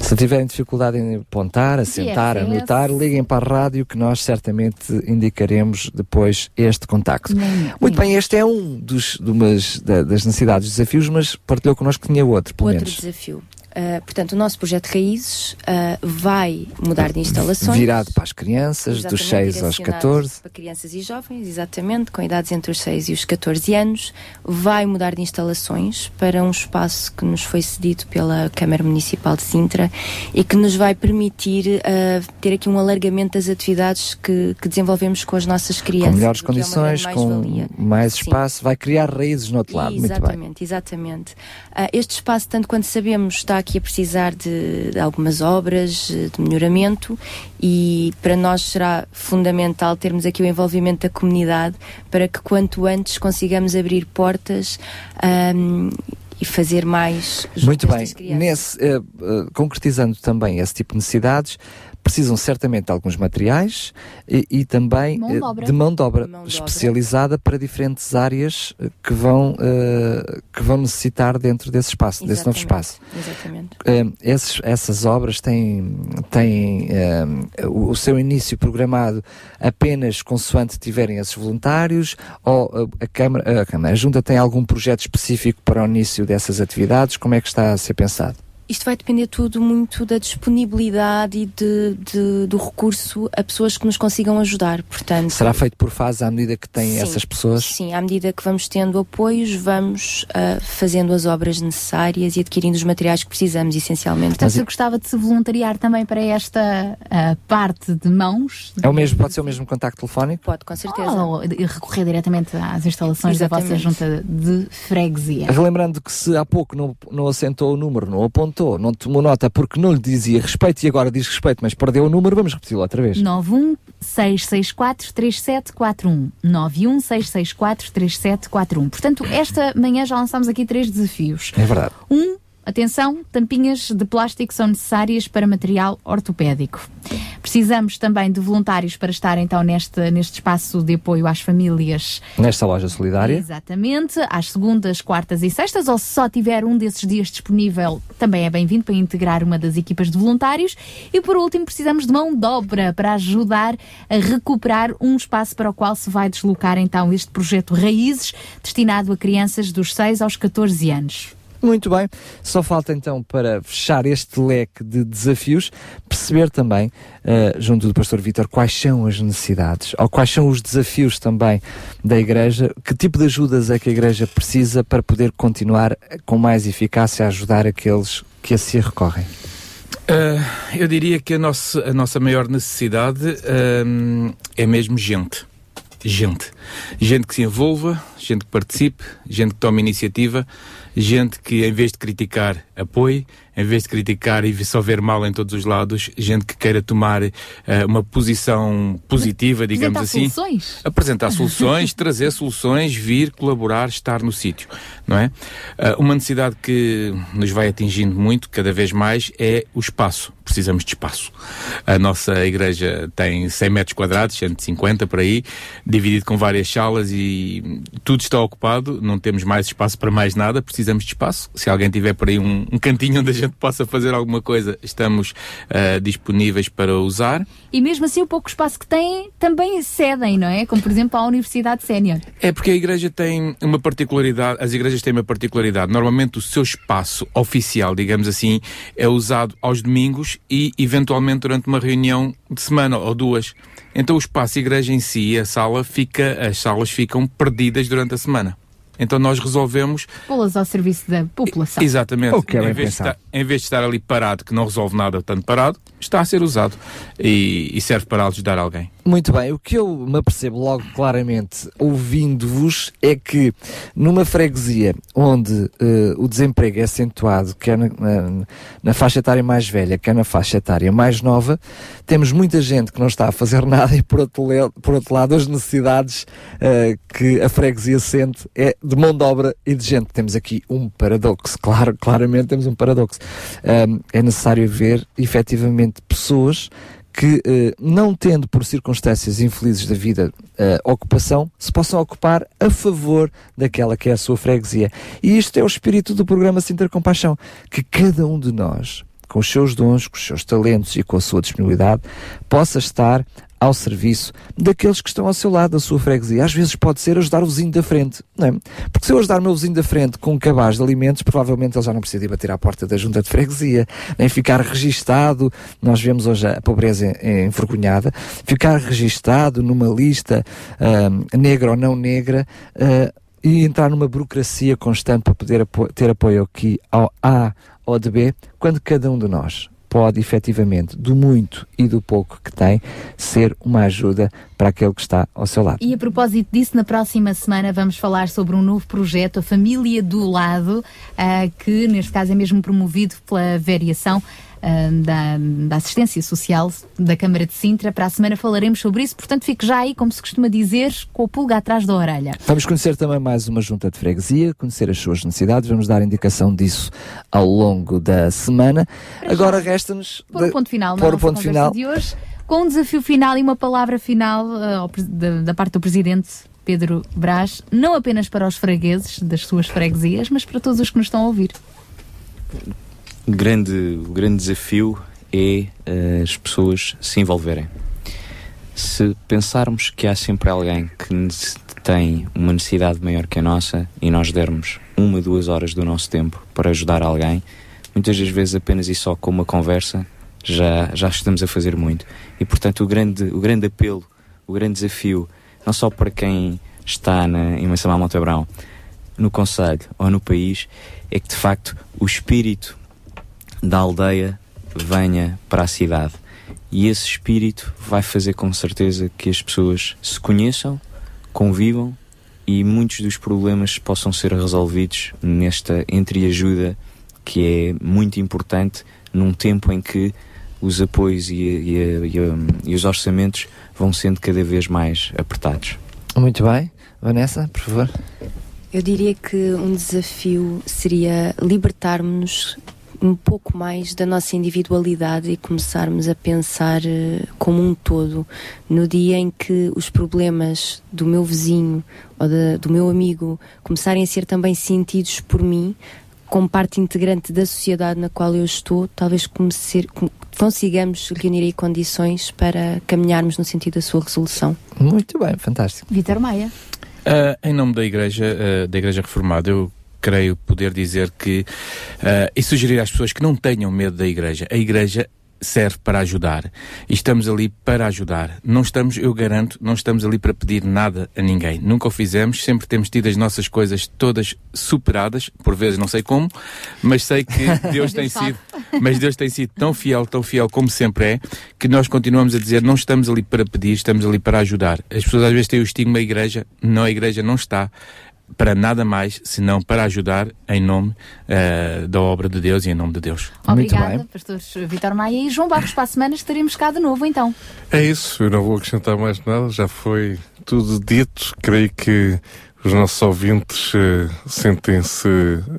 Se tiverem dificuldade em apontar, a sentar, a anotar, liguem para a rádio que nós certamente indicaremos depois este contacto. Muito bem, este é um dos, de umas, da- das necessidades e desafios, mas partilhou connosco que tinha outro, pelo Outro menos. desafio. Uh, portanto, o nosso projeto Raízes uh, vai mudar de instalações. Virado para as crianças, dos Exatamente, 6 aos direcionado 14. Para crianças e jovens, exatamente, com idades entre os 6 e os 14 anos. Vai mudar de instalações para um espaço que nos foi cedido pela Câmara Municipal de Sintra e que nos vai permitir uh, ter aqui um alargamento das atividades que, que desenvolvemos com as nossas crianças. Com melhores é condições, com mais Sim. espaço, vai criar raízes no outro lado. Muito bem. Exatamente, exatamente. Este espaço, tanto quanto sabemos, está aqui a precisar de, de algumas obras, eh, de melhoramento e para nós será fundamental termos aqui o envolvimento da comunidade para que quanto antes consigamos abrir portas ahm, e fazer mais Muito bem. Nesse, eh, eh, concretizando também esse tipo de necessidades, precisam certamente de alguns materiais e, e também Mão de eh, obra. de mão de obra Mão de obra. especializada para diferentes áreas eh, que vão, eh, que vão necessitar dentro desse espaço, desse novo espaço. Exatamente. Eh, esses- essas obras têm, têm eh, o, o seu início programado apenas consoante tiverem esses voluntários ou eh, a Câmara, a Câmara, a Junta tem algum projeto específico para o início dessas atividades? Como é que está a ser pensado? Isto vai depender tudo muito da disponibilidade e de, de- do recurso a pessoas que nos consigam ajudar. Portanto, Será feito por fase à medida que têm Sim, essas pessoas? Sim, à medida que vamos tendo apoios, vamos ah, fazendo as obras necessárias e adquirindo os materiais que precisamos, essencialmente. Portanto, eu gostava de se voluntariar também para esta ah, parte de mãos. É o mesmo, pode ser o mesmo contacto telefónico? Pode, com certeza. Ou recorrer diretamente às instalações da vossa Exatamente. junta de freguesia. Relembrando que se há pouco não, não assentou o número, não apontou, não tomou nota porque não lhe dizia respeito e agora diz respeito, mas perdeu o número, vamos repeti-lo outra vez. 916643741. 916643741. Portanto, esta manhã já lançámos aqui três desafios. É verdade. Um, atenção, tampinhas de plástico são necessárias para material ortopédico. Precisamos também de voluntários para estar então neste, neste espaço de apoio às famílias Nesta loja solidária. Exatamente, às segundas, quartas e sextas, ou se só tiver um desses dias disponível, também é bem-vindo para integrar uma das equipas de voluntários. E por último, precisamos de mão de obra para ajudar a recuperar um espaço para o qual se vai deslocar então este projeto Raízes, destinado a crianças dos 6 aos 14 anos. Muito bem, só falta então para fechar este leque de desafios, perceber também, eh, junto do Pastor Vítor, quais são as necessidades, ou quais são os desafios também da Igreja, que tipo de ajudas é que a Igreja precisa para poder continuar com mais eficácia a ajudar aqueles que a si recorrem. Ah, eu diria que a nossa, a nossa maior necessidade ahm, é mesmo gente. Gente. Gente que se envolva, gente que participe, gente que tome iniciativa, gente que, em vez de criticar, apoie, em vez de criticar e só ver mal em todos os lados, gente que queira tomar ah, uma posição positiva, digamos Apresentar assim. soluções? Apresentar soluções, trazer soluções, vir, colaborar, estar no sítio, não é? Ah, uma necessidade que nos vai atingindo muito, cada vez mais, é o espaço. Precisamos de espaço. A nossa igreja tem 100 metros quadrados, 150 por aí, dividido com várias salas e tudo está ocupado, não temos mais espaço para mais nada, precisamos de espaço. Se alguém tiver por aí um, um cantinho onde a gente possa fazer alguma coisa, estamos ah, disponíveis para usar. E mesmo assim, o pouco espaço que têm também cedem, não é? Como por exemplo a Universidade Sénior. É porque a igreja tem uma particularidade, as igrejas têm uma particularidade. Normalmente o seu espaço oficial, digamos assim, é usado aos domingos e eventualmente durante uma reunião de semana ou duas. Então o espaço igreja em si, a sala fica, as salas ficam perdidas durante a semana. Então nós resolvemos Pô-las ao serviço da população. Exatamente. O que é em, vez estar, em vez de estar ali parado, que não resolve nada, tanto parado, está a ser usado e, e serve para ajudar alguém. Muito bem, o que eu me apercebo logo claramente ouvindo-vos é que numa freguesia onde eh, o desemprego é acentuado, quer na, na, na faixa etária mais velha, quer na faixa etária mais nova, temos muita gente que não está a fazer nada e por outro, por outro lado as necessidades eh, que a freguesia sente é de mão de obra e de gente. Temos aqui um paradoxo, claro, claramente temos um paradoxo. Ahm, é necessário ver efetivamente pessoas que, eh, não tendo por circunstâncias infelizes da vida eh, ocupação, se possam ocupar a favor daquela que é a sua freguesia. E isto é o espírito do programa Sinter Compaixão, que cada um de nós, com os seus dons, com os seus talentos e com a sua disponibilidade, possa estar ao serviço daqueles que estão ao seu lado, da sua freguesia. Às vezes pode ser ajudar o vizinho da frente, não é? Porque se eu ajudar o meu vizinho da frente com um cabaz de alimentos, provavelmente ele já não precisa ir bater à porta da junta de freguesia, nem ficar registado, nós vemos hoje a pobreza envergonhada, ficar registado numa lista uh, negra ou não negra, uh, e entrar numa burocracia constante para poder apo ter apoio aqui ao A ou de B, quando cada um de nós pode efetivamente, do muito e do pouco que tem, ser uma ajuda para aquele que está ao seu lado. E a propósito disso, na próxima semana vamos falar sobre um novo projeto, a Família do Lado, uh, que neste caso é mesmo promovido pela variação uh, da, da, assistência social da Câmara de Sintra. Para a semana falaremos sobre isso, portanto fique já aí, como se costuma dizer, com o pulga atrás da orelha. Vamos conhecer também mais uma junta de freguesia, conhecer as suas necessidades, vamos dar indicação disso ao longo da semana. Para Agora resta-nos... Pôr o ponto final na ponto final. de hoje, com um desafio final e uma palavra final uh, da, da parte do Presidente Pedro Brás, não apenas para os fregueses das suas freguesias, mas para todos os que nos estão a ouvir grande, o grande desafio é uh, as pessoas se envolverem. Se pensarmos que há sempre alguém que tem uma necessidade maior que a nossa e nós dermos uma, duas horas do nosso tempo para ajudar alguém, muitas das vezes apenas e só com uma conversa já, já estamos a fazer muito. E portanto o grande, o grande apelo, o grande desafio, não só para quem está na, em Massamá Montebrão, no Conselho ou no país, é que de facto o espírito da aldeia venha para a cidade. E esse espírito vai fazer com certeza que as pessoas se conheçam, convivam e muitos dos problemas possam ser resolvidos nesta entreajuda que é muito importante num tempo em que os apoios e, e, e, e, os orçamentos vão sendo cada vez mais apertados. Muito bem. Vanessa, por favor. Eu diria que um desafio seria libertarmos-nos um pouco mais da nossa individualidade e começarmos a pensar uh, como um todo. No dia em que os problemas do meu vizinho ou de, do meu amigo começarem a ser também sentidos por mim, como parte integrante da sociedade na qual eu estou, talvez comece, consigamos reunir aí condições para caminharmos no sentido da sua resolução. Muito bem, fantástico. Vitor Maia. Uh, em nome da Igreja, uh, da Igreja Reformada, eu creio poder dizer que uh, e sugerir às pessoas que não tenham medo da igreja. A igreja serve para ajudar. E estamos ali para ajudar. Não estamos, eu garanto, não estamos ali para pedir nada a ninguém. Nunca o fizemos, sempre temos tido as nossas coisas todas superadas, por vezes não sei como, mas sei que Deus tem sido, mas Deus tem sido tão fiel, tão fiel como sempre é, que nós continuamos a dizer, não estamos ali para pedir, estamos ali para ajudar. As pessoas às vezes têm o estigma da igreja, não, a igreja não está para nada mais senão para ajudar em nome uh, da obra de Deus e em nome de Deus. Obrigada, pastor Vitor Maia e João Barros. Para a semana estaremos cá de novo, então. É isso, eu não vou acrescentar mais nada, já foi tudo dito. Creio que os nossos ouvintes uh, sentem-se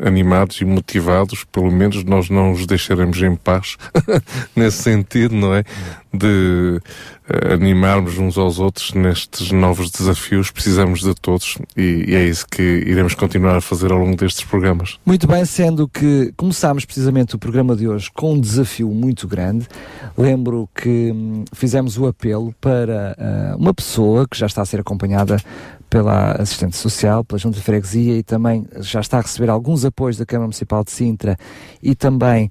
animados e motivados, pelo menos nós não os deixaremos em paz nesse sentido, não é? De uh, animarmos uns aos outros nestes novos desafios, precisamos de todos e, e, é isso que iremos continuar a fazer ao longo destes programas. Muito bem, sendo que começámos precisamente o programa de hoje com um desafio muito grande, lembro que hum, fizemos o apelo para uh, uma pessoa que já está a ser acompanhada pela assistente social, pela junta de freguesia e também já está a receber alguns apoios da Câmara Municipal de Sintra e também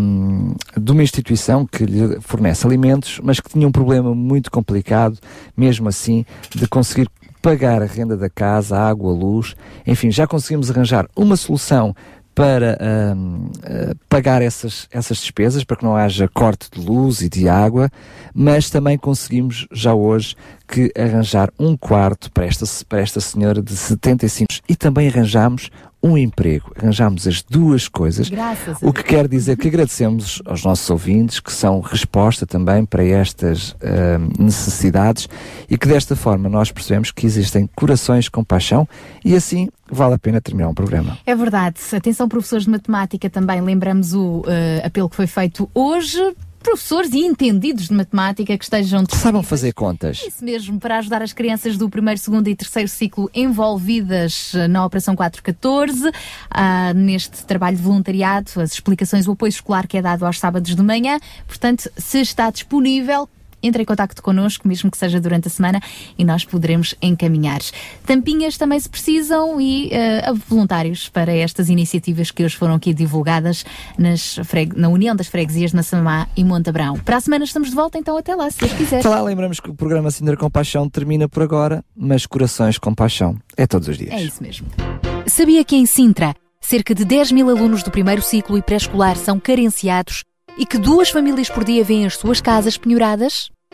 um, de uma instituição que lhe fornece alimentos, mas que tinha um problema muito complicado, mesmo assim, de conseguir pagar a renda da casa, a água, a luz, enfim, já conseguimos arranjar uma solução para uh, pagar essas, essas despesas, para que não haja corte de luz e de água, mas também conseguimos já hoje que arranjar um quarto para esta, para esta senhora de 75 e também arranjamos um emprego. Arranjamos as duas coisas. Graças o que quer dizer que agradecemos aos nossos ouvintes, que são resposta também para estas uh, necessidades e que desta forma nós percebemos que existem corações com paixão e assim vale a pena terminar um programa. É verdade. Atenção, professores de matemática, também lembramos o uh, apelo que foi feito hoje professores e entendidos de matemática que estejam Sabem fazer contas. isso mesmo, para ajudar as crianças do primeiro, segundo e terceiro ciclo envolvidas eh, na Operação 414, ah, neste trabalho de voluntariado, as explicações, o apoio escolar que é dado aos sábados de manhã. Portanto, se está disponível, entre em contato connosco, mesmo que seja durante a semana, e nós poderemos encaminhar. Tampinhas também se precisam e eh, voluntários para estas iniciativas que hoje foram aqui divulgadas nas na União das Freguesias de Massamá e Montabrão. Para a semana estamos de volta, então até lá, se Deus quiser. Até lá, lembramos que o programa Cinder Compaixão termina por agora, mas corações com paixão é todos os dias. É isso mesmo. Sabia que em Sintra, cerca de 10 mil alunos do primeiro ciclo e pré-escolar são carenciados e que duas famílias por dia vêm as suas casas penhoradas?